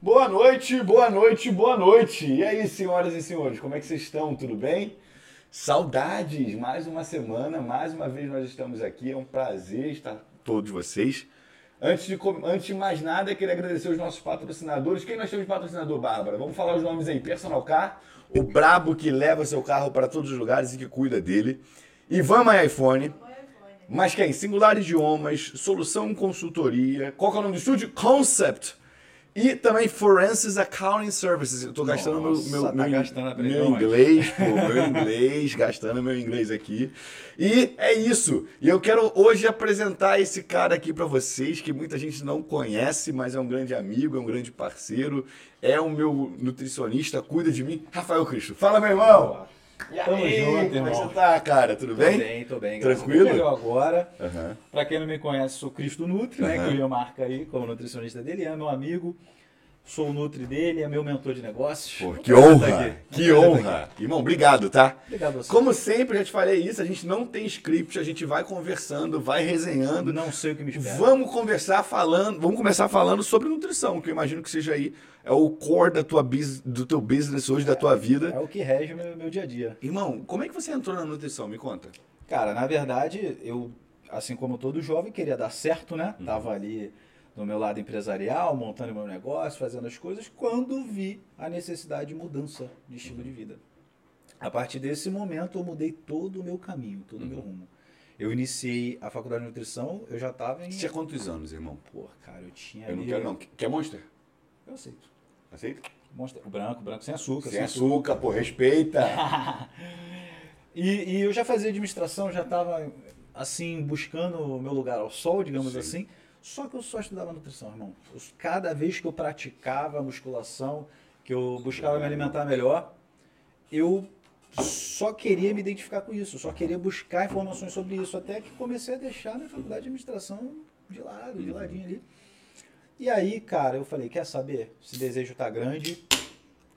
Boa noite, boa noite, boa noite. E aí, senhoras e senhores, como é que vocês estão? Tudo bem? Saudades, mais uma semana, mais uma vez nós estamos aqui. É um prazer estar todos vocês. Antes de, antes de mais nada, queria agradecer os nossos patrocinadores. Quem nós temos de patrocinador, Bárbara? Vamos falar os nomes aí. Personal Car, o brabo que leva seu carro para todos os lugares e que cuida dele. Ivan My iPhone. Mas quem? Singular Idiomas, Solução Consultoria. Qual é o nome do estúdio? Concept. E também Forensics Accounting Services. Eu tô gastando meu, Nossa, meu, tá meu, gastando meu inglês, pô, meu inglês, gastando meu inglês aqui. E é isso. E eu quero hoje apresentar esse cara aqui pra vocês, que muita gente não conhece, mas é um grande amigo, é um grande parceiro, é o meu nutricionista, cuida de mim, Rafael Cristo. Fala, meu irmão! E aí, Tamo junto, como é que irmão. você tá, cara? Tudo Tô bem? bem, tô bem. Tranquilo? Melhor agora. Aham. Pra quem não me conhece, sou Cristo Nutri, né? Que o Ian marca aí como nutricionista dele, é meu amigo. Sou o Nutri dele, é meu mentor de negócios. Pô, que honra! Que honra! Irmão, obrigado, tá? Obrigado a você. Como sempre, já te falei isso, a gente não tem script, a gente vai conversando, vai resenhando. Não sei o que me espera. Vamos conversar falando, vamos começar falando sobre nutrição, que eu imagino que seja aí é o core da tua bus, do teu business hoje, da tua É vida. o que rege o meu, meu dia a dia. Irmão, como é que você entrou na nutrição? Me conta. Cara, na verdade, eu, assim como todo jovem, queria dar certo, né? Uhum. Tava ali no meu lado empresarial, montando meu negócio, fazendo as coisas, quando vi a necessidade de mudança de estilo Uhum. de vida. A partir desse momento, eu mudei todo o meu caminho, todo o Uhum. meu rumo. Eu iniciei a faculdade de nutrição, eu já estava em. Você tinha quantos anos, irmão? Pô, cara, eu tinha. Eu não ali- quero não. Quer Monster? Eu aceito. Aceita? Mostra, o branco, o branco sem açúcar. Sem açúcar, pô, respeita. E, e eu já fazia administração, já estava assim, buscando o meu lugar ao sol, digamos Sim. assim. Só que eu só estudava nutrição, irmão. Eu- cada vez que eu praticava a musculação, que eu buscava me alimentar melhor, eu só queria me identificar com isso, só queria buscar informações sobre isso, até que comecei a deixar minha faculdade de administração de lado, de ladinho ali. E aí, cara, eu falei, quer saber? Esse desejo tá grande,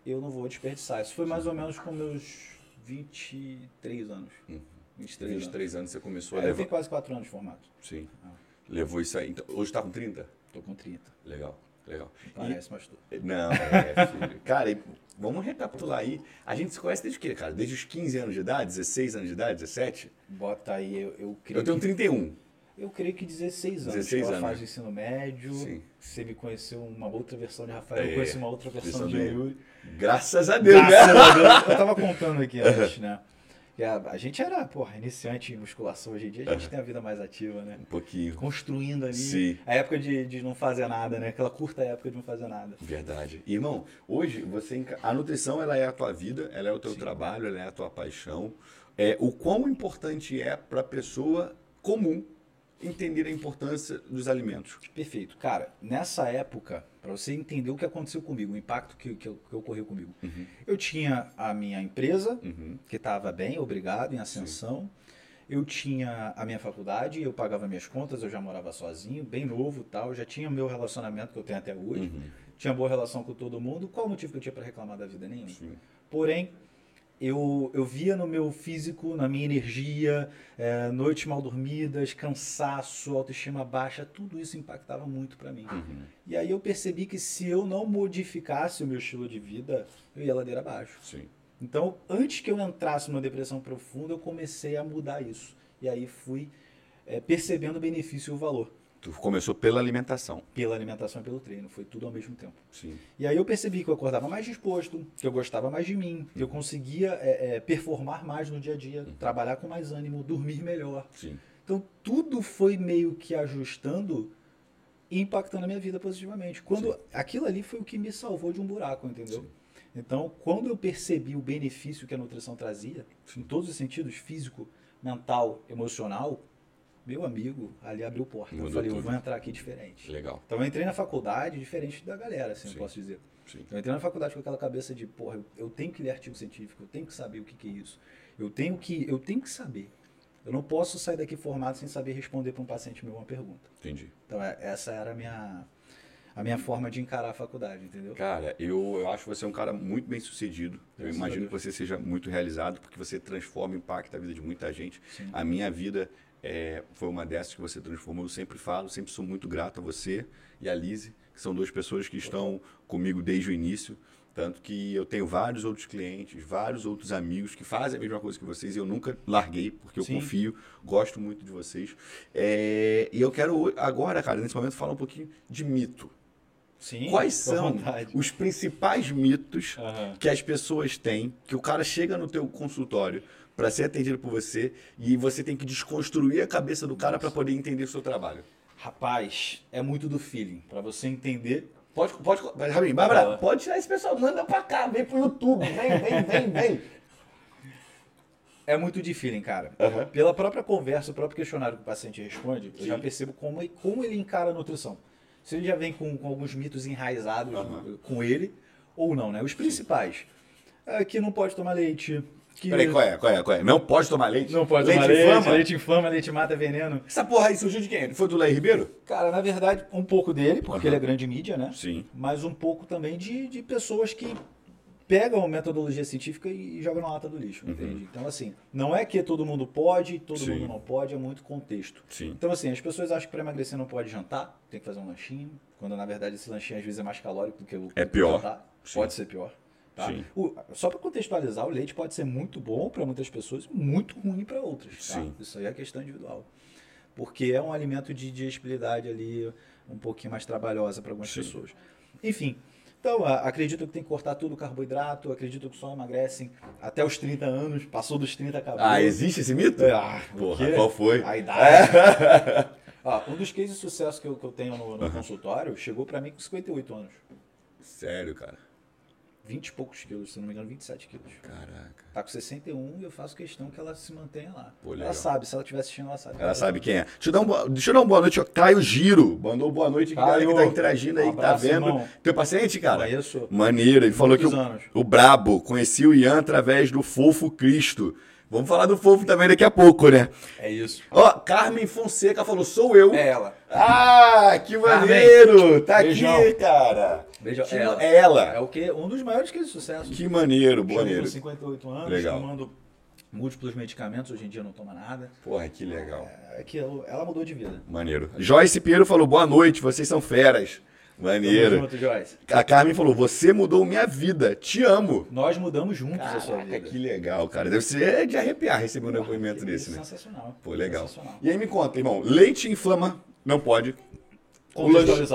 eu não vou desperdiçar. Isso foi mais ou menos com meus 23 anos. Uhum. 23 anos. 23 anos você começou a É, eu levar. tenho quase 4 anos de formato. Sim. Ah. Levou isso aí. Então, hoje tá com 30? Tô com 30. Legal, legal. E- Parece, mas tô. Não, é, filho. Cara, e vamos recapitular aí. A gente se conhece desde o quê, cara? Desde os 15 anos de idade, 16 anos de idade, 17? Bota aí, eu, eu creio Eu tenho que, 31. eu creio que 16 anos. 16 Aquela anos. fase de ensino médio. Sim. Você me conheceu uma outra versão de Rafael, É, eu conheci uma outra versão versão de de- Yuri. Graças a Deus, Graças né? a Deus. Eu tava contando aqui antes, né? A, a gente era, porra, iniciante em musculação. Hoje em dia a gente tem a vida mais ativa, né? Um pouquinho. Construindo ali. Sim. A época de, de não fazer nada, né? Aquela curta época de não fazer nada. Verdade. E, irmão, hoje você a nutrição ela é a tua vida, ela é o teu Sim. trabalho, ela é a tua paixão. É o quão importante é para a pessoa comum entender a importância dos alimentos. Perfeito. Cara, nessa época, para você entender o que aconteceu comigo, o impacto que, que, que ocorreu comigo, eu tinha a minha empresa, Uhum. que estava bem, obrigado, em ascensão. Eu tinha a minha faculdade, eu pagava minhas contas, eu já morava sozinho, bem novo tal. Já tinha meu relacionamento que eu tenho até hoje. Uhum. Tinha boa relação com todo mundo. Qual o motivo que eu tinha para reclamar da vida? Nenhum. Sim. Porém, eu, eu via no meu físico, na minha energia, eh, noites mal dormidas, cansaço, autoestima baixa, tudo isso impactava muito para mim. Uhum. E aí eu percebi que se eu não modificasse o meu estilo de vida, eu ia ladeira abaixo. Sim. Então, antes que eu entrasse numa depressão profunda, eu comecei a mudar isso. E aí fui eh, percebendo o benefício e o valor Tu começou pela alimentação. pela alimentação e pelo treino. Foi tudo ao mesmo tempo. Sim. E aí eu percebi que eu acordava mais disposto, que eu gostava mais de mim, que eu conseguia é, é, performar mais no dia a dia, trabalhar com mais ânimo, dormir melhor. Sim. Então tudo foi meio que ajustando e impactando a minha vida positivamente. Quando aquilo ali foi o que me salvou de um buraco, entendeu? Sim. Então, quando eu percebi o benefício que a nutrição trazia, em todos os sentidos, físico, mental, emocional, meu amigo, ali abriu porta. Mudou eu falei, eu tudo. vou entrar aqui diferente. Legal. Então eu entrei na faculdade diferente da galera, assim, Sim. eu posso dizer. Sim. Eu entrei na faculdade com aquela cabeça de, porra, eu, eu tenho que ler artigo científico, eu tenho que saber o que, que é isso. Eu tenho que, eu tenho que saber. Eu não posso sair daqui formado sem saber responder para um paciente meu uma pergunta. Entendi. Então é- essa era a minha, a minha forma de encarar a faculdade, entendeu? Cara, eu, eu acho você um cara muito bem sucedido. Eu imagino que você seja muito realizado, porque você transforma e impacta a vida de muita gente. Sim. A minha vida é, foi uma dessas que você transformou. Eu sempre falo, sempre sou muito grato a você e a Lise, que são duas pessoas que estão comigo desde o início. Tanto que eu tenho vários outros clientes, vários outros amigos que fazem a mesma coisa que vocês e eu nunca larguei, porque eu Sim. confio, gosto muito de vocês. É, e eu quero agora, cara, nesse momento, falar um pouquinho de mito. Sim. Quais são os principais mitos Aham. que as pessoas têm, que o cara chega no teu consultório para ser atendido por você e você tem que desconstruir a cabeça do cara para poder entender o seu trabalho? Rapaz, é muito do feeling. Pra você entender. Pode, pode, Rabin, Bárbara, pode tirar esse pessoal, manda pra cá, vem pro YouTube, vem, vem, vem, vem. É muito de feeling, cara. Aham. Pela própria conversa, o próprio questionário que o paciente responde, eu já Sim. percebo como, ele- como ele encara a nutrição. Se ele já vem com, com alguns mitos enraizados Aham. com ele, ou não, né? Os principais. É que não pode tomar leite. Que Peraí, qual é, qual é, qual é? Não pode tomar leite? Não pode leite tomar leite, inflama? leite inflama, leite mata veneno. Essa porra aí surgiu de quem? Foi do Lei Ribeiro? Cara, na verdade, um pouco dele, porque Aham. ele é grande mídia, né? Sim. Mas um pouco também de, de pessoas que pegam a metodologia científica e jogam na lata do lixo, entende? Então, assim, não é que todo mundo pode, todo Uhum. Sim. mundo não pode, é muito contexto. Sim. Então, assim, as pessoas acham que para emagrecer não pode jantar, tem que fazer um lanchinho, quando na verdade esse lanchinho às vezes é mais calórico do que o É pior. jantar. Sim. Pode ser pior. Tá? O- só para contextualizar, o leite pode ser muito bom para muitas pessoas e muito ruim para outras. Tá? Isso aí é questão individual. Porque é um alimento de digestibilidade ali um pouquinho mais trabalhosa para algumas Sim. pessoas. Enfim, então acredito que tem que cortar tudo o carboidrato, acredito que só emagrecem até os 30 anos, passou dos 30 acabou. Ah, existe esse mito? Ah, Porra, qual foi? A idade. Ah, um dos cases de sucesso que eu, que eu tenho no, no consultório chegou para mim com 58 anos. Sério, cara. 20 e poucos quilos, se não me engano, 27 quilos. Caraca. Tá com 61 e eu faço questão que ela se mantenha lá. Pô, ela sabe, se ela estiver assistindo, ela sabe. Ela sabe quem é. Deixa eu dar, um, boa- deixa eu dar uma boa noite, ó. Caio Giro. Mandou boa noite aqui, galera que Caio, tá interagindo aí, um que tá abraço, vendo. irmão. Teu paciente, cara? Conheço. Maneiro. Ele falou que o, o Brabo conhecia o Ian através do Fofo Cristo. Vamos falar do Fofo também daqui a pouco, né? É isso. Ó, Carmen Fonseca falou, sou eu. É ela. Ah, que Carmen. maneiro. Tá Beijão. aqui, cara. Veja, Que é ela. É ela. É o quê? Um dos maiores cases de sucesso. Que maneiro, Chegou maneiro. com 58 anos, Legal. tomando múltiplos medicamentos, hoje em dia não toma nada. Porra, que legal. É que ela ela mudou de vida. Maneiro. Joyce Pinheiro falou, boa noite, vocês são feras. Maneiro. Tamo junto, Joyce. A Carmen falou: Você mudou minha vida, te amo. Nós mudamos juntos a sua Caraca, vida. que legal, cara. Deve ser de arrepiar receber um depoimento desse, né? Sensacional. Pô, legal. Sensacional. E aí me conta, irmão: leite inflama? Não pode. O lanche...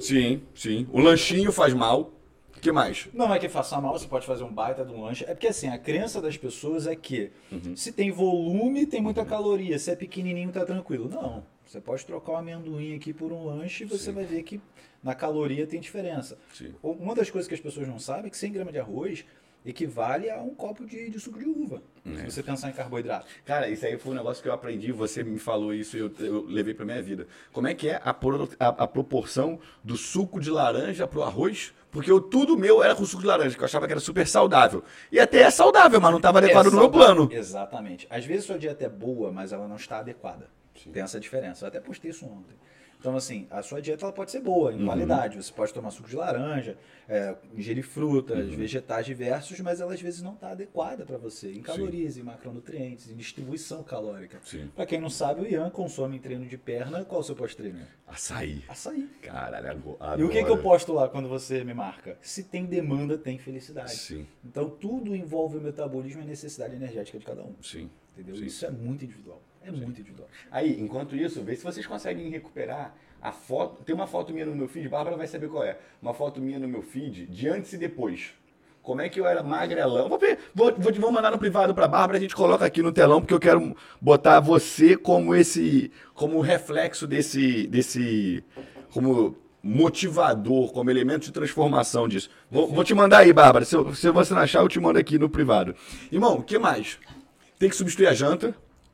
Sim, sim. O lanchinho faz mal. O que mais? Não é que faça mal, você pode fazer um baita de um lanche. É porque assim, a crença das pessoas é que se tem volume, tem muita caloria. Se é pequenininho, tá tranquilo. Não. Você pode trocar o amendoim aqui por um lanche e você Sim. vai ver que na caloria tem diferença. Sim. Uma das coisas que as pessoas não sabem é que 100 gramas de arroz equivale a um copo de, de suco de uva. É. Se você pensar em carboidrato. Cara, isso aí foi um negócio que eu aprendi, você me falou isso e eu, eu levei pra minha vida. Como é que é a, pro- a- a proporção do suco de laranja pro arroz? Porque eu, tudo meu era com suco de laranja, que eu achava que era super saudável. E até é saudável, mas não estava adequado É no meu plano. Exatamente. Às vezes sua dieta é boa, mas ela não está adequada. Tem essa diferença. Eu até postei isso ontem. Então, assim, a sua dieta ela pode ser boa, Uhum. em qualidade. Você pode tomar suco de laranja, é, ingerir frutas, Uhum. vegetais diversos, mas ela às vezes não está adequada para você, em calorias, em macronutrientes, em distribuição calórica. Sim. Para quem não sabe, o Ian consome em treino de perna. Qual é o seu pós-treino? Açaí. Açaí. Caralho, ago- E o que, que eu adoro. posto lá quando você me marca? Se tem demanda, tem felicidade. Sim, Então tudo envolve o metabolismo e a necessidade energética de cada um. sim. Entendeu? Sim. Isso é muito individual. É muito individual. Aí, enquanto isso, vê se vocês conseguem recuperar a foto. Tem uma foto minha no meu feed, Bárbara vai saber qual é. Uma foto minha no meu feed de antes e depois. Como é que eu era magrelão. Vou, ver, vou, vou, vou mandar no privado pra Bárbara, a gente coloca aqui no telão, porque eu quero botar você como esse. como reflexo desse. desse. como motivador, como elemento de transformação disso. Vou, vou te mandar aí, Bárbara. Se, se você não achar, eu te mando aqui no privado. Irmão, o que mais? Tem que substituir a janta.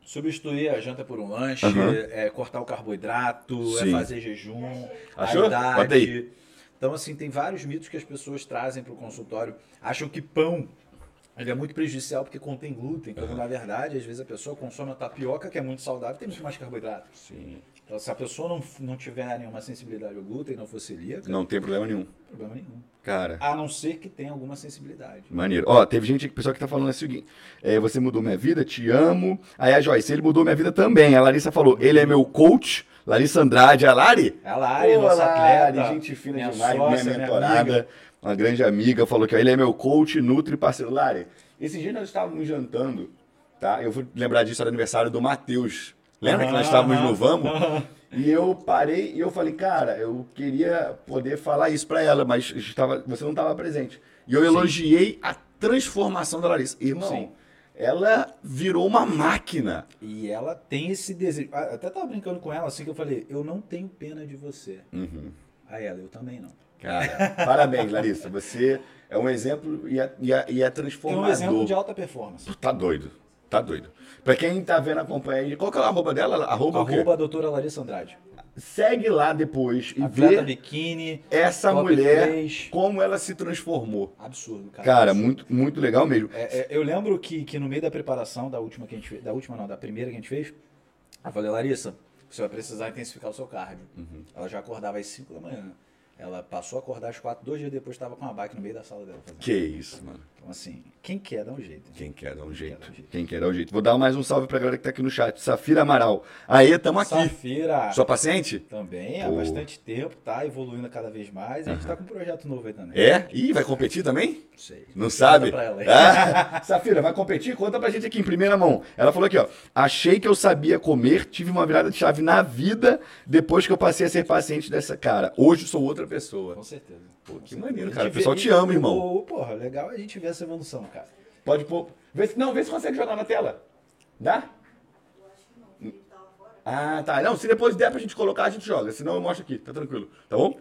Substituir a janta por um lanche, Aham. é cortar o carboidrato, Sim. é fazer jejum, Achou? a idade. Então, assim, tem vários mitos que as pessoas trazem para o consultório. Acham que pão ele é muito prejudicial porque contém glúten, quando na verdade, às vezes a pessoa consome a tapioca, que é muito saudável, tem muito mais carboidrato. Sim. Então, se a pessoa não, não tiver nenhuma sensibilidade ao glúten, não for celíaca, Não tem problema nenhum. problema nenhum. Cara, A não ser que tenha alguma sensibilidade. maneiro. Ó, teve gente, pessoal que tá falando o seguinte: é, você mudou minha vida, te amo. Aí a Joyce, ele mudou minha vida também. A Larissa falou, ele é meu coach. Larissa Andrade, a Lari? É a Lari, Pô, nossa Lari, atleta. gente fina minha demais, sócia, minha minha mentorada, amiga. uma grande amiga, falou que ó, ele é meu coach, nutri, parceiro. Lari, esse dia nós estávamos jantando, tá? Eu fui lembrar disso, era aniversário do Matheus. Lembra que nós estávamos no Vamos? E eu parei e eu falei, cara, eu queria poder falar isso pra ela, mas estava, você não estava presente. E eu elogiei a transformação da Larissa. Irmão, Sim. ela virou uma máquina. E ela tem esse desejo. Até tava brincando com ela assim que eu falei, eu não tenho pena de você. Uhum. Aí ela, eu também não. Cara, parabéns, Larissa. Você é um exemplo e é, e é, e é É transformador. um exemplo de alta performance. Tá doido. Tá doido. Pra quem tá vendo, acompanha aí. Qual que é a arroba dela? Arroba? Arroba a doutora Larissa Andrade. Segue lá depois e Atleta vê biquíni. essa mulher, três. como ela se transformou. Absurdo, cara. Cara, Absurdo. muito, muito legal mesmo. É, é, eu lembro que, que no meio da preparação da última que a gente fez, da última não, da primeira que a gente fez, eu falei, Larissa, você vai precisar intensificar o seu cardio. Uhum. Ela já acordava às 5 da manhã. Ela passou a acordar às 4, dois dias depois estava com uma bike no meio da sala dela. fazendo. Que isso, mano. Então, assim, quem quer dá um jeito. Quem quer dar um jeito. Quem quer dar um jeito. Vou dar mais um salve pra galera que tá aqui no chat. Safira Amaral. Aê, tamo aqui. Safira Sua paciente? também há Pô. bastante tempo, tá evoluindo cada vez mais. A gente tá com um projeto novo aí também. É? Ih, vai competir também? Não sei. Não Conta sabe? pra ela aí. Ah, Safira, vai competir? Conta pra gente aqui em primeira mão. Ela falou aqui, ó. Achei que eu sabia comer, tive uma virada de chave na vida depois que eu passei a ser paciente dessa cara. Hoje sou outra pessoa. Com certeza. Pô, que maneiro, cara. O pessoal vê- te ama, irmão. o- Porra, legal é a gente ver essa evolução, cara. Pode pôr. Vê se, não, vê se consegue jogar na tela. Dá? Ah, tá. Não, se depois der pra gente colocar, a gente joga. Senão eu mostro aqui. Tá tranquilo. Tá bom?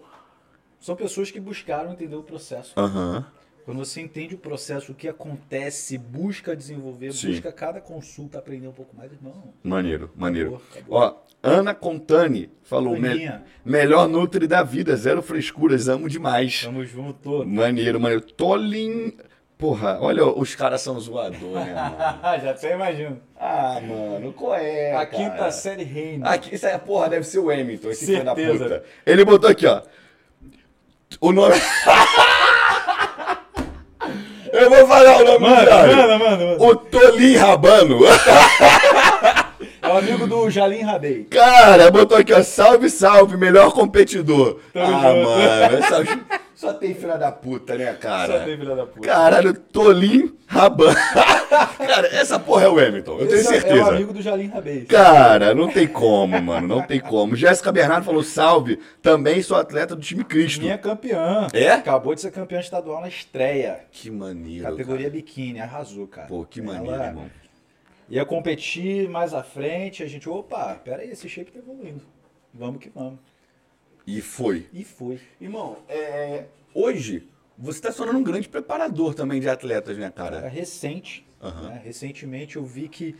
São pessoas que buscaram entender o processo. Aham. Quando você entende o processo, o que acontece, busca desenvolver, Sim. busca cada consulta aprender um pouco mais, irmão. Maneiro, maneiro. Acabou, Ó, Ana Contani falou: "Me- melhor Nutri da vida, zero frescuras, amo demais. Tamo junto. Maneiro, maneiro. Tolin. Porra, olha, os caras são zoadores, né, mano? Já até imagino. Ah, mano, qual é? a cara? quinta série reina. Aqui, isso aí, porra, deve ser o Hamilton, esse filho da puta. Ele botou aqui, ó. O nome. Eu vou falar o nome do cara. manda, manda, manda. O Tolim Rabano. É o amigo do Jalim Rabei. Cara, botou aqui, ó. Salve, salve, melhor competidor. Tamo ah, junto. mano. Só, só tem filha da puta, né, cara? Só tem filha da puta. Caralho, Tolim Rabano. cara, essa porra é o Hamilton, eu tenho Esse é- certeza. É o amigo do Jalim Rabei. Cara, não tem como, mano, não tem como. Jéssica Bernardo falou salve, também sou atleta do time Cristo. Minha campeã. É? Acabou de ser campeã estadual na estreia. Que maneiro, Categoria biquíni, arrasou, cara. cara. Pô, que maneiro, Ela irmão. Ia competir mais à frente, a gente, opa, pera aí, esse shape tá evoluindo. Vamos que vamos. E foi. E foi. Irmão, é, hoje você tá se tornando um grande preparador também de atletas, né, É cara? recente, Aham. né? recentemente eu vi que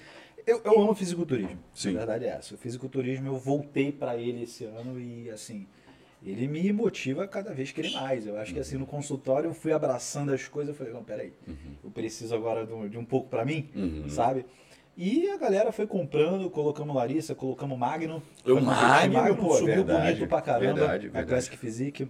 eu, eu amo fisiculturismo. Sim. A verdade é essa. O fisiculturismo eu voltei pra ele esse ano e assim, ele me motiva cada vez querer mais. Eu acho que assim no consultório eu fui abraçando as coisas, eu falei, não, peraí, eu preciso agora de um, de um pouco pra mim, Uhum. sabe? E a galera foi comprando, colocamos Larissa, colocamos Magno. O competir, Magno, pô, subiu verdade, bonito pra caramba verdade, verdade. Classic Physique.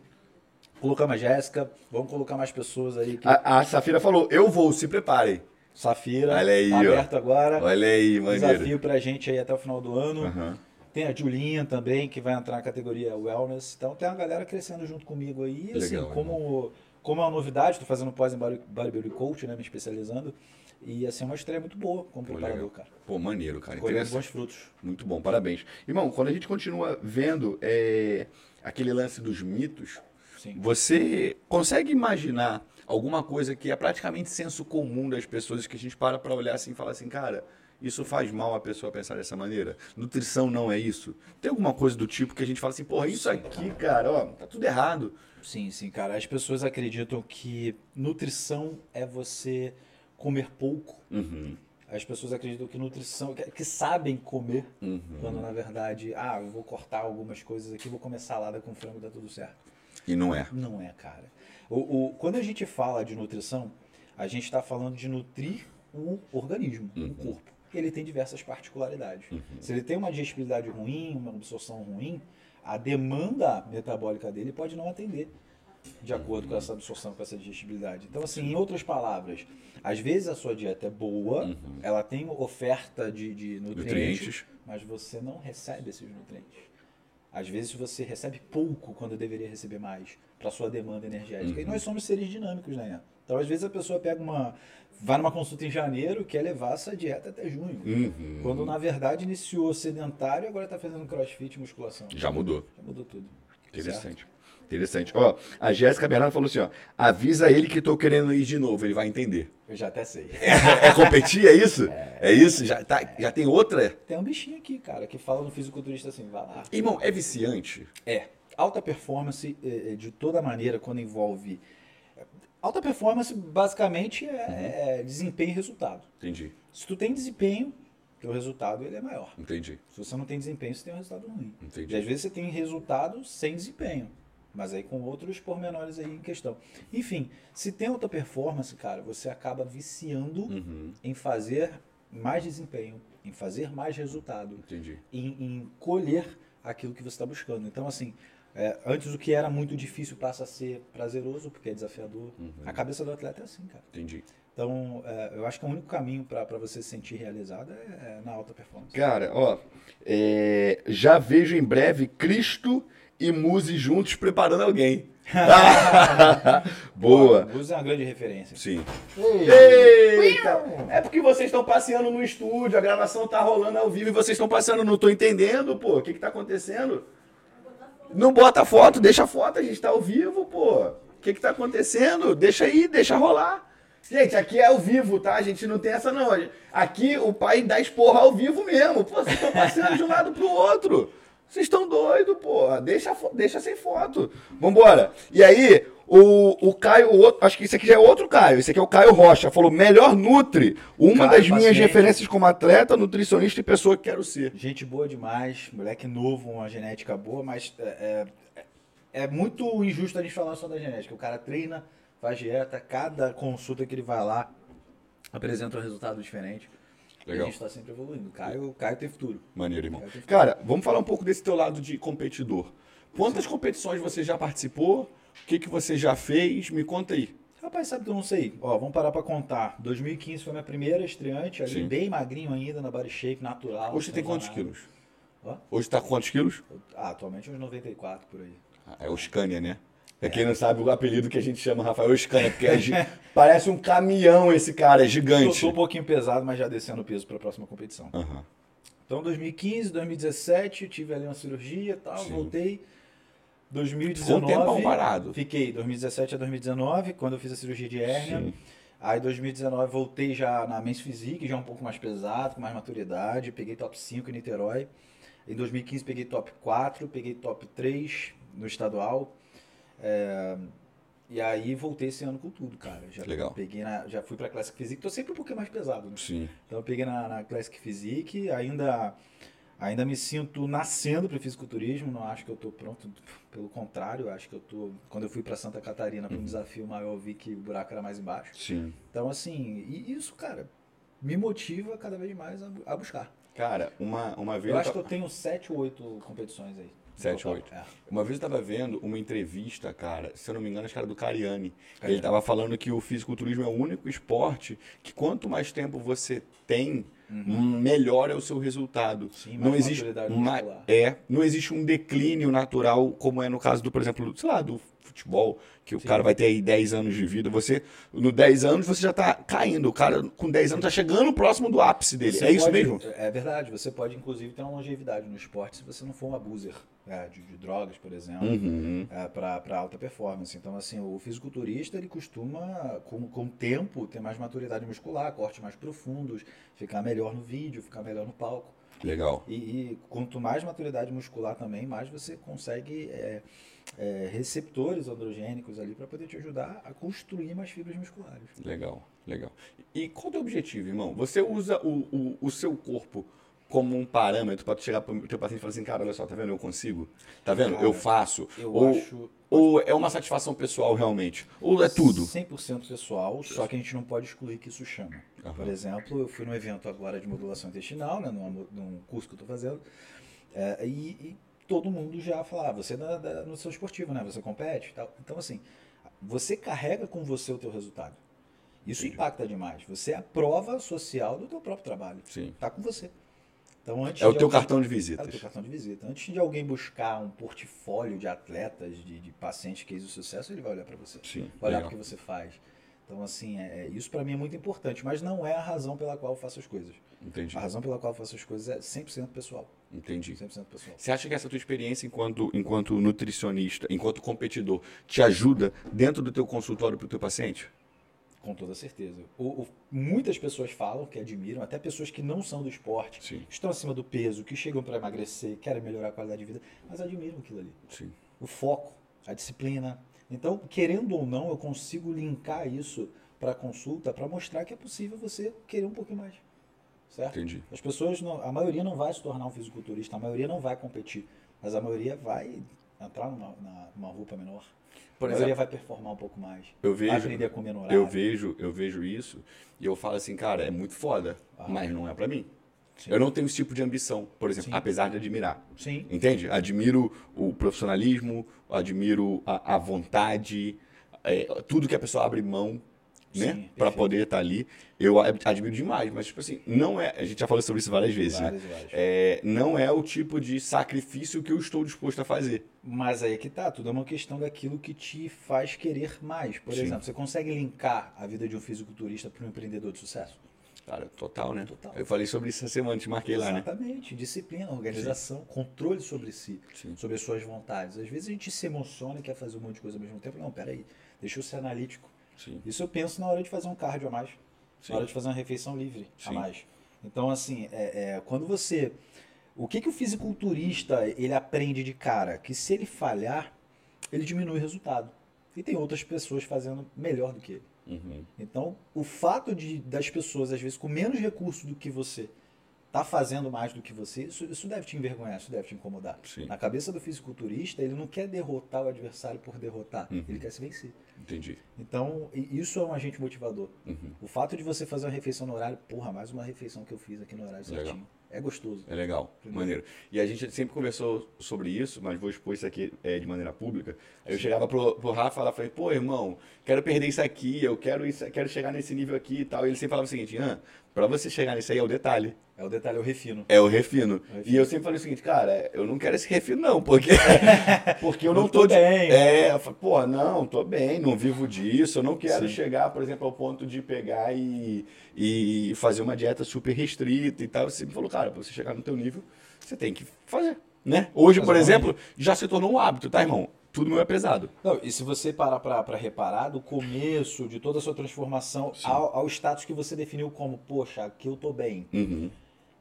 Colocamos a Jéssica, vamos colocar mais pessoas aí. Que... A, a Safira falou, eu vou, se preparem. Safira, Olha aí, tá ó. aberto agora. Olha aí, maneiro. Desafio pra gente aí até o final do ano. Aham. Tem a Julinha também, que vai entrar na categoria Wellness. Então tem uma galera crescendo junto comigo aí. Assim, Legal, como, como é uma novidade, tô fazendo pós em bodybuilding coach, né? Me especializando. E assim, é uma estreia muito boa como Pô, preparador, legal. cara. Pô, maneiro, cara. Colhendo bons frutos. Muito bom, parabéns. Irmão, quando a gente continua vendo é, aquele lance dos mitos, Sim. você consegue imaginar alguma coisa que é praticamente senso comum das pessoas que a gente para pra olhar assim e fala assim, cara, isso faz mal a pessoa pensar dessa maneira? Nutrição não é isso? Tem alguma coisa do tipo que a gente fala assim, porra, isso aqui, cara, ó, tá tudo errado. Sim, sim, cara. As pessoas acreditam que nutrição é você comer pouco. Uhum, As pessoas acreditam que nutrição, que, que sabem comer, uhum. quando na verdade, ah, eu vou cortar algumas coisas aqui, vou comer salada com frango, tá tudo certo. E não é. Não é, cara. O, o- quando a gente fala de nutrição, A gente está falando de nutrir o organismo, Uhum. o corpo. Ele tem diversas particularidades. Se ele tem uma digestibilidade ruim, uma absorção ruim, a demanda metabólica dele pode não atender de acordo com essa absorção, com essa digestibilidade. Então, assim, em outras palavras, às vezes a sua dieta é boa, ela tem oferta de, de nutrientes, Nutrientes. mas você não recebe esses nutrientes. Às vezes você recebe pouco quando deveria receber mais para sua demanda energética. E nós somos seres dinâmicos, né? Então, às vezes a pessoa pega uma vai numa consulta em janeiro, quer levar essa dieta até junho. Uhum. Quando na verdade iniciou sedentário e agora está fazendo crossfit e musculação. Já mudou. Já mudou tudo. Interessante. Interessante. Ó, a Jéssica Bernardo falou assim, ó. Avisa ele que tô querendo ir de novo, ele vai entender. Eu já até sei. É, é competir, é isso? É, isso? Já, tá, já tem outra? Tem um bichinho aqui, cara, que fala no fisiculturista assim, vai lá. Irmão, é viciante? É. Alta performance, eh, eh, de toda maneira, quando envolve. Alta performance, basicamente, é, é desempenho e resultado. Entendi, Se tu tem desempenho, teu resultado ele é maior. entendi, Se você não tem desempenho, você tem um resultado ruim. entendi. E às vezes você tem resultado sem desempenho. Mas aí com outros pormenores aí em questão. Enfim, se tem alta performance, cara, você acaba viciando Uhum, em fazer mais desempenho, em fazer mais resultado, entendi. em, em colher aquilo que você está buscando. Então, assim, é, antes o que era muito difícil passa a ser prazeroso, porque é desafiador. Uhum. A cabeça do atleta é assim, cara. Entendi. Então, é, eu acho que o único caminho para você se sentir realizado é, é na alta performance. Cara, ó, é, já vejo em breve Cristo e Muse juntos preparando alguém. Boa. Usa é uma grande referência. Sim. Eita! É porque vocês estão passeando no estúdio, a gravação tá rolando ao vivo e vocês estão passeando, não tô entendendo, pô. O que que tá acontecendo? Não bota foto, deixa a foto, a gente tá ao vivo, pô. O que que tá acontecendo? Deixa aí, deixa rolar. Gente, aqui é ao vivo, tá? A gente não tem essa não. Aqui o pai dá esporra ao vivo mesmo. Pô, vocês estão passeando de um lado pro outro. Vocês estão doidos, porra. Deixa, deixa sem foto. Vambora. E aí, o, o Caio, o outro, acho que esse aqui já é outro Caio. Esse aqui é o Caio Rocha. Falou, melhor Nutri. Uma Caio, das minhas paciente. referências como atleta, nutricionista e pessoa que quero ser. Gente boa demais, moleque novo, uma genética boa, mas é, é, é muito injusto a gente falar só da genética. O cara treina, faz dieta, cada consulta que ele vai lá apresenta um resultado diferente. E Legal. a gente está sempre evoluindo. Caio, Caio tem futuro. Maneiro, irmão. Futuro. Cara, vamos falar um pouco desse teu lado de competidor. Quantas competições você já participou? O que, que você já fez? Me conta aí. Rapaz, sabe que eu não sei? Ó, vamos parar pra contar. 2015 foi minha primeira estreante, ali Sim. bem magrinho ainda, na body shape natural. Hoje você tem quantos quilos? Hã? Hoje tá com quantos quilos? Ah, atualmente uns 94 por aí. Ah, É o Scania, né? Pra quem não sabe o apelido que a gente chama Rafael Scania, porque é gi- parece um caminhão esse cara, é Eu gigante. tô um pouquinho pesado, mas já descendo o peso pra próxima competição. Aham. Então, 2015, 2017, tive ali uma cirurgia e tal, Sim. voltei. Ficou 2019. um tempão parado. Fiquei 2017 a 2019, quando eu fiz a cirurgia de hérnia. Sim. Aí 2019 voltei já na Men's Physique, já um pouco mais pesado, com mais maturidade. Peguei top 5 em Niterói. Em 2015 peguei top 4, peguei top 3 no estadual. É, E aí voltei esse ano com tudo, cara. Já Legal. Peguei na- já fui pra Classic Physique, tô sempre um pouquinho mais pesado, né? Sim. Então eu peguei na, na Classic Physique, ainda, ainda me sinto nascendo para fisiculturismo, não acho que eu estou pronto, pelo contrário, acho que eu tô quando eu fui para Santa Catarina para um desafio maior, eu vi que o buraco era mais embaixo. Sim. Então assim, e isso, cara, me motiva cada vez mais a, a buscar. Cara, uma, uma vez. Eu acho que eu tenho sete ou oito competições aí. Sete, Total. oito. É. Uma vez eu tava vendo uma entrevista, cara, se eu não me engano, acho que era do Cariani. Cariani. Ele tava falando que o fisiculturismo é o único esporte que quanto mais tempo você tem, melhor é o seu resultado. Uhum. Sim, não existe uma, é, não existe um declínio natural como é no caso do, por exemplo, sei lá, do futebol, que o Sim. cara vai ter aí 10 anos de vida, você no 10 anos você já tá caindo, o cara com 10 anos tá chegando próximo do ápice dele. Você é isso pode- mesmo? É verdade, você pode inclusive ter uma longevidade no esporte se você não for um abuser é, de, de drogas, por exemplo. Uhum. para alta performance. Então, assim, o fisiculturista ele costuma, com, com o tempo, ter mais maturidade muscular, cortes mais profundos, ficar melhor no vídeo, ficar melhor no palco. Legal. E, e quanto mais maturidade muscular também, mais você consegue é, é, receptores androgênicos ali para poder te ajudar a construir mais fibras musculares. Legal, legal. E qual é o teu objetivo, irmão? Você usa o, o, o seu corpo como um parâmetro para tu chegar pro teu paciente e falar assim, cara, olha só, tá vendo? Eu consigo. Tá vendo? Cara, eu faço. Eu ou, acho ou é uma satisfação pessoal realmente? Ou é tudo? 100% pessoal, só que a gente não pode excluir que isso chama. Aham. Por exemplo, eu fui num evento agora de modulação intestinal, né, num, num curso que eu estou fazendo, é, e, e todo mundo já fala, ah, você é da- da- no seu esportivo, né? Você compete e tal. Então, assim, você carrega com você o teu resultado. Isso Entendi. impacta demais. Você é a prova social do teu próprio trabalho. Sim. Tá com você. Então, antes É o teu alguém- cartão de é o teu visitas. cartão de visita. Antes de alguém buscar um portfólio de atletas, de, de pacientes que o sucesso, ele vai olhar para você. Sim. Vai olhar para o que você faz. Então, assim, é, é- isso para mim é muito importante, mas não é a razão pela qual eu faço as coisas. Entendi. A razão pela qual eu faço as coisas é 100% pessoal. Entendi. 100% pessoal. Você acha que essa tua experiência enquanto, enquanto nutricionista, enquanto competidor, te ajuda dentro do teu consultório para o teu paciente? Com toda certeza. O- o- muitas pessoas falam que admiram, até pessoas que não são do esporte, Sim. estão acima do peso, que chegam para emagrecer, querem melhorar a qualidade de vida, mas admiram aquilo ali. Sim. o foco, a disciplina. Então, querendo ou não, eu consigo linkar isso para a consulta para mostrar que é possível você querer um pouquinho mais. Certo? Entendi. As pessoas, não, a maioria não vai se tornar um fisiculturista, a maioria não vai competir, mas a maioria vai entrar numa, numa roupa menor. Por a maioria exemplo, vai performar um pouco mais. eu vai vejo, aprender a comer no horário. eu vejo, eu vejo isso e eu falo assim, cara, é muito foda, Ah. mas não é para mim. Sim. Eu não tenho esse tipo de ambição, por exemplo, Sim. apesar de admirar. Sim. Entende? Admiro o profissionalismo, admiro a, a vontade, é, tudo que a pessoa abre mão, né? Sim, Para poder estar ali. Eu ad- admiro demais, mas, tipo assim, não é. A gente já falou sobre isso várias vezes, né? Várias várias. É, não é o tipo de sacrifício que eu estou disposto a fazer. Mas aí é que tá, tudo é uma questão daquilo que te faz querer mais. Por Sim. exemplo, você consegue linkar a vida de um fisiculturista para um empreendedor de sucesso? Cara, total, né? Total. Eu falei sobre isso essa semana, te marquei lá, né? Exatamente. Disciplina, organização, controle sobre si, Sim. sobre as suas vontades. Às vezes a gente se emociona e quer fazer um monte de coisa ao mesmo tempo. Não, peraí, deixa eu ser analítico. Sim. Isso eu penso na hora de fazer um cardio a mais, Sim. na hora de fazer uma refeição livre a Sim. mais. Então, assim, é, é, quando você. O que, que o fisiculturista ele aprende de cara? Que se ele falhar, ele diminui o resultado. E tem outras pessoas fazendo melhor do que ele. Uhum. Então, o fato de das pessoas, às vezes, com menos recursos do que você, tá fazendo mais do que você, isso, isso deve te envergonhar, isso deve te incomodar. Sim. Na cabeça do fisiculturista, ele não quer derrotar o adversário por derrotar, Uhum. ele quer se vencer. Entendi. Então, isso é um agente motivador. Uhum. O fato de você fazer uma refeição no horário, porra, mais uma refeição que eu fiz aqui no horário Legal. certinho. É gostoso. É legal, Entendeu? maneiro. E a gente sempre conversou sobre isso, mas vou expor isso aqui é, de maneira pública. Aí eu chegava pro, pro Rafa e falava, falei, pô, irmão, quero perder isso aqui, eu quero, isso, quero chegar nesse nível aqui e tal. E ele sempre falava o seguinte, ah, pra você chegar nisso aí é o detalhe, É o detalhe, eu refino. é o refino. refino. E eu sempre falei o seguinte, cara, eu não quero esse refino não, porque, porque eu não, Não tô, tô de- bem. É, eu falei, pô, não, tô bem, não vivo disso, eu não quero Sim. chegar, por exemplo, ao ponto de pegar e, e fazer uma dieta super restrita e tal. Você me falou, cara, pra você chegar no teu nível, você tem que fazer, né? Hoje, por Exatamente. exemplo, já se tornou um hábito, tá, irmão? Tudo meu é pesado. Não, e se você parar pra pra reparar, do começo de toda a sua transformação ao, ao status que você definiu como, poxa, aqui eu tô bem, Uhum.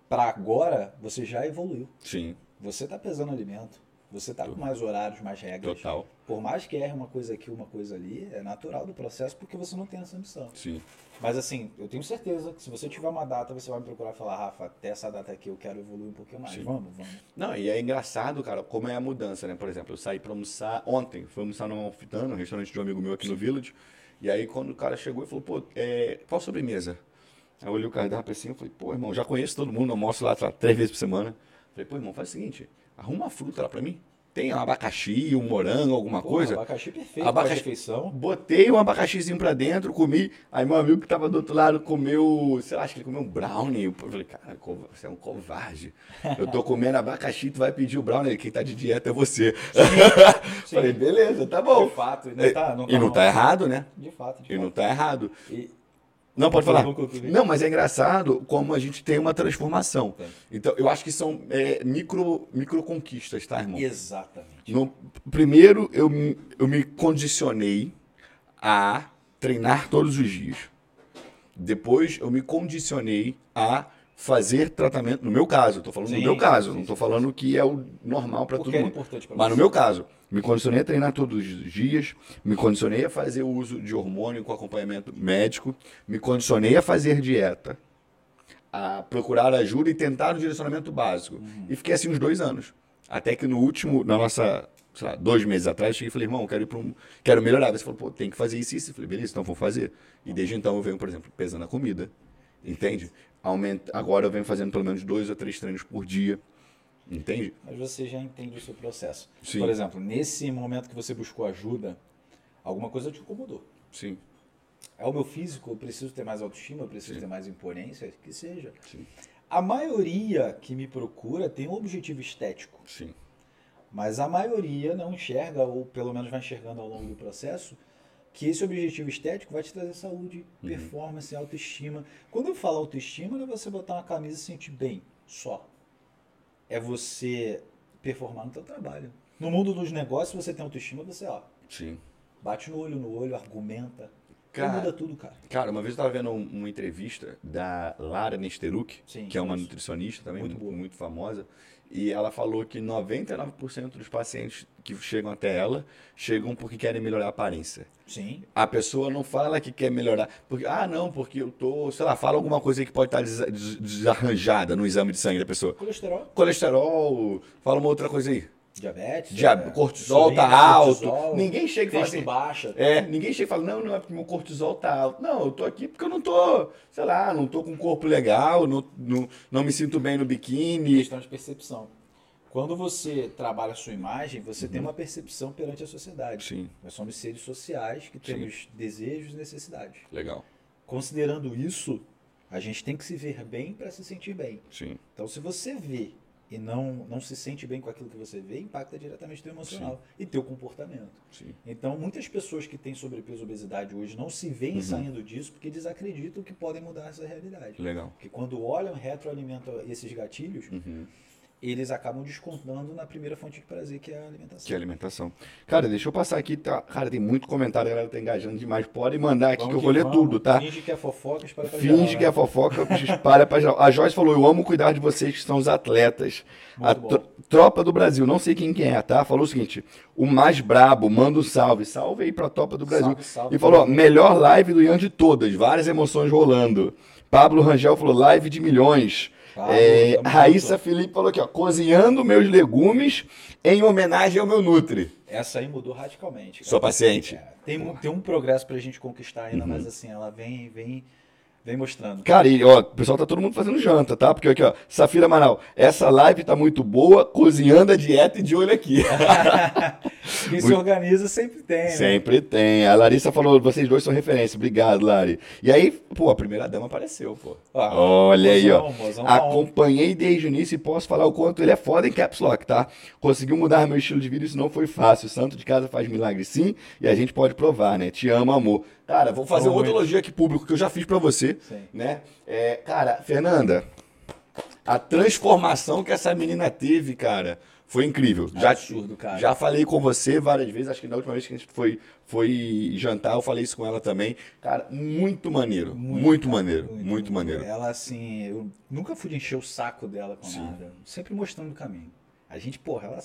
Pra agora, você já evoluiu. Sim, Você tá pesando alimento, você tá com mais horários, mais regras. total. Por mais que erre uma coisa aqui, uma coisa ali, é natural do processo porque você não tem essa ambição. Sim. Mas assim, eu tenho certeza que se você tiver uma data, você vai me procurar e falar, Rafa, até essa data aqui eu quero evoluir um pouquinho mais. Sim. Vamos, vamos. Não, e é engraçado, cara, como é a mudança, né? Por exemplo, eu saí pra almoçar ontem, fui almoçar no Malfitano, um restaurante de um amigo meu aqui no Village. E aí, quando o cara chegou e falou, pô, é, qual sobremesa? Aí eu olhei o cardápio assim, eu falei, pô, irmão, já conheço todo mundo, almoço lá lá, três vezes por semana. Falei, pô, irmão, faz o seguinte, arruma uma fruta lá pra mim. Tem um abacaxi, um morango, alguma Pô, coisa. Abacaxi perfeito Abacaxi- refeição. Botei um abacaxizinho pra dentro, comi. Aí meu amigo que tava do outro lado comeu, sei lá, acho que ele comeu um brownie. Eu falei, cara, você é um covarde. Eu tô comendo abacaxi, tu vai pedir o brownie. Quem tá de dieta é você. sim. Falei, beleza, tá bom. De fato, e não tá, não e não tá errado, né? De fato, de E não fato. tá errado. E- Não, pode falar. Vamos concluir. Não, mas é engraçado como a gente tem uma transformação. Então, eu acho que são é, micro, micro conquistas, tá, irmão? Exatamente. No, primeiro, eu, me- eu me condicionei a treinar todos os dias. Depois, eu me condicionei a fazer tratamento. No meu caso, estou falando Sim, no meu caso, sim, não estou falando que é o normal para todo é mundo. importante pra Mas no meu caso, me condicionei a treinar todos os dias, me condicionei a fazer o uso de hormônio com acompanhamento médico, me condicionei a fazer dieta. a procurar ajuda e tentar um direcionamento básico. Uhum. E fiquei assim uns dois anos. Até que no último, na nossa, sei lá, dois meses atrás, cheguei e falei, irmão, quero ir para um. Quero melhorar. Você falou, pô, tem que fazer isso e isso. Eu falei, beleza, então vou fazer. E desde então eu venho, por exemplo, pesando a comida. Entende? Aumenta, agora eu venho fazendo pelo menos dois ou três treinos por dia. Entende? Mas você já entende o seu processo. Sim. Por exemplo, nesse momento que você buscou ajuda, alguma coisa te incomodou. Sim. É o meu físico, eu preciso ter mais autoestima, eu preciso Sim. ter mais imponência, que seja. Sim. A maioria que me procura tem um objetivo estético, Sim. mas a maioria não enxerga, ou pelo menos vai enxergando ao longo do processo, que esse objetivo estético vai te trazer saúde, Uhum. performance, autoestima. Quando eu falo autoestima, não é você botar uma camisa e se sentir bem, só. É você performar no teu trabalho. No mundo dos negócios, você tem autoestima, você ó, Sim. bate no olho no olho, argumenta. Cara, muda tudo, cara. Cara, uma vez eu tava vendo um- uma entrevista da Lara Nesteruk, Sim, que é uma nutricionista também, Muito muito, muito famosa, e ela falou que 99% dos pacientes que chegam até ela chegam porque querem melhorar a aparência. Sim. A pessoa não fala que quer melhorar, porque, ah, não, porque eu tô, sei lá, fala alguma coisa aí que pode estar desa- des- desarranjada no exame de sangue da pessoa. Colesterol, Colesterol, fala uma outra coisa aí. diabetes, Dia- é, cortisol tá alto. cortisol, Ninguém chega e fala assim, baixa. É, ninguém chega e fala, não, não é porque meu cortisol tá alto. Não, eu tô aqui porque eu não tô, sei lá, não tô com um corpo legal, não, não, não me sinto bem no biquíni. questão de percepção. Quando você trabalha a sua imagem, você tem uma percepção perante a sociedade. Uhum. Sim, Nós somos seres sociais que temos desejos e necessidades. legal. Considerando isso, a gente tem que se ver bem para se sentir bem. Sim, Então, se você vê e não, não se sente bem com aquilo que você vê, impacta diretamente teu emocional e teu comportamento. sim. Então, muitas pessoas que têm sobrepeso e obesidade hoje não se veem Uhum. saindo disso porque desacreditam que podem mudar essa realidade. Legal. Porque quando olham retroalimentam esses gatilhos, Uhum. Eles acabam descontando na primeira fonte de prazer, que é a alimentação. Que alimentação. Cara, deixa eu passar aqui, tá? Cara, tem muito comentário, a galera tá engajando demais. Pode mandar aqui Vamos que eu vou ler vamos. tudo, tá? Finge que é fofoca, espalha pra Finge geral, que é né? fofoca, espalha pra geral. A Joyce falou: Eu amo cuidar de vocês que são os atletas. Muito a tro- tropa do Brasil, não sei quem que é, tá? Falou o seguinte: O mais brabo, manda um salve. Salve aí pra tropa do Brasil. Salve, salve. e falou: ó, Melhor live do Ian de todas, várias emoções rolando. Pablo Rangel falou: Live de milhões. Pablo, É, Raíssa. Felipe falou aqui, ó, cozinhando meus legumes em homenagem ao meu Nutri. Essa aí mudou radicalmente. cara. Sou paciente. É, tem, um- tem um progresso pra gente conquistar ainda, Uhum. mas assim, ela vem, vem, vem mostrando. Cara, e ó, o pessoal tá todo mundo fazendo janta, tá? Porque aqui, ó, Safira Manal, essa live tá muito boa, cozinhando a dieta e de olho aqui. Quem se organiza sempre tem, né? Sempre tem. A Larissa falou, vocês dois são referência. Obrigado, Lari. E aí, pô, a primeira dama apareceu, pô. Ah, Olha aí, ó. mozão, mozão. Acompanhei desde o início e posso falar o quanto ele é foda em Caps Lock, tá? Conseguiu mudar meu estilo de vida, isso não foi fácil. Santo de casa faz milagre sim, e a gente pode provar, né? Te amo, amor. Cara, vou fazer Amo outro muito. elogio aqui público que eu já fiz pra você, Sim. né? É, cara, Fernanda, a transformação que essa menina teve, cara, foi incrível. Já, Absurdo, cara. Já falei com você várias vezes, acho que na última vez que a gente foi, foi jantar, eu falei isso com ela também. Cara, muito maneiro. Muito, cara, maneiro. Muito, maneiro. Ela, assim, eu nunca fui encher o saco dela com Sim. nada. Sempre mostrando o caminho. A gente, porra, ela.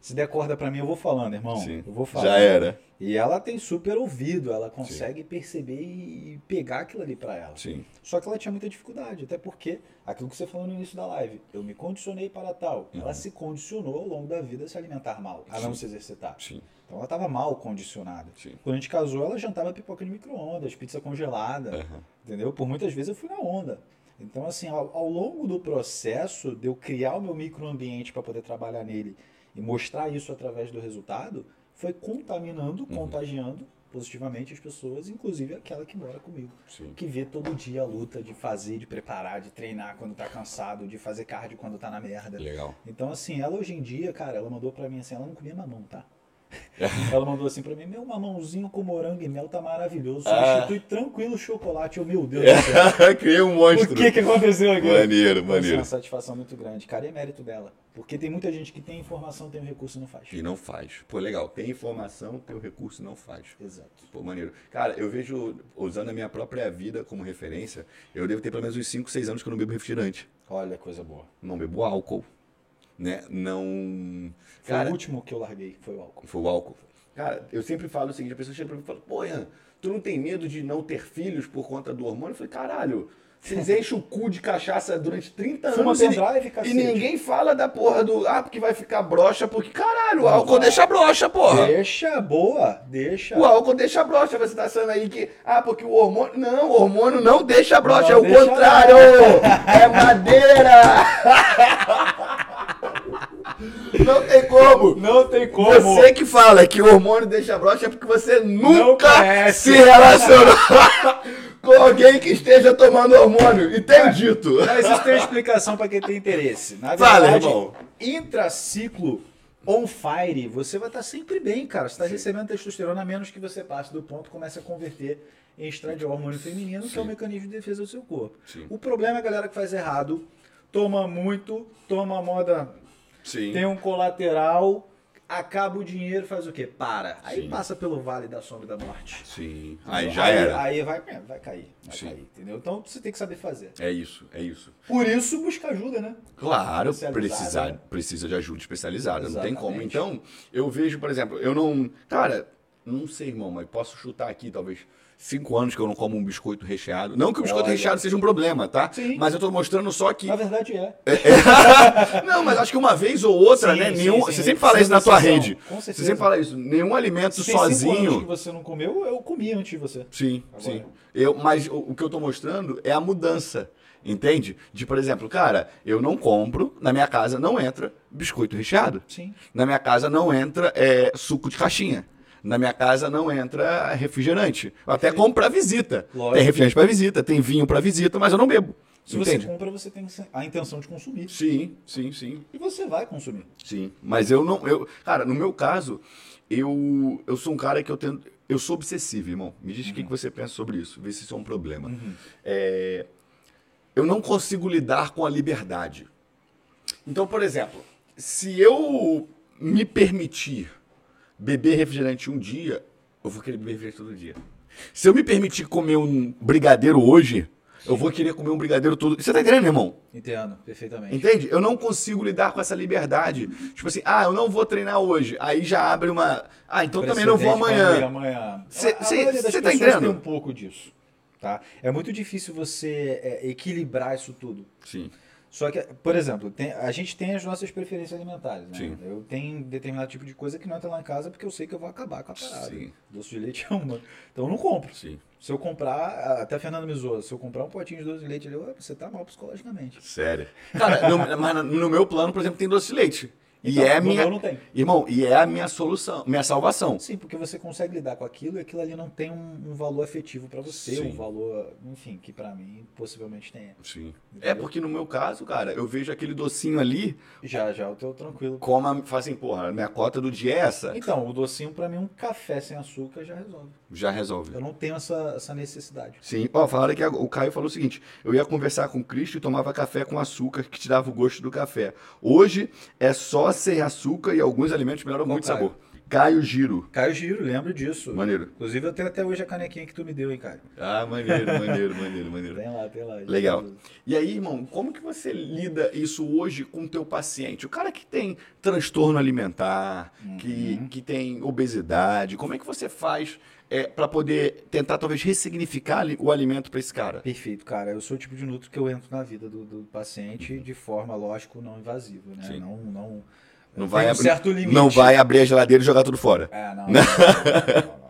Se der corda pra mim, eu vou falando, irmão. Sim. Eu vou falando. Já era. E ela tem super ouvido, ela consegue perceber e pegar aquilo ali pra ela. Sim. Só que ela tinha muita dificuldade, até porque, aquilo que você falou no início da live, eu me condicionei para tal. Ela se condicionou ao longo da vida a se alimentar mal, a não Uhum. Sim. se exercitar. Sim. Então ela estava mal condicionada. Sim. Quando a gente casou, ela jantava pipoca de micro-ondas, pizza congelada, Aham. entendeu? Por muitas vezes eu fui na onda. Então, assim, ao, ao longo do processo de eu criar o meu microambiente para poder trabalhar nele e mostrar isso através do resultado, foi contaminando, Uhum. contagiando positivamente as pessoas, inclusive aquela que mora comigo Sim. que vê todo dia a luta de fazer, de preparar, de treinar quando tá cansado, de fazer cardio quando tá na merda. Legal. Então, assim, ela hoje em dia, cara, ela mandou pra mim assim, ela não comia mamão, tá? ela mandou assim pra mim, meu mamãozinho com morango e mel tá maravilhoso, Ah. substitui tranquilo o chocolate. Eu, meu Deus do céu, Criei um monstro. o que que aconteceu aqui? Maneiro, maneiro. uma satisfação muito grande. Cara, é mérito dela. Porque tem muita gente que tem informação, tem o recurso e não faz. E não faz. Pô, legal. Tem informação, tem o recurso, não faz. Exato. Pô, maneiro. Cara, eu vejo, usando a minha própria vida como referência, eu devo ter pelo menos uns 5, 6 anos que eu não bebo refrigerante. Olha, coisa boa. Não bebo álcool. Né? Não. Foi Cara, o último que eu larguei, foi o álcool. Foi o álcool. Cara, eu sempre falo o seguinte, a pessoa chega pra mim e fala, pô, Ian, tu não tem medo de não ter filhos por conta do hormônio? Eu falei, caralho, Vocês enchem o cu de cachaça durante 30 Fuma anos e, pendrive, e ninguém fala da porra do. Ah, porque vai ficar broxa, porque caralho, o álcool deixa broxa, porra. Deixa, boa, deixa. O álcool deixa broxa. Você tá achando aí que. Ah, porque o hormônio. Não, o hormônio não deixa broxa, Não é o contrário! É madeira! Não tem como! Não tem como. Você que fala que o hormônio deixa broxa é porque você nunca se relacionou com alguém que esteja tomando hormônio. E tem dito. Mas isso tem explicação para quem tem interesse. Na Fala, verdade, irmão. intraciclo on fire, você vai estar sempre bem, cara. Você está recebendo testosterona a menos que você passe do ponto e comece a converter em estradiol hormônio feminino, que é o mecanismo de defesa do seu corpo. Sim. O problema é a galera que faz errado, toma muito, toma moda, Sim. tem um colateral, acaba o dinheiro, faz o quê? Para. Aí Sim. passa pelo vale da sombra da morte. Sim. Aí Entendeu? já era. Aí vai, é, vai cair, vai Sim. cair, entendeu? Então você tem que saber fazer. É isso, é isso. Por isso busca ajuda, né? Claro, Especializada, precisa, né? precisa de ajuda especializada, não tem como. Exatamente. Então, eu vejo, por exemplo, eu não. Cara, não sei, irmão, mas posso chutar aqui, talvez. Cinco anos que eu não como um biscoito recheado. Não que o biscoito Olha. recheado seja um problema, tá? Sim. Mas eu tô mostrando só que. Na verdade é. não, mas acho que uma vez ou outra, Sim, né? sim, Nenhum, sim. Você sempre fala isso na tua rede. com Você certeza. sempre fala isso. Nenhum alimento Se tem cinco anos que sozinho. você não comeu, eu comi antes de você. Sim, Agora. sim. Eu, mas o, o que eu tô mostrando é a mudança. Entende? De, por exemplo, cara, eu não compro, na minha casa não entra biscoito recheado. Sim. Na minha casa não entra é, suco de caixinha. Na minha casa não entra refrigerante. Eu até compro pra visita. Lógico. Tem refrigerante pra visita, tem vinho pra visita, mas eu não bebo. Se Entende? você compra, você tem a intenção de consumir. Sim, sim, sim. E você vai consumir. Sim, mas eu não, eu, cara, no meu caso, eu, eu sou um cara que eu tento, eu sou obsessivo, irmão. Me diz o que, que você pensa sobre isso, vê se isso é um problema. É, eu não consigo lidar com a liberdade. Então, por exemplo, se eu me permitir beber refrigerante um dia, eu vou querer beber refrigerante todo dia. Se eu me permitir comer um brigadeiro hoje, eu vou querer comer um brigadeiro todo. Você tá entendendo, irmão? Entendo, perfeitamente. Entende? Eu não consigo lidar com essa liberdade. Tipo assim, ah, eu não vou treinar hoje. Aí já abre uma. Ah, então também não vou amanhã. amanhã. Cê- a, a cê- cê tá entendendo? tem um pouco disso. Tá? É muito difícil você é, equilibrar isso tudo. Sim. Só que, por exemplo, tem- a gente tem as nossas preferências alimentares, né? Sim. Eu tenho determinado tipo de coisa que não entra lá em casa porque eu sei que eu vou acabar com a parada. Sim. Doce de leite é uma. Então eu não compro. Sim. Se eu comprar, até a Fernanda me zoa, se eu comprar um potinho de doce de leite ali, "Ué, você tá mal psicologicamente. Sério. Cara, no, mas no meu plano, por exemplo, tem doce de leite. E Então, é a minha. não tem. Irmão, e é a minha solução, minha salvação. Sim, porque você consegue lidar com aquilo e aquilo ali não tem um, um valor afetivo pra você, Sim. um valor, enfim, que pra mim possivelmente tenha. Sim. É porque no meu caso, cara, eu vejo aquele docinho ali, Já, já, eu tô tranquilo. como fala assim, porra, minha cota do dia é essa. Então, o docinho pra mim, um café sem açúcar já resolve. Já resolve. Eu não tenho essa, essa necessidade. Sim. Ó, falaram que o Caio falou o seguinte: eu ia conversar com Cristo e tomava café com açúcar que te dava o gosto do café. Hoje é só sem açúcar e alguns alimentos melhoram Qual muito Caio? sabor. Caio Giro. Caio Giro, lembro disso. Maneiro. Inclusive, eu tenho até hoje a canequinha que tu me deu, hein, Caio? Ah, maneiro, maneiro, maneiro, maneiro. Tem lá, tem lá. Legal. E aí, irmão, como que você lida isso hoje com o teu paciente? O cara que tem transtorno alimentar, que, que tem obesidade, como é que você faz é, para poder tentar talvez ressignificar o alimento para esse cara? Perfeito, cara. Eu sou o tipo de nutro que eu entro na vida do, do paciente de forma, lógico, não invasiva, né? Sim. Não, não, Não vai, um abrir, certo limite. não vai abrir a geladeira e jogar tudo fora. É, não, não, não.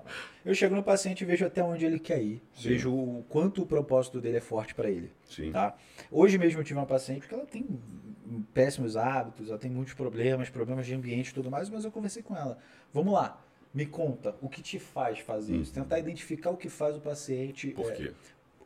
Eu chego no paciente e vejo até onde ele quer ir. Sim. Vejo o quanto o propósito dele é forte para ele. Sim. Tá? Hoje mesmo eu tive uma paciente que ela tem péssimos hábitos, ela tem muitos problemas, problemas de ambiente e tudo mais, mas eu conversei com ela. Vamos lá, me conta o que te faz fazer isso. Tentar identificar o que faz o paciente. Hum. Por é, quê?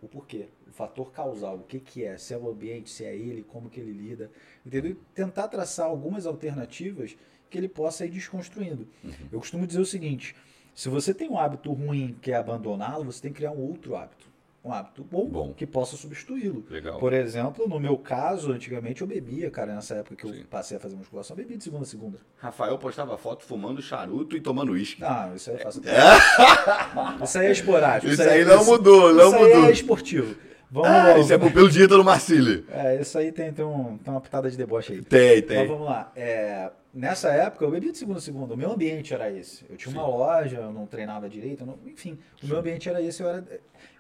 o porquê, o fator causal, o que, que é, se é o ambiente, se é ele, como que ele lida, entendeu? E tentar traçar algumas alternativas que ele possa ir desconstruindo. Uhum. Eu costumo dizer o seguinte: se você tem um hábito ruim que é abandoná-lo, você tem que criar um outro hábito. Um hábito bom, Bom. que possa substituí-lo. Legal. Por exemplo, no meu caso, antigamente eu bebia, cara, nessa época que eu Sim. passei a fazer musculação, eu bebia de segunda a segunda. Rafael postava foto fumando charuto e tomando uísque. Não, isso aí eu faço. Isso aí é esporádico. Isso aí não mudou, não isso aí mudou. é esportivo. Vamos, Ah, isso é pelo dieta do Marcílio. É, isso aí tem, tem, um- tem uma pitada de deboche aí. Tem, Mas tem. vamos lá. É, nessa época, eu bebia de segunda a segunda. O meu ambiente era esse. Eu tinha uma loja, eu não treinava direito. não- enfim, o meu ambiente era esse. Eu, era,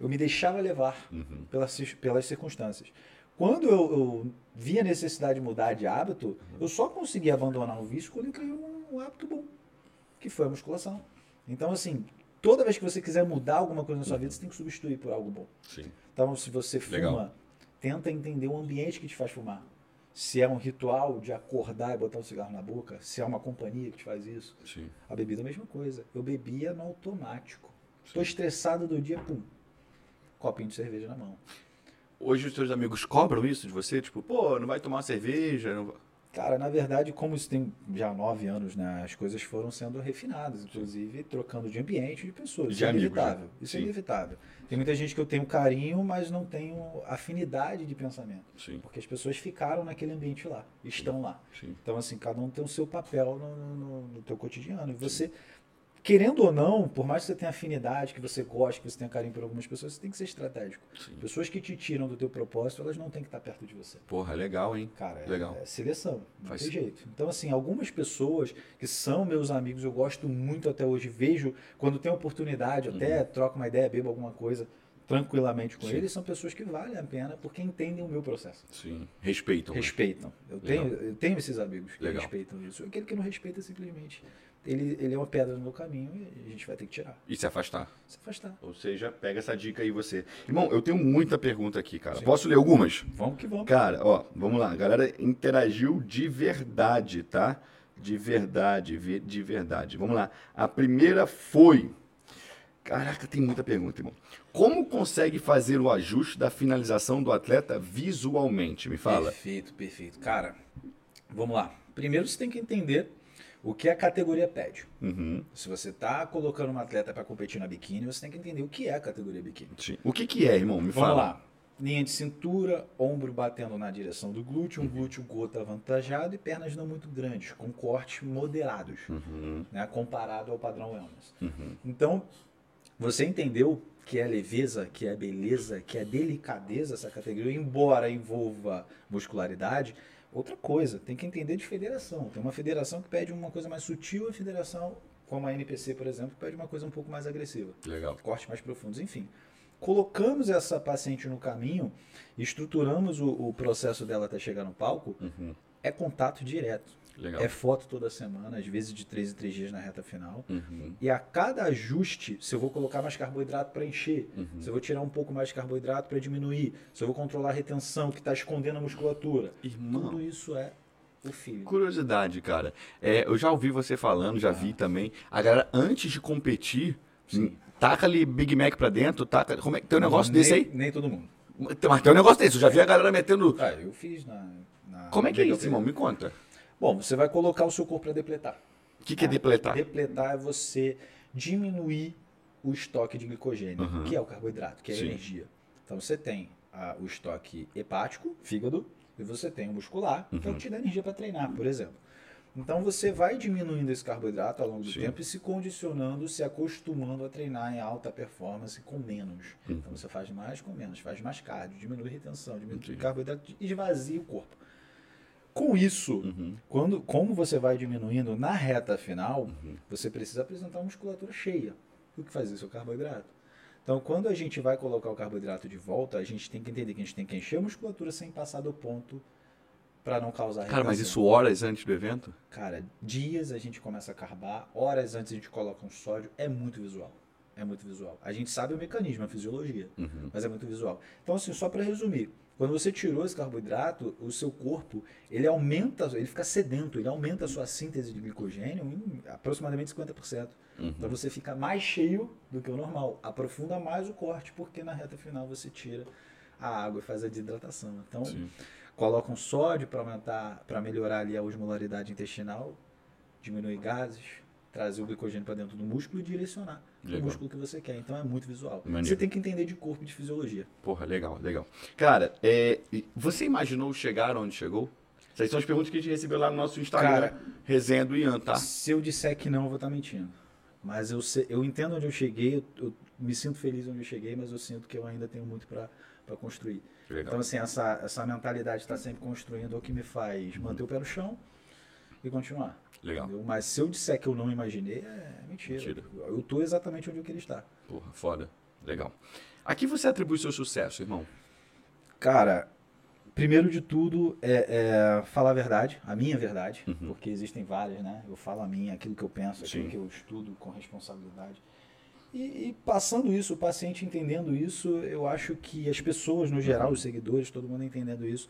eu me deixava levar Uhum. pelas, pelas circunstâncias. Quando eu, eu via a necessidade de mudar de hábito, Uhum. eu só consegui abandonar o vício quando eu criei um, um hábito bom, que foi a musculação. Então, assim, toda vez que você quiser mudar alguma coisa na sua vida, você tem que substituir por algo bom. Sim. Então, se você fuma, Legal. tenta entender o ambiente que te faz fumar. Se é um ritual de acordar e botar um cigarro na boca, se é uma companhia que te faz isso. Sim. A bebida é a mesma coisa. Eu bebia no automático. Tô estressado do dia, pum. Copinho de cerveja na mão. Hoje os seus amigos cobram isso de você? Tipo, pô, não vai tomar cerveja? Não... Cara, na verdade, como isso tem já nove anos, né? As coisas foram sendo refinadas, inclusive trocando de ambiente de pessoas. Isso De é amigos, inevitável. né? Isso Sim. é inevitável. Tem muita gente que eu tenho carinho, mas não tenho afinidade de pensamento. Sim, Porque as pessoas ficaram naquele ambiente lá, estão lá. sim. Então, assim, cada um tem o seu papel no, no, no teu cotidiano. E você, querendo ou não, por mais que você tenha afinidade, que você goste, que você tenha carinho por algumas pessoas, você tem que ser estratégico. Sim. Pessoas que te tiram do teu propósito, elas não têm que estar perto de você. Porra, legal, hein? Cara, é, Legal. é seleção, não Faz tem sim. jeito. Então, assim, algumas pessoas que são meus amigos, eu gosto muito até hoje, vejo, quando tem oportunidade, até troco uma ideia, bebo alguma coisa tranquilamente com Uhum. Sim. eles, são pessoas que valem a pena porque entendem o meu processo. Sim. Respeitam. né? Respeitam. Eu Legal. tenho, eu tenho esses amigos que Legal. respeitam isso. Aquele que não respeita simplesmente. Ele, ele é uma pedra no meu caminho e a gente vai ter que tirar. E se afastar. Se afastar. Ou seja, pega essa dica aí você. Irmão, eu tenho muita pergunta aqui, cara. Sim. Posso ler algumas? Vamos que vamos. Cara, ó, vamos lá. A galera interagiu de verdade, tá? De verdade, ve- de verdade. Vamos lá. A primeira foi. Caraca, tem muita pergunta, irmão. Como consegue fazer o ajuste da finalização do atleta visualmente? Me fala. Perfeito, perfeito. Cara, vamos lá. Primeiro você tem que entender o que a categoria pede. Uhum. Se você está colocando um atleta para competir na biquíni, você tem que entender o que é a categoria biquíni. Sim. O que que é, irmão? Me Vamos fala. lá. Linha de cintura, ombro batendo na direção do glúteo, um glúteo gota avantajado e pernas não muito grandes, com cortes moderados, Uhum. né, comparado ao padrão wellness. Uhum. Então, você entendeu que é leveza, que é beleza, que é delicadeza essa categoria, embora envolva muscularidade, outra coisa, tem que entender de federação. Tem uma federação que pede uma coisa mais sutil, a federação, como a NPC, por exemplo, pede uma coisa um pouco mais agressiva Legal. cortes mais profundos, enfim. Colocamos essa paciente no caminho, estruturamos o, o processo dela até chegar no palco, Uhum. é contato direto. Legal. É foto toda semana, às vezes de 3 em 3 dias na reta final. Uhum. E a cada ajuste, se eu vou colocar mais carboidrato para encher, Uhum. se eu vou tirar um pouco mais de carboidrato para diminuir, se eu vou controlar a retenção que está escondendo a musculatura, Irmão. tudo isso é o filho. Curiosidade, cara. É, eu já ouvi você falando, já vi também. A galera, antes de competir, Sim. taca ali Big Mac pra dentro, taca. Como é que tem um negócio nem, desse aí? Nem todo mundo. Mas tem um negócio desse, eu já vi a galera metendo. Ah, eu fiz na. na Como é que é isso, irmão? Me conta. Bom, você vai colocar o seu corpo para depletar. O que, que é depletar? Depletar é você diminuir o estoque de glicogênio, Uhum. que é o carboidrato, que é a energia. Então você tem ah, o estoque hepático, fígado, e você tem o muscular, que é o Uhum. que te dá energia para treinar, por exemplo. Então você vai diminuindo esse carboidrato ao longo do Sim. tempo e se condicionando, se acostumando a treinar em alta performance com menos. Uhum. Então você faz mais com menos, faz mais cardio, diminui a retenção, diminui Entendi. o carboidrato e esvazia o corpo. Com isso, Uhum. quando, como você vai diminuindo na reta final, Uhum. você precisa apresentar uma musculatura cheia. O que faz isso? É o carboidrato. Então, quando a gente vai colocar o carboidrato de volta, a gente tem que entender que a gente tem que encher a musculatura sem passar do ponto para não causar Cara, mas isso horas antes do evento? Cara, dias a gente começa a carbar, horas antes a gente coloca um sódio, é muito visual. É muito visual. A gente sabe o mecanismo, a fisiologia, Uhum. mas é muito visual. Então, assim, só para resumir, quando você tirou esse carboidrato, o seu corpo, ele aumenta, ele fica sedento, ele aumenta a sua síntese de glicogênio em aproximadamente 50%. Uhum. Então você fica mais cheio do que o normal. Aprofunda mais o corte, porque na reta final você tira a água e faz a desidratação. Então, Sim. coloca um sódio para aumentar, para melhorar ali a osmolaridade intestinal, diminuir gases, trazer o glicogênio para dentro do músculo e direcionar Legal. o músculo que você quer. Então é muito visual. Maneiro. Você tem que entender de corpo e de fisiologia. Porra, legal, legal. Cara, é, você imaginou chegar onde chegou? Essas são as perguntas que a gente recebeu lá no nosso Instagram, Cara, resenha do Ian, tá? Se eu disser que não, eu vou estar mentindo. Mas eu, sei- eu entendo onde eu cheguei, eu, eu me sinto feliz onde eu cheguei, mas eu sinto que eu ainda tenho muito para para construir. Legal. Então, assim, essa, essa mentalidade está sempre construindo é o que me faz manter o pé no chão e continuar. Legal. entendeu? Mas se eu disser que eu não imaginei, é mentira. Mentira. Eu tô exatamente onde eu queria estar. Porra, foda. Legal. A que você atribui seu sucesso, irmão? Cara, primeiro de tudo é, é falar a verdade, a minha verdade, Uhum. porque existem várias, né? Eu falo a minha, aquilo que eu penso, aquilo Sim. que eu estudo com responsabilidade. E, e passando isso, o paciente entendendo isso, eu acho que as pessoas, no geral, Uhum. os seguidores, todo mundo entendendo isso,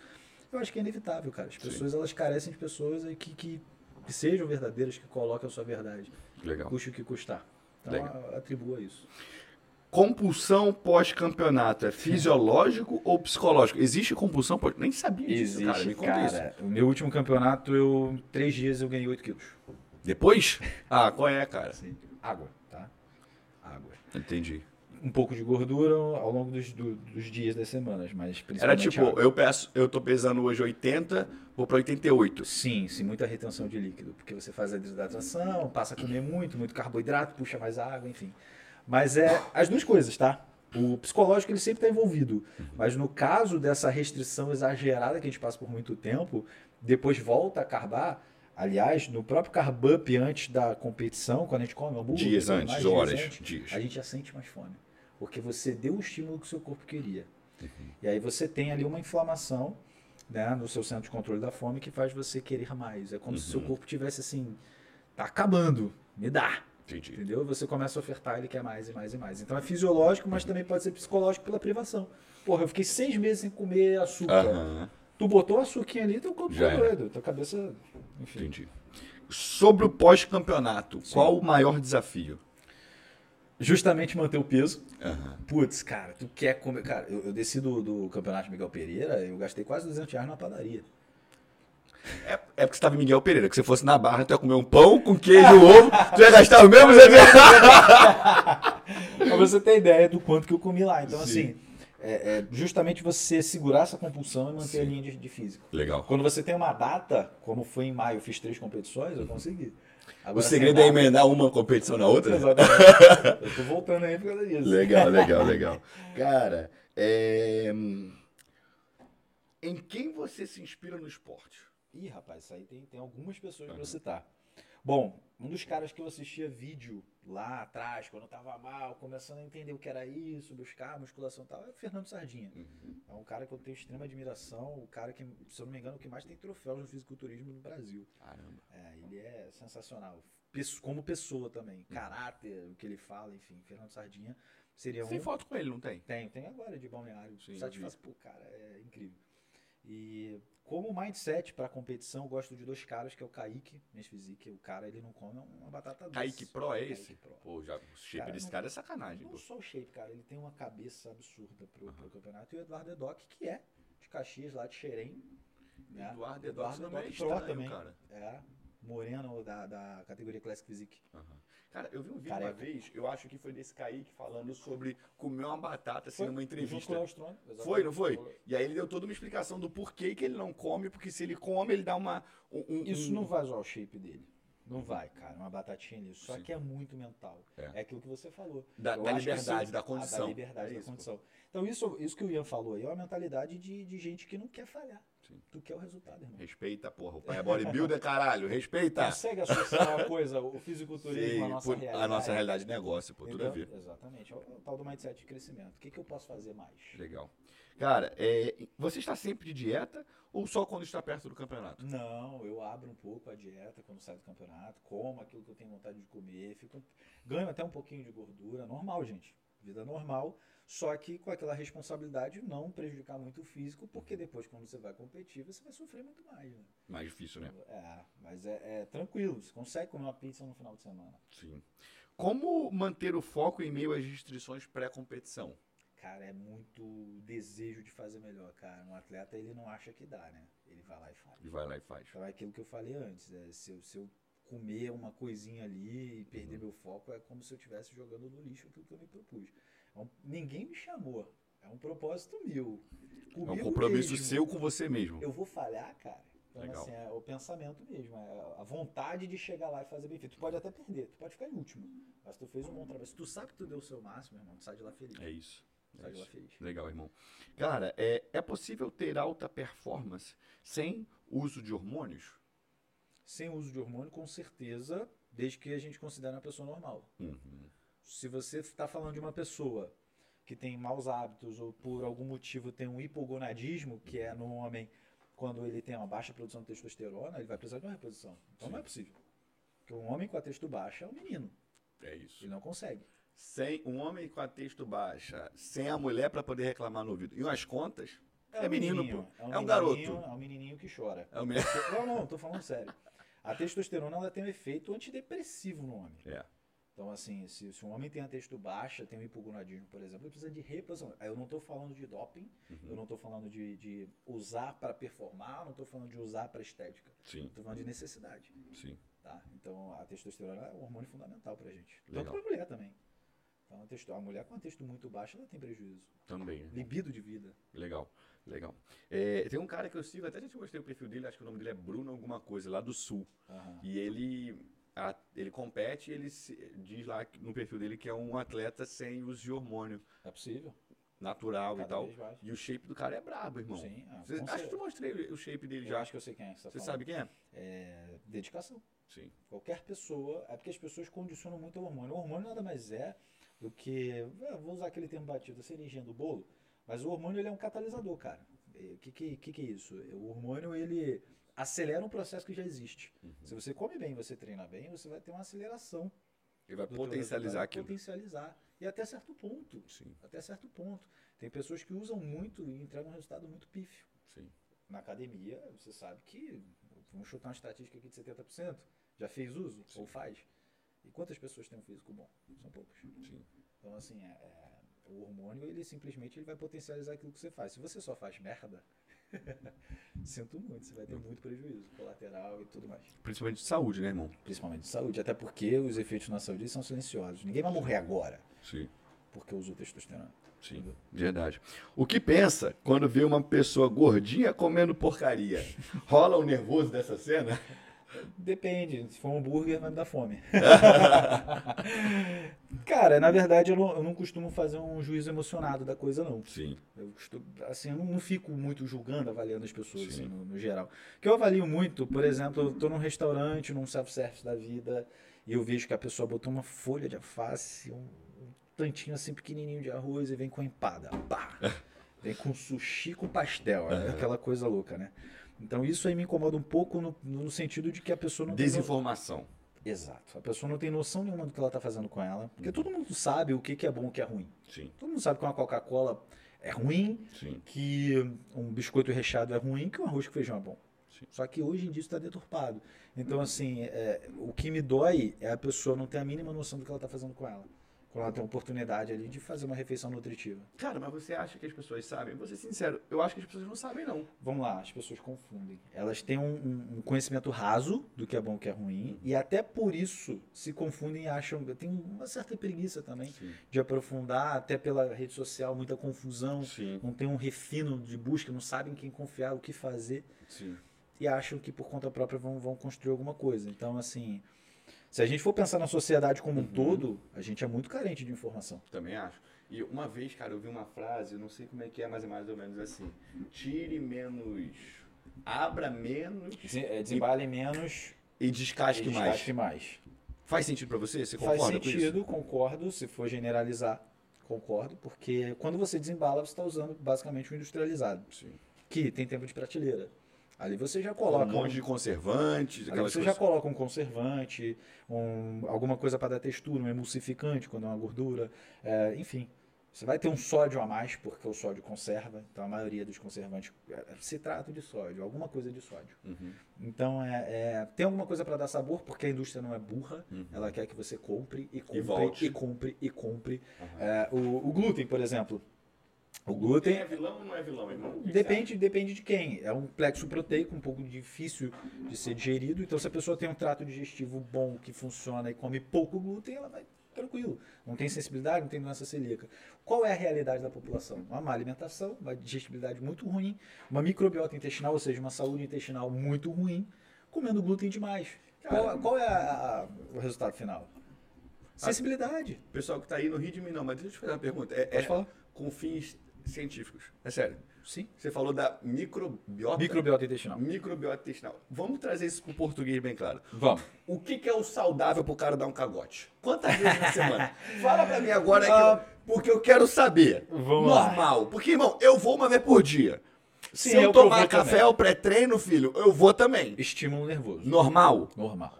eu acho que é inevitável, cara. As Sim. pessoas, elas carecem de pessoas que, que, que sejam verdadeiras, que coloquem a sua verdade, Legal. custe o que custar. Então, Legal. atribua isso. Compulsão pós-campeonato é fisiológico ou psicológico? Existe compulsão pós Nem sabia disso, cara. Me conta isso. O meu último campeonato, eu, três dias, eu ganhei 8 quilos. Depois? Ah, qual é, cara? Assim, água, tá? Água. Entendi. Um pouco de gordura ao longo dos, do- dos dias das semanas, mas Era principalmente tipo, água. eu peço, eu tô pesando hoje 80, vou pra 88. Sim, sim, muita retenção de líquido, porque você faz a desidratação, passa a comer muito, muito carboidrato, puxa mais água, enfim. Mas é as duas coisas, tá? O psicológico ele sempre está envolvido, mas no caso dessa restrição exagerada que a gente passa por muito tempo, depois volta a carbar. Aliás, no próprio carb up antes da competição, quando a gente come hambúrguer, Dias antes, mais, horas, antes, dias. a gente já sente mais fome, porque você deu o estímulo que o seu corpo queria. Uhum. E aí você tem ali uma inflamação né, no seu centro de controle da fome que faz você querer mais. É como se o seu Uhum. corpo tivesse assim, tá acabando, me dá. Entendi. Entendeu? E Você começa a ofertar, ele quer mais e mais e mais. Então é fisiológico, mas também pode ser psicológico pela privação. Porra, eu fiquei seis meses sem comer açúcar. Aham, Tu botou açúcar ali, teu corpo ficou era. doido. Tua cabeça. Enfim. entendi. Sobre o pós-campeonato, qual o maior desafio? Justamente manter o peso. Aham. Putz, cara, tu quer comer. Cara, eu, eu desci do, do campeonato Miguel Pereira, eu gastei quase 200 reais na padaria. É, é porque você tava em Miguel Pereira, que se fosse na barra, tu ia comer um pão com queijo e ovo, tu ia gastar os mesmos 200 pra você ter ideia do quanto que eu comi lá. Então, Sim. assim, é, é justamente você segurar essa compulsão e manter a Sim. linha de, de físico. Legal. Quando você tem uma data, como foi em maio, eu fiz três competições, eu consegui. O Agora, segredo sem é emendar uma competição na outra? Exatamente. Eu tô voltando aí por causa disso. Legal, legal, legal. Cara, é... em quem você se inspira no esporte? Ih, rapaz, isso aí tem, tem algumas pessoas pra eu citar. Bom, um dos caras que eu assistia vídeo lá atrás, quando eu tava mal, começando a entender o que era isso, buscar musculação e tal, é o Fernando Sardinha. É um cara que eu tenho extrema admiração, o cara que, se eu não me engano, é o que mais tem troféus no fisiculturismo no Brasil. Caramba. É, ele é sensacional. Como pessoa também, caráter, o que ele fala, enfim, Fernando Sardinha seria um. Tem foto com ele, não tem? Tem, tem agora de balneário. Sim, eu Satisfaz, pô, cara, é incrível. E como mindset para competição, eu gosto de dois caras, que é o Kaique, Men's Physique, o cara, ele não come uma batata doce. Kaique Pro é esse? Pro. Pô, já, o shape Cara, desse não- cara é sacanagem, Não pô. só o shape, cara, ele tem uma cabeça absurda pro, pro campeonato. E o Eduardo Edoc, que é de Caxias, lá de Xerém. né? Eduardo Edoc também é Pro também. cara. É, moreno da, da categoria Classic Physique. Aham. Cara, eu vi um vídeo Careca. uma vez, eu acho que foi desse Kaique falando sobre comer uma batata assim Foi, numa entrevista. Exatamente. Foi, não foi? E aí ele deu toda uma explicação do porquê que ele não come, porque se ele come, ele dá uma. um- um- Isso não vai zoar o shape dele. Não vai, cara. Uma batatinha nisso. Só Sim. que é muito mental. É. É, aquilo que você falou. Da- da liberdade, isso- da ah, condição. Da liberdade, É da isso, condição. Então, isso, isso que o Ian falou aí é uma mentalidade de, de gente que não quer falhar. Sim. Tu quer o resultado, irmão. Respeita, porra. O pai é bodybuilder, caralho. Respeita. Consegue associar uma coisa, o fisiculturismo, Sim, à nossa por- realidade. a nossa realidade de negócio, pô, tudo a ver. Exatamente. É o, é o tal do mindset de crescimento. O que, que eu posso fazer mais? Legal. Cara, é, você está sempre de dieta ou só quando está perto do campeonato? Não, eu abro um pouco a dieta quando saio do campeonato, como aquilo que eu tenho vontade de comer, fico, ganho até um pouquinho de gordura, normal, gente. Vida normal, só que com aquela responsabilidade de não prejudicar muito o físico, porque depois, quando você vai competir, você vai sofrer muito mais, né? Mais difícil, né? É, mas é, é tranquilo, você consegue comer uma pizza no final de semana. Sim. Como manter o foco em meio às restrições pré-competição? Cara, é muito desejo de fazer melhor, cara. Um atleta, ele não acha que dá, né? Ele vai lá e faz. E vai lá e faz. Então é aquilo que eu falei antes. É, se, eu, se eu comer uma coisinha ali e perder meu foco, é como se eu estivesse jogando no lixo aquilo que eu me propus. Um- ninguém me chamou. É um propósito meu. É um Comigo compromisso mesmo. seu com você mesmo. Eu vou falhar, cara. Então, Legal. assim, é o pensamento mesmo. É a vontade de chegar lá e fazer bem feito. Tu pode até perder, tu pode ficar em último. Mas tu fez um bom trabalho. Se tu sabe que tu deu o seu máximo, irmão, tu sai de lá feliz. É isso. Lá feliz. Legal, irmão. Cara, é, é possível ter alta performance sem uso de hormônios? Sem uso de hormônio, com certeza, desde que a gente considere uma pessoa normal. Uhum. Se você está falando de uma pessoa que tem maus hábitos ou por algum motivo tem um hipogonadismo, que é no homem quando ele tem uma baixa produção de testosterona, ele vai precisar de uma reposição. Então não é possível. Porque um homem com a testo baixa é um menino. É isso. Ele não consegue. Sem um homem com a texto baixa, sem a mulher para poder reclamar no ouvido. E umas contas, é, um menino, menininho, pô. É um, menininho, garoto. É um menininho que chora. É um menino. Não, não, tô falando sério. A testosterona ela tem um efeito antidepressivo no homem. É. Então, assim, se, se um homem tem a testo baixa, tem um hipogonadismo, por exemplo, ele precisa de reposição. Eu não estou falando de doping, Uhum. eu não estou falando de, de usar para performar, não estou falando de usar para estética. Sim, Estou falando de necessidade. sim. Tá? Então, a testosterona é um hormônio fundamental para gente. Legal. Tanto para mulher também. Então, a, testo, a mulher com a testo muito baixa, ela tem prejuízo. Também. né? Libido de vida. Legal, legal. É, tem um cara que eu sigo, até já te mostrei o perfil dele, acho que o nome dele é Bruno alguma coisa, lá do Sul. Aham. E ele, a- ele compete e ele se- diz lá no perfil dele que é um atleta sem uso de hormônio É possível. natural e Cada tal. vez mais. E o shape do cara é brabo, irmão. Sim, ah, com acho que eu mostrei o shape dele Eu já. acho que eu sei quem é você tá sabe quem é? É dedicação. Sim. Qualquer pessoa, é porque as pessoas condicionam muito o hormônio. O hormônio nada mais é do que, ah, vou usar aquele termo batido, a cerejinha do bolo, mas o hormônio ele é um catalisador, cara. O que, que, que, que é isso? O hormônio ele acelera um processo que já existe. Uhum. Se você come bem, você treina bem, você vai ter uma aceleração. Ele vai potencializar aquilo. Potencializar. E até certo ponto. Sim, Até certo ponto. Tem pessoas que usam muito e entregam um resultado muito pífio. sim. Na academia, você sabe que, vamos chutar uma estatística aqui de 70%, já fez uso Sim. ou faz. E quantas pessoas têm um físico bom? São poucas. Sim. Então, assim, é- é, o hormônio, ele simplesmente ele vai potencializar aquilo que você faz. Se você só faz merda, sinto muito, você vai ter muito prejuízo colateral e tudo mais. Principalmente de saúde, né, irmão? Principalmente de saúde, até porque os efeitos na saúde são silenciosos. Ninguém vai morrer agora Sim. porque usou testosterona. Sim, verdade. O que pensa quando vê uma pessoa gordinha comendo porcaria? Rola um nervoso dessa cena? Depende, se for um hambúrguer vai me dar fome. Cara, na verdade eu não, eu não costumo fazer um juízo emocionado da coisa, não. Sim, Eu costumo, assim, eu não, não fico muito julgando, avaliando as pessoas, Sim. assim, no, no geral. O que eu avalio muito, por exemplo, eu tô num restaurante, num self-service da vida, e eu vejo que a pessoa botou uma folha de alface, um, um tantinho assim pequenininho de arroz e vem com empada. Pá! Vem com sushi com pastel, é aquela coisa louca, né? Então isso aí me incomoda um pouco no, no sentido de que a pessoa não tem no- desinformação. Exato. A pessoa não tem noção nenhuma do que ela está fazendo com ela. Porque todo mundo sabe o que que é bom e o que é ruim. Sim, Todo mundo sabe que uma Coca-Cola é ruim, sim, que um biscoito recheado é ruim, que um arroz com feijão é bom. Sim. Só que hoje em dia isso está deturpado. Então, assim, é, o que me dói é a pessoa não ter a mínima noção do que ela está fazendo com ela. Quando ela tem a oportunidade ali de fazer uma refeição nutritiva. Cara, mas você acha que as pessoas sabem? Vou ser sincero, eu acho que as pessoas não sabem, não. Vamos lá, as pessoas confundem. Elas têm um, um- conhecimento raso do que é bom e o que é ruim, e até por isso se confundem e acham. Tem uma certa preguiça também Sim, de aprofundar, até pela rede social, muita confusão. sim, Não tem um refino de busca, não sabem em quem confiar, o que fazer, sim. e acham que por conta própria vão, vão construir alguma coisa. Então, assim, se a gente for pensar na sociedade como um Uhum. todo, a gente é muito carente de informação. Também acho. E uma vez, cara, eu vi uma frase, eu não sei como é que é, mas é mais ou menos assim. Tire menos, abra menos é, Desembale menos e descasque e mais. desgaste mais. Faz sentido pra você? Você Faz concorda com isso? sentido, concordo, se for generalizar, concordo, porque quando você desembala, você está usando basicamente o industrializado, Sim. que tem tempo de prateleira. Ali você já Um coloca monte de conservantes, Ali você coisas. já coloca um conservante, um, alguma coisa para dar textura, um emulsificante quando é uma gordura, é, enfim. Você vai ter um sódio a mais, porque o sódio conserva, então a maioria dos conservantes é, se trata de sódio, alguma coisa de sódio. Uhum. Então é, é- tem alguma coisa para dar sabor, porque a indústria não é burra, Uhum. ela quer que você compre e compre volte. e compre e compre. Aham. É, o, o glúten, por exemplo. O glúten é vilão ou não é vilão, irmão? Depende, depende de quem. É um plexo proteico um pouco difícil de ser digerido. Então, se a pessoa tem um trato digestivo bom, que funciona e come pouco glúten, ela vai tranquilo. Não tem sensibilidade, não tem doença celíaca. Qual é a realidade da população? Uma má alimentação, uma digestibilidade muito ruim, uma microbiota intestinal, ou seja, uma saúde intestinal muito ruim, comendo glúten demais. Qual, qual é a- a- o resultado final? Sensibilidade. Pessoal que tá aí no rio de mim, não, mas deixa eu te fazer uma pergunta. É, Pode é- falar. com fins científicos. É sério. Sim. Você falou da microbiota. Microbiota intestinal. Microbiota intestinal. Vamos trazer isso pro português bem claro. Vamos. O que, que é o saudável pro cara dar um cagote? Quantas vezes na semana? Fala pra mim agora, que Ah. eu- porque eu quero saber. Vamos lá. Normal. Porque, irmão, eu vou uma vez por dia. Sim, Se é eu o eu tomar café ao pré-treino, filho, eu vou também. Estímulo nervoso. Normal. Normal.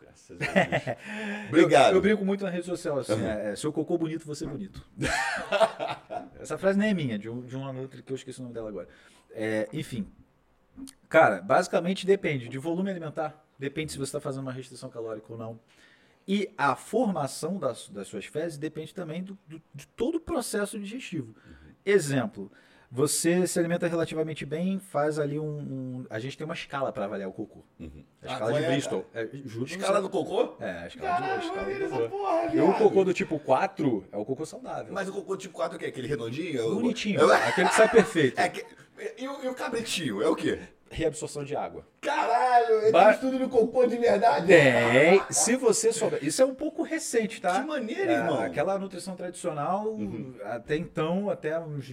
Graças a Deus. Obrigado. Eu, eu brinco muito na rede social assim, é, é, seu cocô bonito, você bonito. Essa frase nem é minha, de, um, de uma outra que eu esqueci o nome dela agora. É, enfim. Cara, basicamente depende de volume alimentar, depende se você está fazendo uma restrição calórica ou não. E a formação das, das suas fezes depende também do, do- de todo o processo digestivo. Exemplo, você se alimenta relativamente bem, faz ali um. um- a gente tem uma escala para avaliar o cocô. A Ah, escala de é, Bristol. É, pra Escala do cocô? É, a escala, de, a Caralho, escala do porra, E o cocô do tipo 4 é o cocô saudável. Mas o cocô tipo 4 o quê? Aquele redondinho? Bonitinho. Eu- Aquele que sai perfeito. É que... e, o, e o cabritinho? É o quê? Reabsorção de água. Caralho, ele Ba- estudo no cocô de verdade? Tem. Se você souber. Isso é um pouco recente, tá? Que maneiro, É, irmão. Aquela nutrição tradicional, Uhum. até então, até uns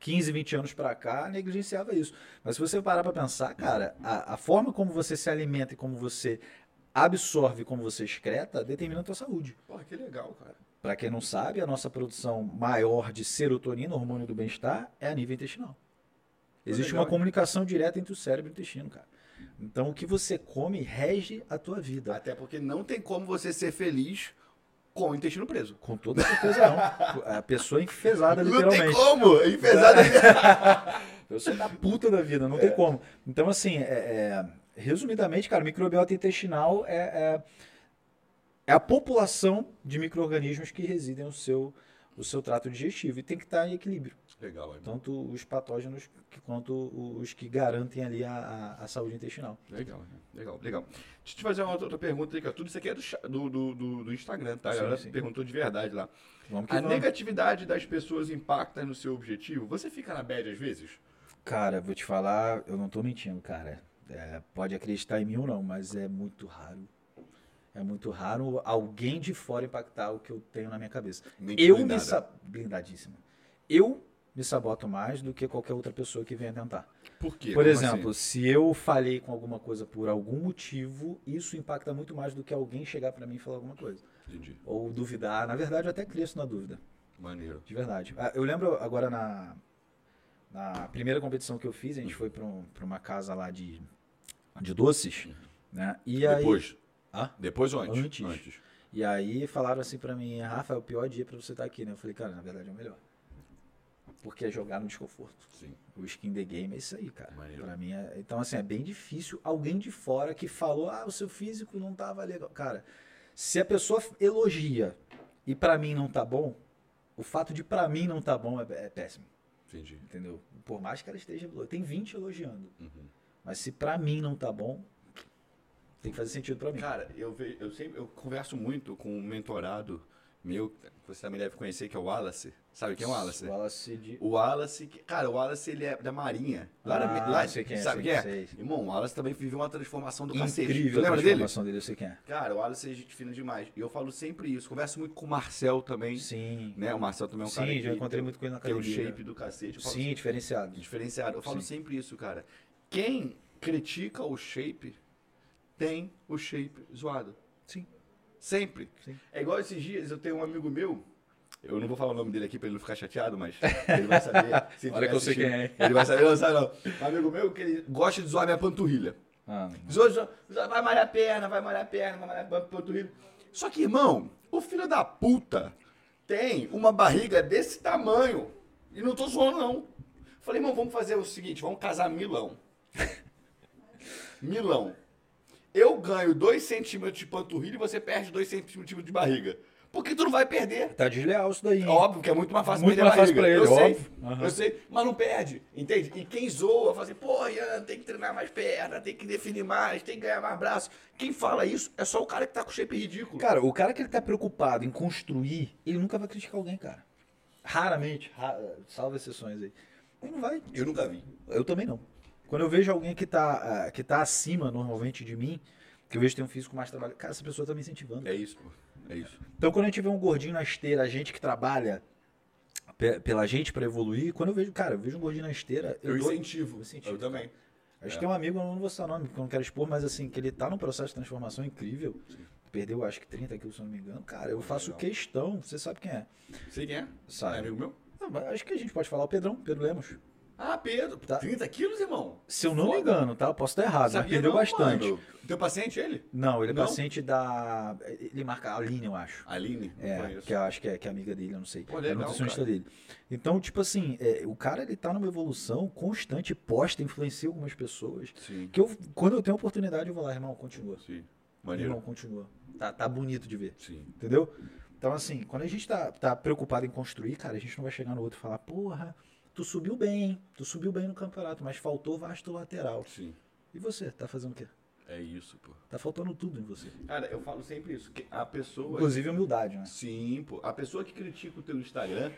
15, 20 anos pra cá, negligenciava isso. Mas se você parar pra pensar, cara, a, a forma como você se alimenta e como você absorve, como você excreta, determina a tua saúde. Porra, que legal, cara. Para quem não sabe, a nossa produção maior de serotonina, hormônio do bem-estar, é a nível intestinal. Existe legal, uma hein? comunicação direta entre o cérebro e o intestino, cara. Então, o que você come rege a tua vida. Até porque não tem como você ser feliz com o intestino preso. Com toda certeza não. A pessoa é enfesada, Não tem literalmente. como! Enfesado Pessoa da puta da vida, não tem como. Então, assim, é- é, resumidamente, cara, microbiota intestinal é, é, é a população de micro-organismos que residem no seu, no seu trato digestivo. E tem que estar em equilíbrio. Legal, irmão. Tanto os patógenos quanto os que garantem ali a, a- saúde intestinal. Legal, legal, legal. Deixa eu te fazer uma outra pergunta aí, cara. Tudo isso aqui é do, do, do, do- Instagram, tá? A Sim, galera sim. perguntou de verdade lá. Vamos que A vamos. negatividade das pessoas impacta no seu objetivo? Você fica na bad às vezes? Cara, vou te falar, eu não tô mentindo, cara. É, pode acreditar em mim ou não, mas é muito raro. É muito raro alguém de fora impactar o que eu tenho na minha cabeça. Eu blindada. me blindadíssima. Eu me saboto mais do que qualquer outra pessoa que venha tentar. Por quê? Por Como exemplo, assim? se eu falhei com alguma coisa por algum motivo, isso impacta muito mais do que alguém chegar pra mim e falar alguma coisa. Entendi. Ou duvidar. Na verdade, eu até cresço na dúvida. Maneiro. De verdade. Ah, Eu lembro agora na, na primeira competição que eu fiz, a gente foi pra um- uma casa lá de, de doces, né? E aí, Depois? Ah? Depois ou antes? Antes. E aí falaram assim pra mim, Rafa, é o pior dia pra você estar aqui, né? Eu falei, cara, na verdade é o melhor. Porque é jogar no desconforto. Sim. O skin the game é isso aí, cara. Maneiro. Pra mim é... Então, assim, é bem difícil alguém de fora que falou, ah, o seu físico não tava legal. Cara, se a pessoa elogia e pra mim não tá bom, o fato de pra mim não tá bom é, é péssimo. Entendi. Entendeu? Por mais que ela esteja. Tem 20 elogiando. Uhum. Mas se pra mim não tá bom, tem que fazer sentido pra mim. Cara, eu, ve, eu sempre eu converso muito com um mentorado meu, você também deve conhecer, que é o Wallace. Sabe quem é o Wallace? O Wallace de. O Wallace, que- cara, o Wallace ele é da Marinha. Lá, na- Ah, lá sei quem é, sabe sei, quem é? sei. Irmão, o Wallace também viveu uma transformação do cacete. Incrível Tu a lembra dele? transformação dele, eu sei quem é. Cara, o Wallace é gente fina demais. E eu falo sempre isso. Converso muito com o Marcel também. Sim. Né? O Marcel também é um cara Sim, já encontrei tem- muito com ele na tem o academia. shape do cacete. Sim, diferenciado. diferenciado. Eu falo Sim. sempre isso, cara. Quem critica o shape tem o shape zoado. Sim. Sempre. Sim. É igual esses dias, eu tenho um amigo meu, eu não vou falar o nome dele aqui pra ele não ficar chateado, mas ele vai saber. Olha que eu sei quem é. Ele vai saber, não sabe não. Um amigo meu que ele gosta de zoar minha panturrilha. Ah, Zoa, zoa, zoa, vai malhar a perna, vai malhar a perna, vai malhar a panturrilha. Só que, irmão, o filho da puta tem uma barriga desse tamanho. E não tô zoando, não. Falei, irmão, vamos fazer o seguinte, vamos casar milão. milão. Eu ganho 2 centímetros de panturrilha e você perde 2 centímetros de barriga. Por que tu não vai perder? tá desleal isso daí. hein? Óbvio que é muito mais fácil Muito perder mais a fácil barriga. pra ele, eu sei. Aham. eu sei, mas não perde, entende? E quem zoa, fala assim, pô, Ian, tem que treinar mais perna, tem que definir mais, tem que ganhar mais braço. Quem fala isso é só o cara que tá com shape ridículo. Cara, o cara que ele tá preocupado em construir, ele nunca vai criticar alguém, cara. Raramente, ra- salvo exceções aí. Ele não vai. Eu nunca vi. Eu também não. Quando eu vejo alguém que tá, ah, que tá acima normalmente de mim, que eu vejo que tem um físico mais trabalho, cara, essa pessoa tá me incentivando. É isso, pô. É isso. Então quando a gente vê um gordinho na esteira, a gente que trabalha, pela gente para evoluir. Quando eu vejo, cara, eu vejo um gordinho na esteira. Eu, eu incentivo. Eu, incentivo, eu também. Acho é. que tem um amigo, eu não vou citar nome, porque eu não quero expor, mas assim, que ele tá num processo de transformação incrível. Sim. Perdeu, acho que 30 quilos, se eu não me engano. Cara, eu faço Legal. questão. Você sabe quem é? Sei quem é. Sabe. É amigo meu? Não, acho que a gente pode falar o Pedrão, Pedro Lemos. Ah, Pedro, tá. 30 quilos, irmão? Se eu não Foda. me engano, tá? Eu posso estar errado, Sabia mas perdeu não, bastante. Mano. Teu paciente, ele? Não, ele é não? paciente da. Ele marca a Aline, eu acho. Aline? É, que eu acho que é, que é amiga dele, eu não sei. Pô, legal, é nutricionista dele. Então, tipo assim, é, o cara ele tá numa evolução constante, posta, influencia algumas pessoas. Sim. Que eu, quando eu tenho oportunidade, eu vou lá, irmão, continua. Sim. Maneiro. Irmão, continua. Tá, tá bonito de ver. Sim. Entendeu? Então, assim, quando a gente tá, tá preocupado em construir, cara, a gente não vai chegar no outro e falar, porra tu subiu bem, tu subiu bem no campeonato, mas faltou vasto lateral. Sim. E você, tá fazendo o quê? É isso, pô. Tá faltando tudo em você. Cara, eu falo sempre isso, que a pessoa... Inclusive humildade, né? Sim, pô. A pessoa que critica o teu Instagram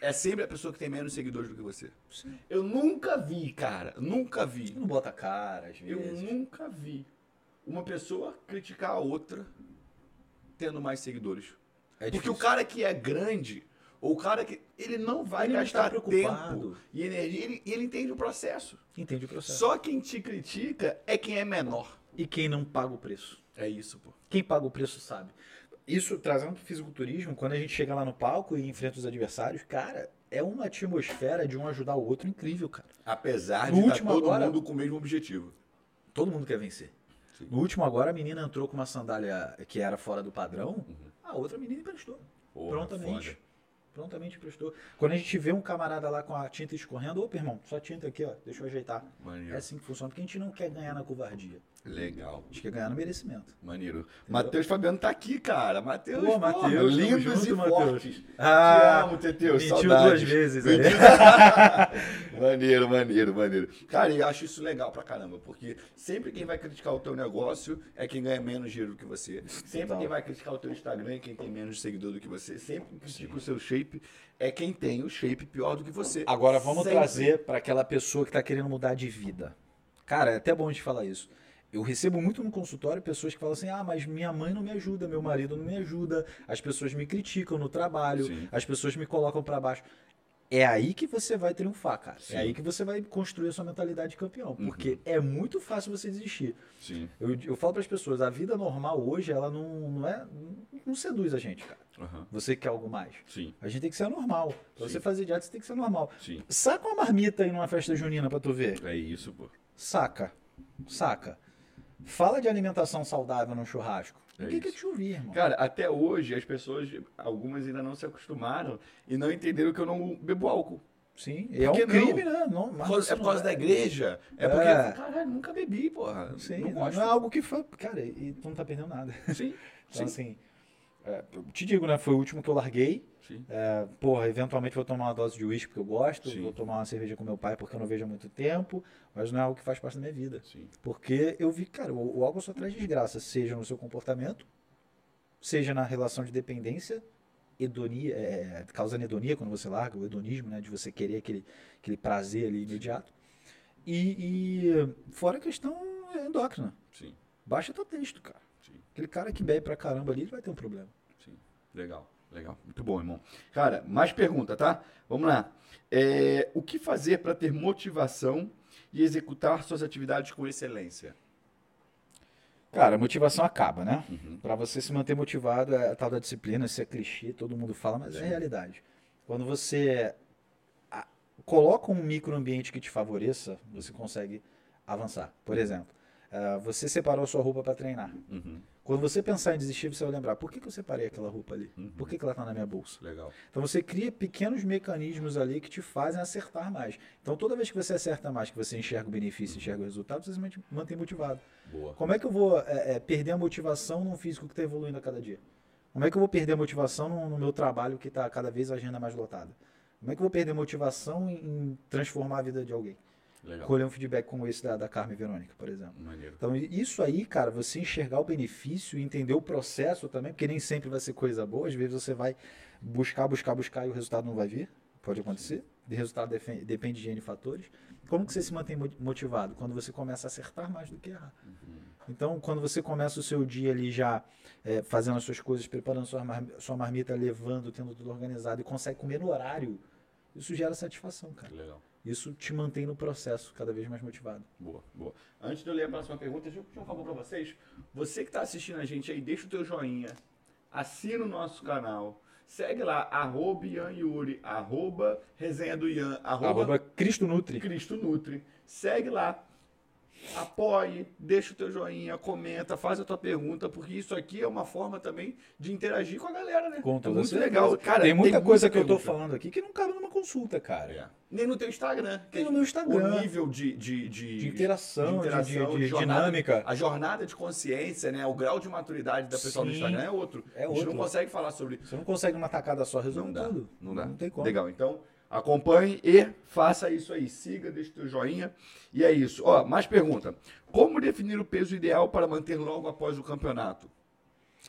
é sempre a pessoa que tem menos seguidores do que você. Sim. Eu nunca vi, cara, nunca vi. Não bota cara, às vezes. Eu nunca vi uma pessoa criticar a outra tendo mais seguidores. É Porque o cara que é grande, ou o cara que. Ele não vai ele gastar não tá tempo e energia. Ele, ele entende o processo. Entende o processo. Só quem te critica é quem é menor. E quem não paga o preço. É isso, pô. Quem paga o preço sabe. Isso, trazendo pro fisiculturismo, quando a gente chega lá no palco e enfrenta os adversários, cara, é uma atmosfera de um ajudar o outro incrível, cara. Apesar no de estar todo agora, mundo com o mesmo objetivo. Todo mundo quer vencer. Sim. No último agora, a menina entrou com uma sandália que era fora do padrão, uhum. a outra menina emprestou. Porra, prontamente. Foda prontamente prestou. Quando a gente vê um camarada lá com a tinta escorrendo, opa, irmão, só tinta aqui, ó, deixa eu ajeitar. Maneiro. É assim que funciona, porque a gente não quer ganhar na covardia. Legal. A gente quer ganhar no merecimento. Maneiro. Matheus Fabiano tá aqui, cara. Matheus, Pô, Matheus, lindos junto, e fortes. Ah, Te amo, Teteu. Mentiu duas vezes. Maneiro, maneiro, maneiro. Cara, eu acho isso legal pra caramba, porque sempre quem vai criticar o teu negócio é quem ganha menos dinheiro do que você. Sempre quem vai criticar o teu Instagram é quem tem menos seguidor do que você. Sempre critica o seu shape é quem tem o shape pior do que você. Agora vamos sempre. trazer para aquela pessoa que tá querendo mudar de vida. Cara, é até bom a gente falar isso. Eu recebo muito no consultório pessoas que falam assim: ah, mas minha mãe não me ajuda, meu marido não me ajuda, as pessoas me criticam no trabalho, Sim. as pessoas me colocam para baixo. É aí que você vai triunfar, cara. É Sim. É aí que você vai construir a sua mentalidade de campeão. Uhum. Porque uhum. é muito fácil você desistir. Sim. Eu, eu falo para as pessoas: a vida normal hoje, ela não, não é. Não seduz a gente, cara. Uhum. Você quer algo mais. Sim. A gente tem que ser normal. Pra você fazer dieta, você tem que ser normal. Sim. Saca uma marmita aí numa festa junina pra tu ver. É isso, pô. Saca. Saca. Fala de alimentação saudável no churrasco. É o que, que é te ouvir, irmão? Cara, até hoje as pessoas, algumas ainda não se acostumaram e não entenderam que eu não bebo álcool. Sim, é um crime, né? Não, causa, é por causa da igreja. É, é porque, caralho, nunca bebi, porra. Sim, não, não, é algo que foi. Cara, e tu não tá perdendo nada. Sim. então, sim. assim, é, te digo, né? Foi o último que eu larguei. É, porra, eventualmente vou tomar uma dose de uísque porque eu gosto, Sim. vou tomar uma cerveja com meu pai porque eu não vejo há muito tempo, mas não é algo que faz parte da minha vida. Sim. Porque eu vi, cara, o, o álcool só traz desgraça, seja no seu comportamento, seja na relação de dependência, hedonia, é, causando hedonia quando você larga, o hedonismo, né, de você querer aquele, aquele prazer ali imediato. E, e fora a questão endócrina. Sim. Baixa teu texto, cara. Sim. Aquele cara que bebe pra caramba ali, ele vai ter um problema. Legal. Legal, muito bom, irmão. Cara, mais pergunta, tá? Vamos lá. É, o que fazer para ter motivação e executar suas atividades com excelência? Cara, a motivação acaba, né? Uhum. Para você se manter motivado, é a tal da disciplina, isso é clichê, todo mundo fala, mas é realidade. Quando você coloca um microambiente que te favoreça, você consegue avançar. Por exemplo, uh, você separou sua roupa para treinar. Uhum. Quando você pensar em desistir, você vai lembrar, por que, que eu separei aquela roupa ali? Uhum. Por que, que ela está na minha bolsa? Legal. Então você cria pequenos mecanismos ali que te fazem acertar mais. Então toda vez que você acerta mais, que você enxerga o benefício, uhum. enxerga o resultado, você se mantém motivado. Boa. Como é que eu vou é, é, perder a motivação num físico que está evoluindo a cada dia? Como é que eu vou perder a motivação no, no meu trabalho que está cada vez a agenda mais lotada? Como é que eu vou perder a motivação em, em transformar a vida de alguém? Legal. colher um feedback como esse da, da Carmen Verônica, por exemplo. Maneiro. Então, isso aí, cara, você enxergar o benefício e entender o processo também, porque nem sempre vai ser coisa boa, às vezes você vai buscar, buscar, buscar e o resultado não vai vir. Pode acontecer. O resultado depende de N fatores. Como que você se mantém motivado? Quando você começa a acertar mais do que errar. Uhum. Então, quando você começa o seu dia ali já é, fazendo as suas coisas, preparando sua, sua marmita, levando, tendo tudo organizado e consegue comer no horário, isso gera satisfação, cara. Legal. Isso te mantém no processo cada vez mais motivado. Boa, boa. Antes de eu ler a próxima pergunta, deixa eu pedir um favor para vocês. Você que está assistindo a gente aí, deixa o teu joinha, assina o nosso canal, segue lá, arroba Ian Yuri, arroba resenha do Ian, arroba, arroba Cristo Nutri. Cristo Nutri. Segue lá, apoie, deixa o teu joinha, comenta, faz a tua pergunta, porque isso aqui é uma forma também de interagir com a galera, né? Com é muito certeza. legal. Cara, tem muita tem coisa muita que eu tô pergunta. falando aqui que não cabe numa consulta, cara. É. Nem no teu Instagram. Nem no que meu Instagram. O nível de, de, de, De interação, de- de- de jornada- dinâmica. A jornada de consciência, né? O grau de maturidade da pessoa no Sim. Instagram é outro. É A gente não outro. consegue falar sobre Você não consegue uma tacada só resolver Não dá, tudo. não dá. Não tem como. Legal, então acompanhe e faça isso aí. Siga, deixe teu joinha. E é isso. Ó, mais pergunta. Como definir o peso ideal para manter logo após o campeonato?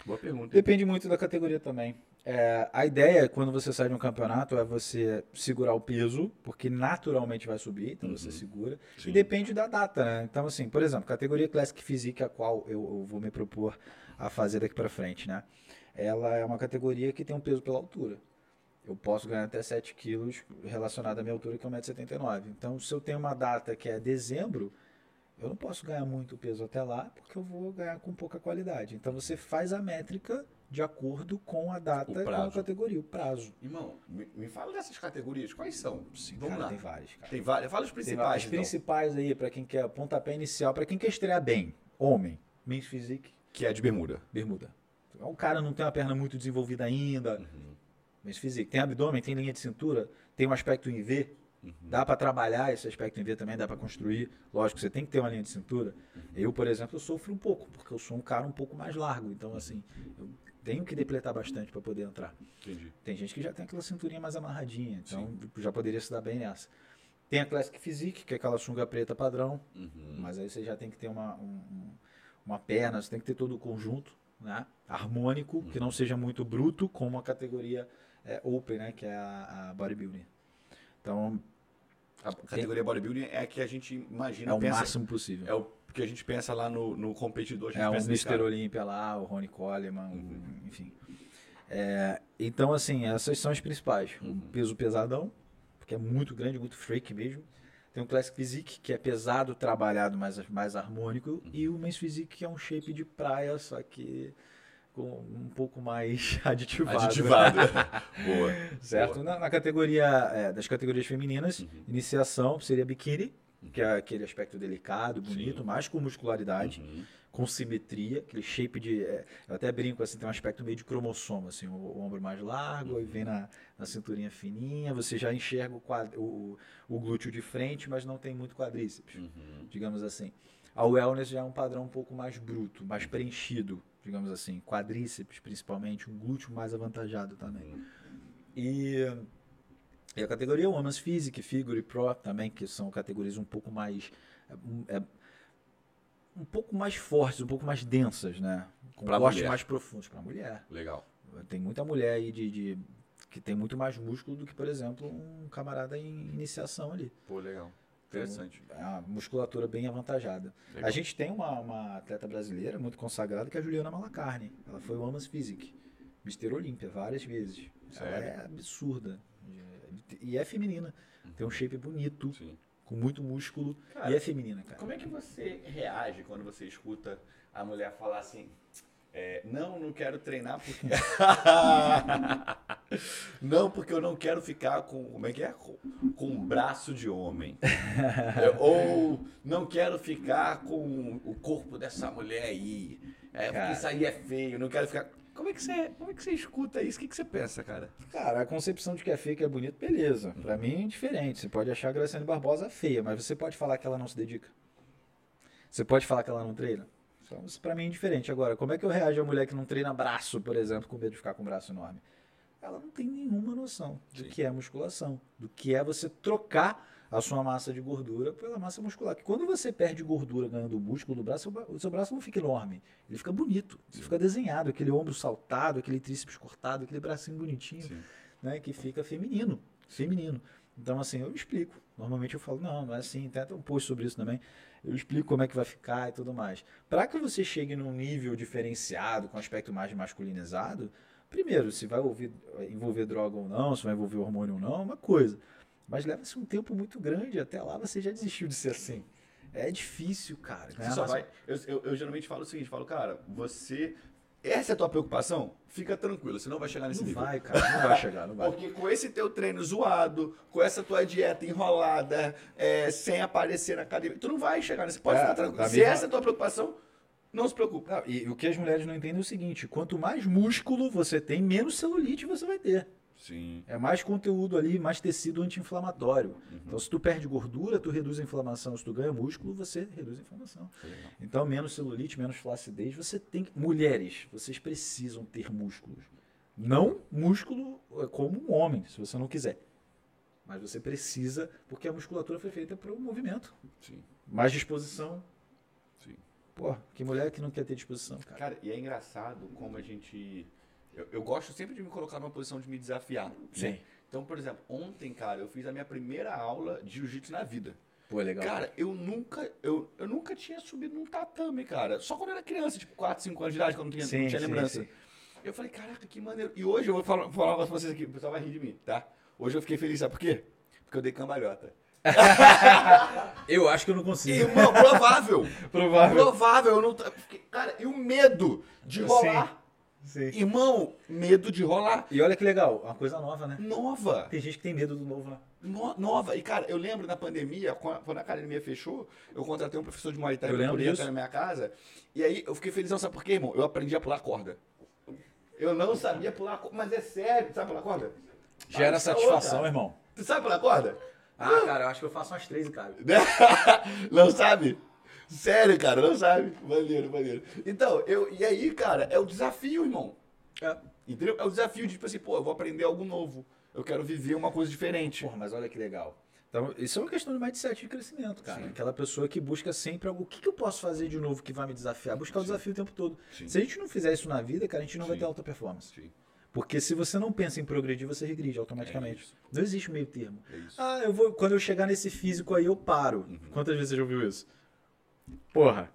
Boa pergunta. Depende muito da categoria também. É, a ideia, quando você sai de um campeonato, é você segurar o peso, porque naturalmente vai subir, então você segura. Uhum. Sim. E depende da data, né? Então, assim, por exemplo, categoria Classic Physique, a qual eu, eu vou me propor a fazer daqui para frente, né? Ela é uma categoria que tem um peso pela altura. Eu posso ganhar até 7 quilos relacionado à minha altura, que é 1,79m. Então, se eu tenho uma data que é dezembro, eu não posso ganhar muito peso até lá, porque eu vou ganhar com pouca qualidade. Então, você faz a métrica de acordo com a data, com a categoria, o prazo. Irmão, me, me fala dessas categorias. Quais são? Sim, Vamos cara, lá. tem várias, cara. Tem várias. Fala os principais. várias. As então. principais aí, para quem quer pontapé inicial, para quem quer estrear bem. Homem, men's physique, Que é de bermuda. bermuda. O cara não tem uma perna muito desenvolvida ainda, Uhum. Men's physique. Tem abdômen, tem linha de cintura, tem um aspecto em V. Uhum. Dá para trabalhar esse aspecto em V também, dá para construir. Lógico, você tem que ter uma linha de cintura. Uhum. Eu, por exemplo, eu sofro um pouco, porque eu sou um cara um pouco mais largo. Então, assim, eu tenho que depletar bastante para poder entrar. Entendi. Tem gente que já tem aquela cinturinha mais amarradinha, então já poderia se dar bem nessa. Tem a Classic Physique, que é aquela sunga preta padrão, Uhum. mas aí você já tem que ter uma, um- um- uma perna, você tem que ter todo o conjunto, né? Harmônico, que não seja muito bruto, como a categoria é, Open, né? Que é a, a bodybuilding. Então, A categoria bodybuilding é a que a gente imagina, é o pensa, máximo possível. é o que a gente pensa lá no, no competidor. É o Mr. cara. Olympia lá, o Ronnie Coleman, o- Uhum. enfim. É, então, assim, essas são as principais. Uhum. O peso pesadão, porque é muito grande, muito freak mesmo. Tem o Classic Physique, que é pesado, trabalhado, mais, mais harmônico. Uhum. E o Men's Physique, que é um shape de praia, só que um pouco mais aditivado. Aditivado. Boa. Certo? Boa. Na, na categoria é, das categorias femininas, Uhum. iniciação seria biquíni, que é aquele aspecto delicado, bonito, Sim. mas com muscularidade Uhum. com simetria, aquele shape de. é, eu até brinco assim, tem um aspecto meio de cromossomo, assim, o, o ombro mais largo, aí vem na, na cinturinha fininha, você já enxerga o, quad, o, o glúteo de frente, mas não tem muito quadríceps, Uhum. digamos assim. A wellness já é um padrão um pouco mais bruto, mais preenchido, digamos assim, quadríceps principalmente, um glúteo mais avantajado também. Uhum. E, e a categoria Women's Physique, Figure Pro também, que são categorias um pouco mais. é, um- é, pouco mais fortes, um pouco mais densas, né? Com Pra cortes mais profundos para mulher. Legal. Tem muita mulher aí de, de- que tem muito mais músculo do que, por exemplo, um camarada em iniciação ali. Pô, legal. Interessante. É uma musculatura bem avantajada. Legal. A gente tem uma, uma atleta brasileira muito consagrada que é a Juliana Malacarne. Ela foi o Women's Physique, Mister Olímpia, várias vezes. Ela Sério? é absurda. E é feminina. Tem um shape bonito, Sim. com muito músculo. Cara, e é feminina, cara. Como é que você reage quando você escuta a mulher falar assim? é, não, não quero treinar porque. não, porque eu não quero ficar com. Como é que é? Com, com um braço de homem. É, Ou não quero ficar com o corpo dessa mulher aí. É, porque isso aí é feio, não quero ficar. Como é que você, como é que você escuta isso? O que, que você pensa, cara? Cara, a concepção de que é feio que é bonito, beleza. Pra mim é diferente. Você pode achar a Graciane Barbosa feia, mas você pode falar que ela não se dedica. Você pode falar que ela não treina. Então, isso pra mim é diferente. Agora, como é que eu reajo a mulher que não treina braço, por exemplo, com medo de ficar com um braço enorme? Ela não tem nenhuma noção do Sim. que é musculação, do que é você trocar a sua massa de gordura pela massa muscular. Que quando você perde gordura ganhando músculo do braço, o seu braço não fica enorme, ele fica bonito, ele fica desenhado, aquele ombro saltado, aquele tríceps cortado, aquele bracinho bonitinho Sim. né, que fica feminino, feminino. Então, assim, eu explico. Normalmente eu falo, não, não é assim, tem até um post sobre isso também. Eu explico como é que vai ficar e tudo mais. Para que você chegue num nível diferenciado, com aspecto mais masculinizado, primeiro, se vai ouvir, envolver droga ou não, se vai envolver hormônio ou não, é uma coisa. Mas leva-se um tempo muito grande, até lá você já desistiu de ser assim. É difícil, cara. Você só vai, eu, eu, eu geralmente falo o seguinte, falo, cara, você essa é a tua preocupação? Fica tranquilo, você não vai chegar nesse não nível. Não vai, cara, não vai chegar, não vai. Porque com esse teu treino zoado, com essa tua dieta enrolada, é, sem aparecer na academia, tu não vai chegar nesse. Pode É, ficar tranquilo. Se mesma- essa é a tua preocupação, não se preocupe. Não, e o que as mulheres não entendem é o seguinte: quanto mais músculo você tem, menos celulite você vai ter. Sim. É mais conteúdo ali, mais tecido anti-inflamatório. Uhum. Então, se tu perde gordura, tu reduz a inflamação. Se tu ganha músculo, você reduz a inflamação. Então, menos celulite, menos flacidez. Você tem que... Mulheres, vocês precisam ter músculos. Não músculo é, como um homem, se você não quiser. Mas você precisa, porque a musculatura foi feita para o movimento. Sim. Mais disposição. Pô, que mulher que não quer ter disposição, cara. Cara, e é engraçado como a gente. Eu, eu gosto sempre de me colocar numa posição de me desafiar. né? Sim. Então, por exemplo, ontem, cara, eu fiz a minha primeira aula de jiu-jitsu na vida. Pô, é legal. Cara, eu nunca, eu, eu nunca tinha subido num tatame, cara. Só quando eu era criança, tipo 4, 5 anos de idade, quando não tinha, Sim, não tinha sim, lembrança. sim. Eu falei, caraca, que maneiro. E hoje eu vou falar, vou falar pra vocês aqui, o pessoal vai rir de mim, tá? Hoje eu fiquei feliz, sabe por quê? Porque eu dei cambalhota. Eu acho que eu não consigo. Irmão, provável. Provável. provável, eu não. tá- Cara, e o medo de rolar. Sim. Irmão, medo de rolar. E olha que legal, uma coisa nova, né? Nova. Tem gente que tem medo do novo, né? No- nova. E, cara, eu lembro na pandemia, quan- quando a academia fechou, eu contratei um professor de Muay Thai Eu pra na minha casa. E aí eu fiquei felizão, sabe por quê, irmão? Eu aprendi a pular corda. Eu não sabia pular corda, mas é sério, sabe pular corda? Gera Ah, satisfação, cara. irmão. Tu sabe pular corda? Ah, cara, eu acho que eu faço umas três, cara. não sabe? Sério, cara, não sabe? Maneiro, maneiro. Então, eu, e aí, cara, é o desafio, irmão. É. Entendeu? É o desafio de, tipo assim, pô, eu vou aprender algo novo. Eu quero viver uma coisa diferente. Porra, mas olha que legal. Então, isso é uma questão de mindset de crescimento, cara. Sim. Aquela pessoa que busca sempre algo. O que, que eu posso fazer de novo que vai me desafiar? Buscar o Sim. desafio o tempo todo. Sim. Se a gente não fizer isso na vida, cara, a gente não vai ter alta performance. Sim, Porque se você não pensa em progredir, você regride automaticamente. É não existe meio termo. é. Ah, eu vou. Quando eu chegar nesse físico aí, eu paro. Uhum. Quantas vezes você já ouviu isso? Porra,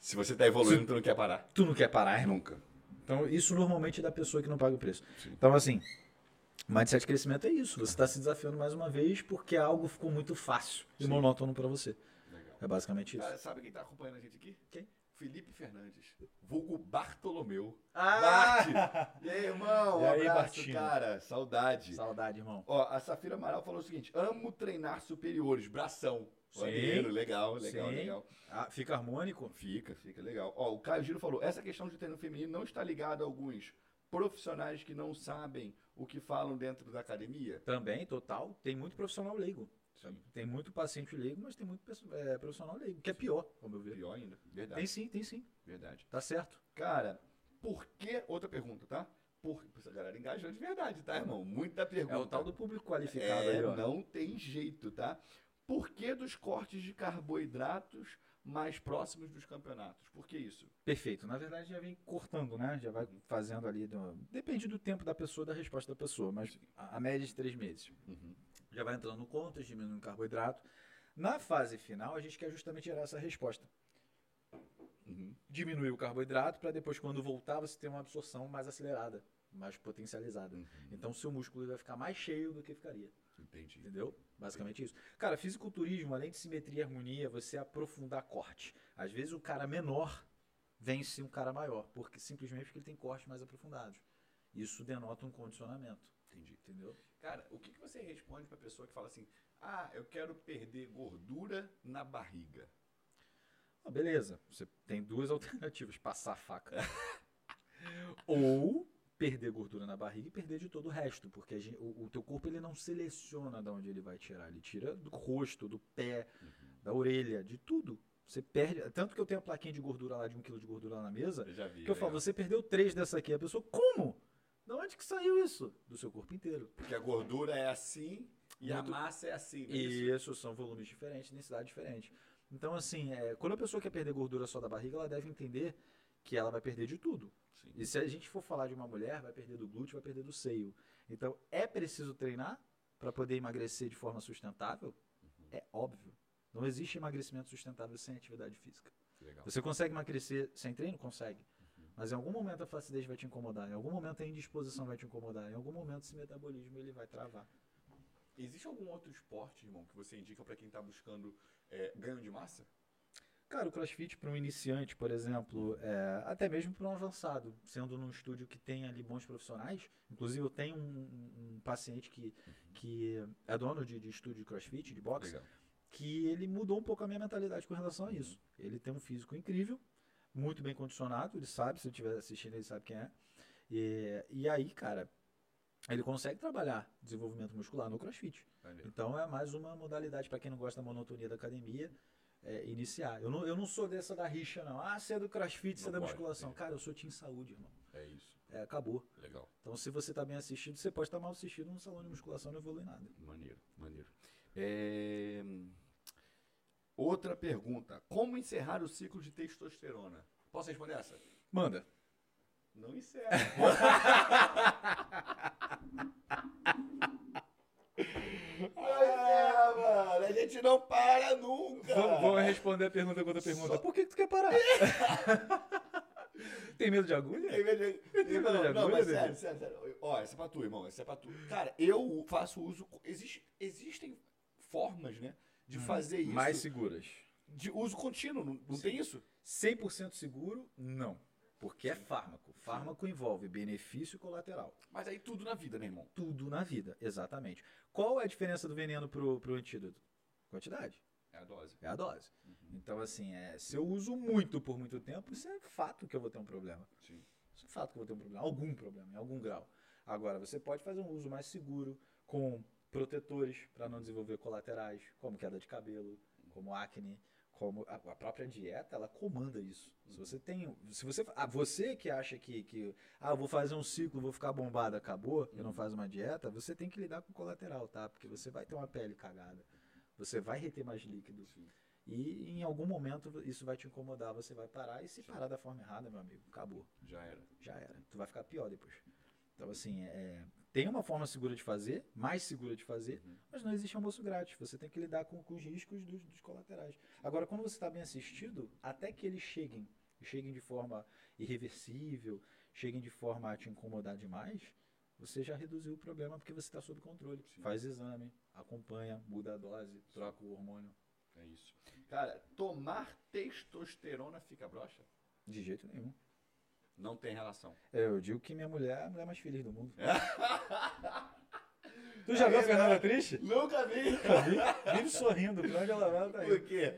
Se você tá evoluindo, tu não quer parar. tu não quer parar, irmão? Nunca. Então, isso normalmente é da pessoa que não paga o preço. Sim. Então, assim, mindset de crescimento é isso. Você está se desafiando mais uma vez porque algo ficou muito fácil e Sim. monótono para você. Legal. É basicamente isso. Cara, sabe quem tá acompanhando a gente aqui? Quem? Felipe Fernandes. Vulgo Bartolomeu. Ah! Bart! E aí, irmão? E Um aí, abraço, Bartinho? cara. Saudade. Saudade, irmão. Ó, a Safira Amaral falou o seguinte: amo treinar superiores, bração. Maneiro, legal, legal, Sim. legal. Ah, fica harmônico? Fica, fica legal. Ó, o Caio Giro falou: essa questão de treino feminino não está ligada a alguns profissionais que não sabem o que falam dentro da academia? Também, total. Tem muito profissional leigo. Sim. Tem muito paciente leigo, mas tem muito é, profissional leigo, que é pior, ao meu ver. Pior ainda. Verdade. Tem sim, tem sim. Verdade. Tá certo. Cara, por que. Outra pergunta, tá? Por... Essa galera engajou de verdade, tá, irmão? Muita pergunta. É o tal do público qualificado É, aí, ó. não tem jeito, tá? Por que dos cortes de carboidratos mais próximos dos campeonatos? Por que isso? Perfeito. Na verdade, já vem cortando, né? Já vai fazendo ali. do- Depende do tempo da pessoa, da resposta da pessoa, mas a a média é de três meses. Uhum. Já vai entrando contas, diminuindo o carboidrato. Na fase final, a gente quer justamente gerar essa resposta. Uhum. Diminuir o carboidrato para depois, quando voltar, você ter uma absorção mais acelerada, mais potencializada. Uhum. Então, seu músculo vai ficar mais cheio do que ficaria. Entendi. Entendeu? Basicamente isso. Cara, fisiculturismo, além de simetria e harmonia, você aprofundar corte. Às vezes o cara menor vence um cara maior, porque simplesmente porque ele tem cortes mais aprofundados. Isso denota um condicionamento. Entendi. Entendeu? Cara, o que, que você responde pra pessoa que fala assim: ah, eu quero perder gordura na barriga? Ah, beleza. Você tem duas alternativas: passar a faca. Ou perder gordura na barriga e perder de todo o resto, porque a gen- o, o teu corpo ele não seleciona de onde ele vai tirar, ele tira do rosto, do pé, da orelha, de tudo. Você perde, tanto que eu tenho a plaquinha de gordura lá de um quilo de gordura lá na mesa, Eu já vi. que eu falo, você perdeu três dessa aqui, a pessoa, como? Da onde que saiu isso? Do seu corpo inteiro. Porque a gordura é assim e a Muito- massa é assim. é isso? Isso, são volumes diferentes, densidade diferente. Então, assim, é, quando a pessoa quer perder gordura só da barriga, ela deve entender que ela vai perder de tudo. Sim. E se a gente for falar de uma mulher, vai perder do glúteo, vai perder do seio. Então, é preciso treinar? para poder emagrecer de forma sustentável? É óbvio. Não existe emagrecimento sustentável sem atividade física. Legal. Você consegue emagrecer sem treino? Consegue. Mas em algum momento a flacidez vai te incomodar, em algum momento a indisposição vai te incomodar, em algum momento esse metabolismo ele vai travar. Existe algum outro esporte, irmão, que você indica para quem tá buscando é, ganho de massa? Cara, o crossfit para um iniciante, por exemplo, é, até mesmo para um avançado, sendo num estúdio que tem ali bons profissionais. Inclusive, eu tenho um, um paciente que, que é dono de, de estúdio de crossfit, de boxe, Legal. que ele mudou um pouco a minha mentalidade com relação a isso. Ele tem um físico incrível, muito bem condicionado, ele sabe, se eu estiver assistindo, ele sabe quem é. E, e aí, cara, ele consegue trabalhar desenvolvimento muscular no crossfit. Maneiro. Então é mais uma modalidade para quem não gosta da monotonia da academia, é, iniciar. Eu não, eu não sou dessa da rixa, não. Ah, você é do crossfit, você é da musculação. sim. Cara, eu sou team saúde, irmão. É isso. É, acabou. Legal. Então se você tá bem assistido, você pode estar mal assistido num salão de musculação, não evolui nada. Maneiro, maneiro. É, Outra pergunta. Como encerrar o ciclo de testosterona? Posso responder essa? Manda. Não encerra. Não encerra, mano. A gente não para nunca. Vamos, vamos responder a pergunta com outra pergunta. Só- Por que, que tu quer parar? Tem medo de agulha? Tem medo de- medo de Não, não, agulha, mas David? sério, sério, sério. Ó, essa é pra tu, irmão. Essa é pra tu. Cara, eu faço uso. Existe, existem formas, né? De fazer isso. Mais seguras. De uso contínuo, não, não tem isso? 100% seguro? Não. Porque é fármaco. Fármaco envolve benefício colateral. Mas aí tudo na vida, né, irmão? Tudo na vida, exatamente. Qual é a diferença do veneno pro, pro antídoto? Quantidade. É a dose. É a dose. Então, assim, é, se eu uso muito por muito tempo, isso é fato que eu vou ter um problema. Sim. Isso é fato que eu vou ter um problema. Algum problema, em algum grau. Agora, você pode fazer um uso mais seguro com protetores para não desenvolver colaterais, como queda de cabelo, como acne, como a, a própria dieta, ela comanda isso. Se você tem, se você, ah, você que acha que, que ah, eu vou fazer um ciclo, vou ficar bombado, acabou, e não faz uma dieta, você tem que lidar com colateral, tá? Porque você vai ter uma pele cagada. Você vai reter mais líquido. E em algum momento isso vai te incomodar, você vai parar e se parar da forma errada, meu amigo, acabou Já era. já era. Tu vai ficar pior depois. Então, assim, é, tem uma forma segura de fazer, mais segura de fazer, mas não existe almoço grátis. Você tem que lidar com, com os riscos dos, dos colaterais. Agora, quando você está bem assistido, até que eles cheguem, cheguem de forma irreversível, cheguem de forma a te incomodar demais, você já reduziu o problema porque você está sob controle. Faz exame, acompanha, muda a dose, troca o hormônio. É isso. Cara, tomar testosterona fica broxa? De jeito nenhum. Não tem relação. É, Eu digo que minha mulher é a mulher mais feliz do mundo. tu já viu a Fernanda triste? Nunca vi. Vi- Vive sorrindo, pra onde ela vai, tá Por quê?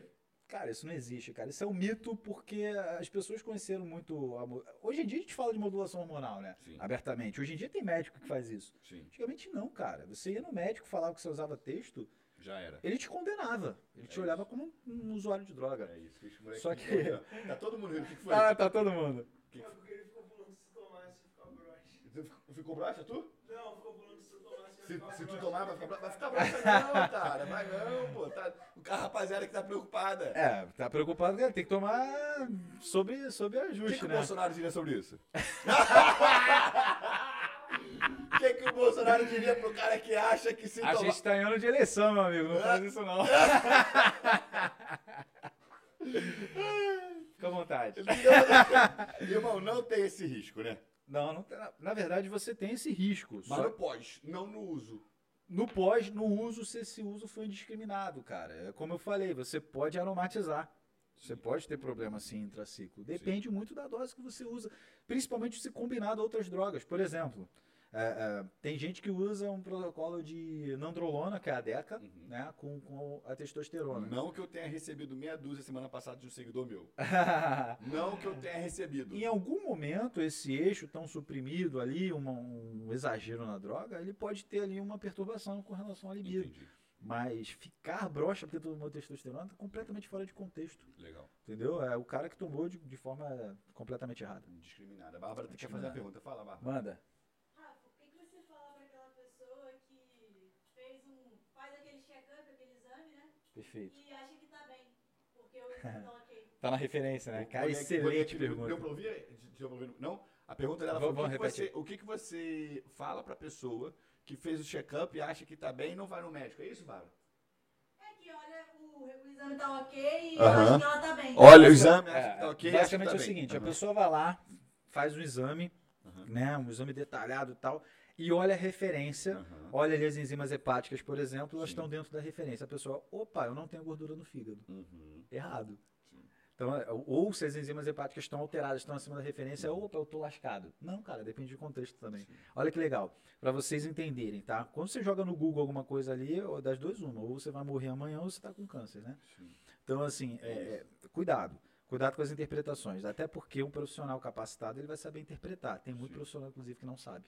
Cara, isso não existe, cara. Isso é um mito porque as pessoas conheceram muito. a Hoje em dia a gente fala de modulação hormonal, né? Sim. Abertamente. Hoje em dia tem médico que faz isso. Sim, Antigamente não, cara. Você ia no médico falava que você usava texto, já era. ele te condenava. Ele te É olhava isso. como um, um usuário de droga. É isso. Só que-. Tá todo mundo rindo. O que foi? Ah, tá todo mundo. Que- Não, porque ele ficou pulando se tomasse ficar broxa. Tu ficou- Ficou broxa, tu? Não, ficou pulando se tomasse Se, ficar se tu tomar, vai ficar broxa. Vai ficar broxa não, cara. Vai não, pô. Tá... O cara, rapaziada, que tá preocupada. É, tá preocupado, cara. Tem que tomar sobre, sobre O que, ajuste, que o né? Bolsonaro diria sobre isso? O que, que o Bolsonaro diria pro cara que acha que se A tomar... gente tá em ano de eleição, meu amigo. Não faz isso, não. Vontade. Irmão, não tem esse risco, né? Não, não tem- na, na verdade você tem esse risco. Mas Só no pós, não no uso. no pós, no uso, se esse uso foi indiscriminado, cara. É como eu falei, você pode aromatizar. Você pode ter problema assim intraciclo. Depende muito da dose que você usa. Principalmente se combinado a outras drogas. Por exemplo, é, é, tem gente que usa um protocolo de nandrolona, que é a DECA, Uhum. né, com, com a testosterona. Não que eu tenha recebido meia dúzia semana passada de um seguidor meu. Não que eu tenha recebido. Em algum momento, esse eixo tão suprimido ali, uma- um exagero na droga, ele pode ter ali uma perturbação com relação à libido. Entendi. Mas ficar broxa porque tomou testosterona tá completamente fora de contexto. Legal. Entendeu? É o cara que tomou de, de forma completamente errada. Indiscriminada. A Bárbara quer fazer a pergunta. Fala, Bárbara. Manda. Rafa, o que, que você fala para aquela pessoa que fez um. faz aquele check-up, aquele exame, né? Perfeito. E acha que tá bem. Porque o exame tá ok. Tá na referência, né? Cara, excelente pergunta. Deu pra ouvir? Deu pra ouvir? Não? A pergunta dela Vamos- foi: o que, você, o que, que você fala pra pessoa que fez o check-up e acha que tá bem e não vai no médico? É isso, Bárbara? É que olha, o, o exame tá ok e eu Aham. acho que ela tá bem. Olha o exame, É, que tá ok. que basicamente tá é o bem. seguinte, a Aham. pessoa vai lá, faz um exame, Aham. né, um exame detalhado e tal, e olha a referência, Aham. olha ali as enzimas hepáticas, por exemplo, elas Sim. estão dentro da referência. A pessoa, opa, eu não tenho gordura no fígado. Uhum. Errado. Sim. Então, é, ou se as enzimas hepáticas estão alteradas, estão acima da referência, opa, eu tô lascado. Não, cara, depende do contexto também. Sim. Olha que legal, para vocês entenderem, tá? Quando você joga no Google alguma coisa ali, das duas uma, ou você vai morrer amanhã ou você tá com câncer, né? Sim. Então, assim, é, é, cuidado. Cuidado com as interpretações. Até porque um profissional capacitado ele vai saber interpretar. Tem muito Sim. profissional, inclusive, que não sabe.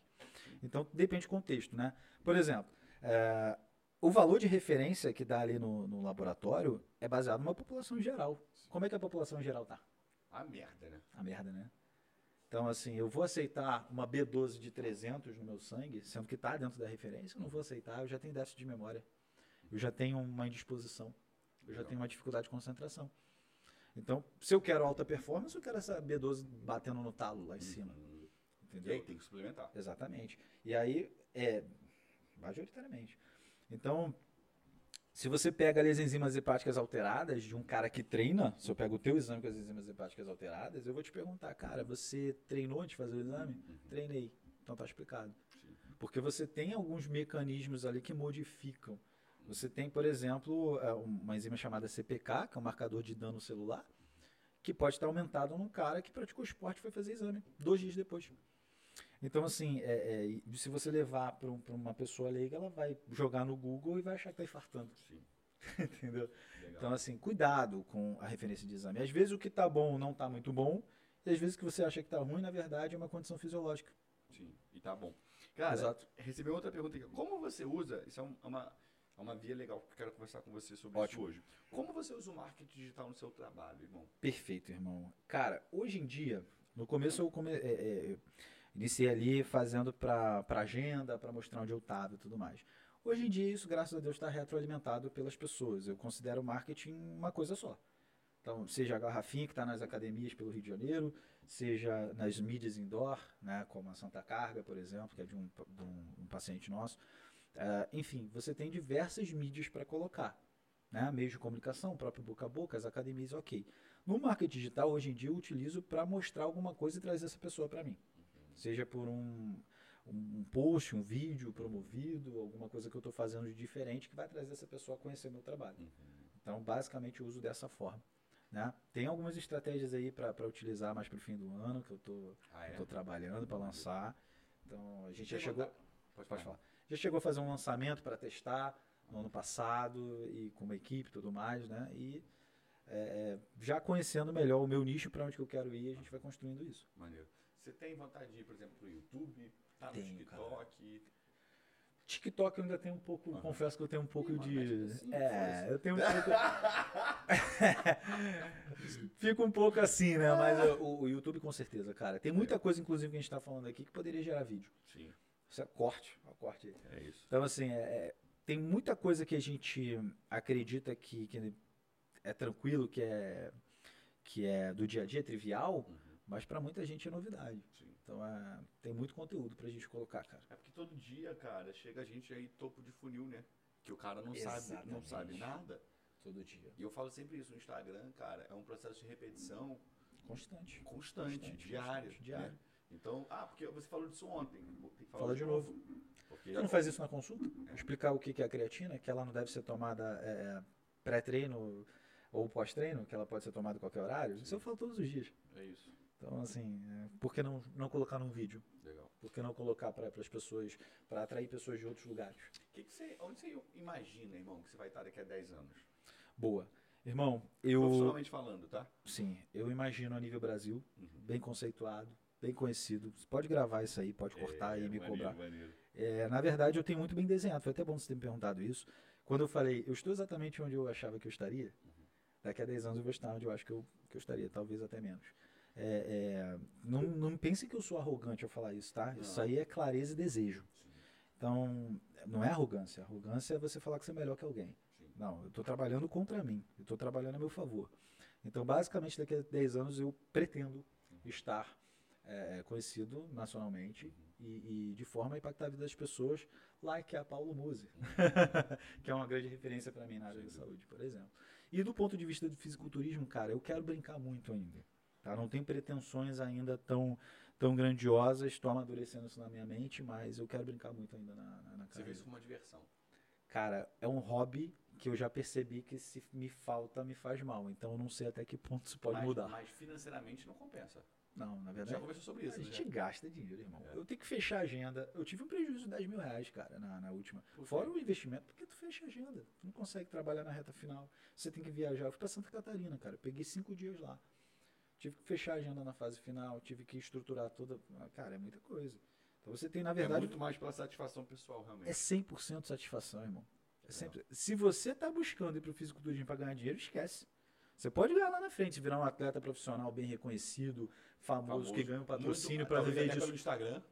Então, depende do contexto, né? Por exemplo, é, o valor de referência que dá ali no, no laboratório é baseado numa população geral. Como é que a população geral tá? A merda, né? A merda, né? Então, assim, eu vou aceitar uma B12 de 300 no meu sangue, sendo que está dentro da referência, eu não vou aceitar, eu já tenho déficit de memória. Eu já tenho uma indisposição. Eu já Legal. tenho uma dificuldade de concentração. Então, se eu quero alta performance, eu quero essa B12 batendo no talo lá em cima. Uhum. E Entendeu? aí, tem que suplementar. Exatamente. E aí, é, majoritariamente. Então, se você pega ali as enzimas hepáticas alteradas de um cara que treina, se eu pego o teu exame com as enzimas hepáticas alteradas, eu vou te perguntar, cara, você treinou antes de fazer o exame? Treinei. Então tá explicado. Sim. Porque você tem alguns mecanismos ali que modificam. Você tem, por exemplo, é, uma enzima chamada CPK, que é um marcador de dano celular, que pode estar aumentado num cara que praticou esporte e foi fazer exame dois dias depois. Então, assim, é, é, se você levar para uma pessoa leiga, ela vai jogar no Google e vai achar que está infartando. Sim. Entendeu? Legal. Então, assim, cuidado com a referência de exame. Às vezes o que está bom não está muito bom, e às vezes o que você acha que está ruim, na verdade, é uma condição fisiológica. Sim. E tá bom. Cara, Exato. recebi outra pergunta aqui. Como você usa, isso é um- é uma, é uma via legal que eu quero conversar com você sobre Ótimo. isso hoje. Como você usa o marketing digital no seu trabalho, irmão? Perfeito, irmão. Cara, hoje em dia, no começo eu come, é, é, iniciei ali fazendo para agenda, para mostrar onde eu estava e tudo mais. Hoje em dia, isso, graças a Deus, está retroalimentado pelas pessoas. Eu considero o marketing uma coisa só. Então, seja a garrafinha que está nas academias pelo Rio de Janeiro, seja nas mídias indoor, né, como a Santa Carga, por exemplo, que é de um, de um- um paciente nosso. Ah, enfim, você tem diversas mídias para colocar. Né? Meios de comunicação, próprio boca a boca, as academias, ok. No marketing digital, hoje em dia, eu utilizo para mostrar alguma coisa e trazer essa pessoa para mim. Seja por um, um post, um vídeo promovido, alguma coisa que eu estou fazendo de diferente que vai trazer essa pessoa a conhecer meu trabalho. Então, basicamente, eu uso dessa forma. Né? Tem algumas estratégias aí para utilizar mais para o fim do ano, que eu estou Ah, tô trabalhando para lançar. Então, a gente já chegou. Pode, Pode falar. Já chegou a fazer um lançamento para testar no ano passado e com uma equipe e tudo mais, né? E é, é, já conhecendo melhor o meu nicho para onde que eu quero ir, a gente vai construindo isso. Maneiro. Você tem vontade de ir, por exemplo, pro YouTube? Tá no Tenho, TikTok? TikTok eu ainda tenho um pouco, Aham. confesso que eu tenho um pouco de. mexe assim, é, eu tenho um pouco. Fico um pouco assim, né? Mas o, o YouTube com certeza, cara. Tem muita coisa, inclusive, que a gente tá falando aqui que poderia gerar vídeo. Sim, Isso é corte, ó, corte é isso. Então, assim, é- é, tem muita coisa que a gente acredita que, que é tranquilo, que é, que é do dia a dia, trivial, Uhum. mas para muita gente é novidade. Sim. Então, é, tem muito conteúdo pra gente colocar, cara. É porque todo dia, cara, chega a gente aí topo de funil, né? Que o cara não sabe, não sabe nada. Todo dia. E eu falo sempre isso no Instagram, cara, é um processo de repetição Constante. constante, Constante, diário. constante, diário. né? Então, ah, porque você falou disso ontem. Fala de novo. Porque Você não faz isso na consulta? Explicar o que é a creatina, que ela não deve ser tomada é, pré-treino ou pós-treino, que ela pode ser tomada a qualquer horário. Isso eu falo todos os dias. É isso. Então, assim, é, por que não, não colocar num vídeo? Legal. Por que não colocar para as pessoas, para atrair pessoas de outros lugares? Que que você, onde você imagina, irmão, que você vai estar daqui a 10 anos? Boa. Irmão, eu. Profissionalmente falando, tá? Sim, eu imagino a nível Brasil, Uhum. bem conceituado, bem conhecido. Você pode gravar isso aí, pode cortar É, e me maneiro, cobrar. maneiro. É, na verdade, eu tenho muito bem desenhado. Foi até bom você ter me perguntado isso. Quando eu falei, eu estou exatamente onde eu achava que eu estaria, daqui a 10 anos eu vou estar onde eu acho que eu, que eu estaria, talvez até menos. É, é, não, não pense que eu sou arrogante ao falar isso, tá? Isso Não. aí é clareza e desejo. Sim, Então, não é arrogância. Arrogância é você falar que você é melhor que alguém. sim. Não, eu estou trabalhando contra mim. Eu estou trabalhando a meu favor. Então, basicamente, daqui a 10 anos eu pretendo estar é, é conhecido nacionalmente e, e de forma a impactar a vida das pessoas, like a Paulo Musi, que é uma grande referência para mim na área da saúde, por exemplo. E do ponto de vista do fisiculturismo, cara, eu quero brincar muito ainda. Tá? Não tenho pretensões ainda tão, tão grandiosas, estou amadurecendo isso na minha mente, mas eu quero brincar muito ainda na, na, na Você vê isso como uma diversão. Cara, é um hobby que eu já percebi que se me falta, me faz mal. Então eu não sei até que ponto isso pode mas, mudar. Mas financeiramente não compensa. Não, na Já verdade. conversou sobre isso, a né? gente gasta dinheiro, irmão. É. Eu tenho que fechar a agenda. Eu tive um prejuízo de 10 mil reais, cara, na, na última. Por? Fora o investimento, porque tu fecha a agenda. Tu não consegue trabalhar na reta final. Você tem que viajar. Eu fui pra Santa Catarina, cara. Eu peguei cinco dias lá. Tive que fechar a agenda na fase final. Tive que estruturar toda. Ah, Cara, é muita coisa. Então você tem, na É verdade, muito mais pela satisfação pessoal, realmente. é 100% satisfação, irmão. É sempre... Se você tá buscando ir pro fisiculturismo para ganhar dinheiro, esquece. Você pode ganhar lá na frente, virar um atleta profissional bem reconhecido, famoso, que ganha um patrocínio para viver disso. pelo Instagram.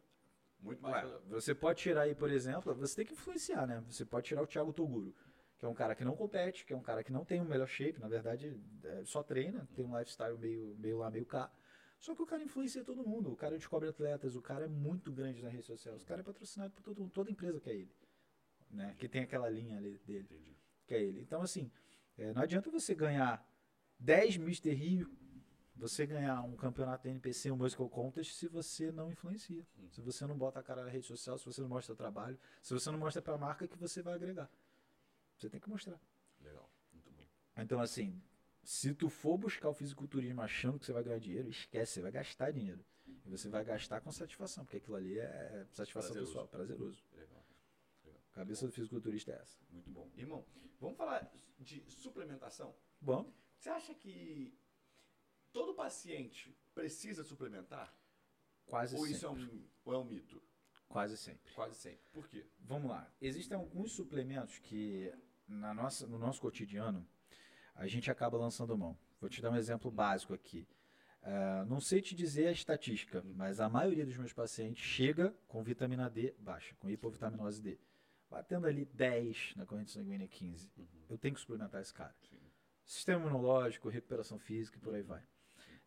Muito mais. Ué, você pode tirar aí, por exemplo, você tem que influenciar, né? Você pode tirar o Thiago Toguro, que é um cara que não compete, que é um cara que não tem o melhor shape, na verdade, é, só treina, tem um lifestyle meio, meio lá, meio cá. Só que o cara influencia todo mundo, o cara descobre atletas, o cara é muito grande na rede social, o cara é patrocinado por todo mundo, toda empresa quer ele, né? Que tem aquela linha ali dele Entendi. que é ele. Então, assim, é, não adianta você ganhar 10 Mr. Rio, você ganhar um campeonato da NPC, um Musical Contest, se você não influencia. Se você não bota a cara na rede social, se você não mostra trabalho, se você não mostra para a marca que você vai agregar. Você tem que mostrar. Legal. Muito bom. Então, assim, se tu for buscar o fisiculturismo achando que você vai ganhar dinheiro, esquece, você vai gastar dinheiro. E você vai gastar com satisfação, porque aquilo ali é satisfação Prazeroso. pessoal, prazeroso. Legal. A cabeça do fisiculturista é essa. Muito bom. Irmão, vamos falar de suplementação? Bom, Você acha que todo paciente precisa suplementar? quase Ou sempre. isso é um, ou é um mito? Quase sempre. Quase sempre. Por quê? Vamos lá. Existem alguns suplementos que na nossa, no nosso cotidiano a gente acaba lançando mão. Vou te dar um exemplo básico aqui. Ah, não sei te dizer a estatística, mas a maioria dos meus pacientes chega com vitamina D baixa, com hipovitaminose D. Batendo ali 10 na corrente sanguínea 15. Eu tenho que suplementar esse cara. Sim. Sistema imunológico, recuperação física e por aí vai.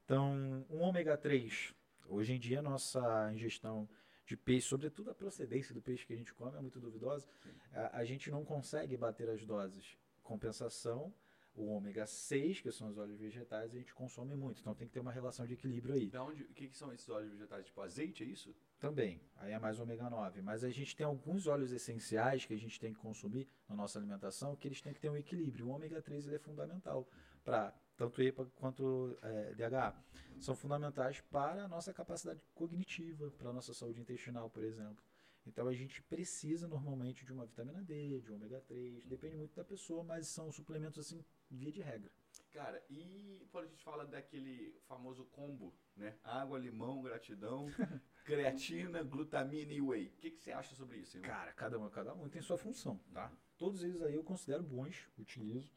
Então, um ômega 3, hoje em dia nossa ingestão de peixe, sobretudo a procedência do peixe que a gente come é muito duvidosa, a, a gente não consegue bater as doses. Compensação, o ômega 6, que são os óleos vegetais, a gente consome muito, então tem que ter uma relação de equilíbrio aí. Onde, o que, que são esses óleos vegetais? Tipo azeite, é isso? Também, aí é mais ômega 9. Mas a gente tem alguns óleos essenciais que a gente tem que consumir na nossa alimentação, que eles têm que ter um equilíbrio. O ômega 3 ele é fundamental para tanto EPA quanto eh, DHA. São fundamentais para a nossa capacidade cognitiva, para a nossa saúde intestinal, por exemplo. Então a gente precisa normalmente de uma vitamina D, de ômega 3, depende muito da pessoa, mas são suplementos assim, via de regra. Cara, e quando a gente fala daquele famoso combo, né? Água, limão, gratidão, creatina, glutamina e whey. O que, que você acha sobre isso? Cara, cada um, cada um tem sua função, tá? Todos eles aí eu considero bons, utilizo.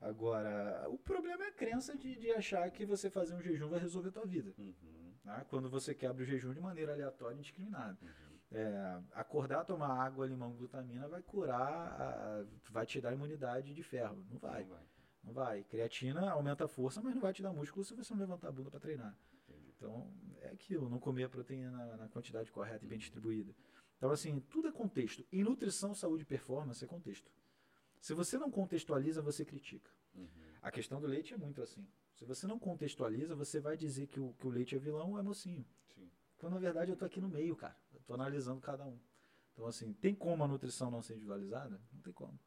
Agora, o problema é a crença de, de achar que você fazer um jejum vai resolver a tua vida. Uhum, Tá? Quando você quebra o jejum de maneira aleatória e indiscriminada. É, acordar, tomar água, limão, glutamina vai curar, a- vai te dar imunidade de ferro. Não vai, Não vai. não vai. Creatina aumenta a força, mas não vai te dar músculo se você não levantar a bunda para treinar. Entendi. Então, é aquilo, não comer a proteína na, na quantidade correta e bem distribuída. Então, assim, tudo é contexto. E nutrição, saúde e performance é contexto. Se você não contextualiza, você critica. Uhum. A questão do leite é muito assim. Se você não contextualiza, você vai dizer que o, que o leite é vilão ou é mocinho. Sim. Quando na verdade eu tô aqui no meio, cara. Eu tô analisando cada um. Então, assim, tem como a nutrição não ser individualizada? Não tem como.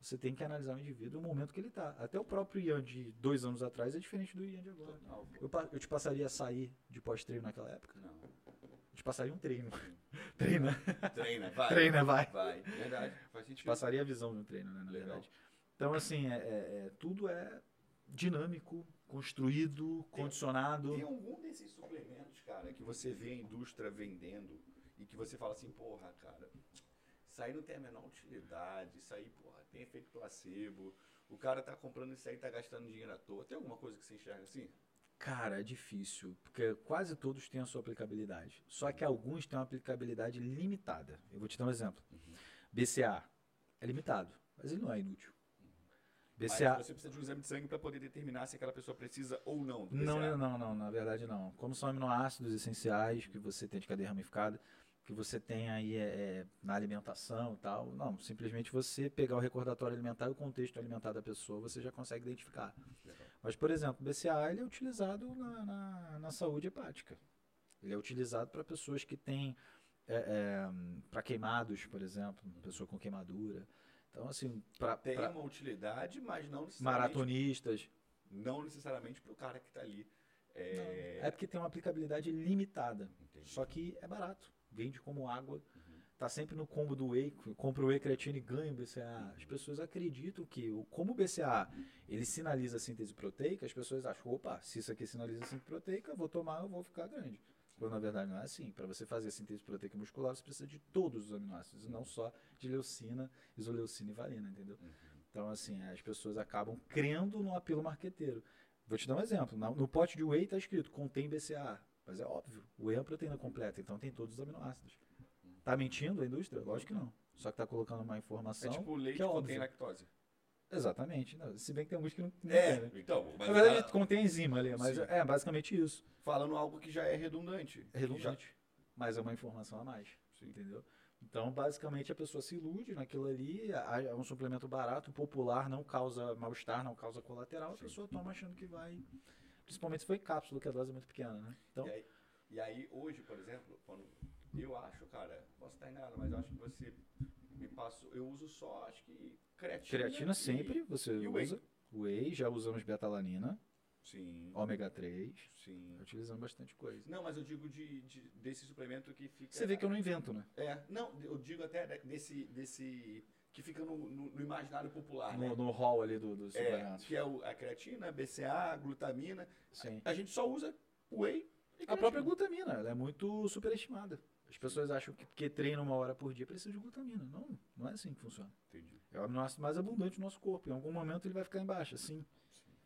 Você tem que analisar o indivíduo no momento que ele tá. Até o próprio Ian de dois anos atrás é diferente do Ian de agora. Total. Eu, eu te passaria a sair de pós-treino naquela época? Não. Eu te passaria um treino. né? Treina, vai. Treina, vai. Vai. Verdade. Faz Te sentido. passaria a visão de um treino, né, na Legal. verdade. Então, assim, é, é- é- tudo é dinâmico, construído, condicionado. Tem algum desses suplementos, cara, que você vê a indústria vendendo e que você fala assim, porra, cara, isso aí não tem a menor utilidade, isso aí, porra, tem efeito placebo, o cara tá comprando isso aí e tá gastando dinheiro à toa. Tem alguma coisa que você enxerga assim? Cara, é difícil, porque quase todos têm a sua aplicabilidade. Só que alguns têm uma aplicabilidade limitada. Eu vou te dar um exemplo. BCA é limitado, mas ele não é inútil. BCA. Mas você precisa de um exame de sangue para poder determinar se aquela pessoa precisa ou não do Não, BCA. não, não, na verdade não. Como são aminoácidos essenciais que você tem de cadeia ramificada, que você tem aí é, é, na alimentação e tal, não, simplesmente você pegar o recordatório alimentar e o contexto alimentar da pessoa, você já consegue identificar. Legal. Mas, por exemplo, o BCA ele é utilizado na, na, na saúde hepática. Ele é utilizado para pessoas que têm, para queimados, por exemplo, pessoa com queimadura. Então, assim, para Tem uma utilidade, mas não necessariamente, maratonistas, não necessariamente para o cara que está ali. É... É porque tem uma aplicabilidade limitada. Entendi. Só que é barato. Vende como água. Tá sempre no combo do whey. Compra o whey creatina e ganha o BCA. As pessoas acreditam que, o- como o BCA ele sinaliza a síntese proteica, as pessoas acham, opa, se isso aqui sinaliza a síntese proteica, eu vou tomar, eu vou ficar grande. Quando na verdade não é assim. Para você fazer a síntese proteica muscular, você precisa de todos os aminoácidos, e não só de leucina, isoleucina e valina, entendeu? Então, assim, as pessoas acabam crendo no apelo marqueteiro. Vou te dar um exemplo. Na- No pote de whey está escrito contém BCA. Mas é óbvio, o whey é proteína completa, então tem todos os aminoácidos. Tá mentindo a indústria? Lógico que não. Só que tá colocando uma É informação tipo o leite que é contém lactose. Exatamente. Não, se bem que tem alguns que não, não É, tem, né? então, mas Na verdade, ah, contém enzima ali, mas Sim. é basicamente isso. falando algo que já é redundante. É redundante. Mas é uma informação a mais. Sim. Entendeu? Então, basicamente, a pessoa se ilude naquilo ali, a- é um suplemento barato, popular, não causa mal-estar, não causa colateral, a Sim. pessoa toma achando que vai. Principalmente se em cápsula, que a dose é muito pequena, né? Então, E, aí, e aí, hoje, por exemplo, quando eu acho, cara, posso estar enganado, mas eu acho que você me passou. Eu uso só, acho que creatina. creatina e- sempre você e whey. usa. Whey, já usamos betalanina, Sim. ômega 3, Sim. utilizamos bastante coisa. Não, mas eu digo de, de- desse suplemento que fica. Você vê que eu não invento, né? É, não, eu digo até de- desse. desse que fica no, no- no imaginário popular, né? No, no hall ali do- dos É, que é o- a creatina, BCA, glutamina. Sim. A gente só usa whey e A própria glutamina, ela é muito superestimada. As pessoas acham que porque treina uma hora por dia precisa de glutamina. Não, não é assim que funciona. Entendi. É o aminoácido mais abundante do nosso corpo. Em algum momento ele vai ficar em baixa, sim.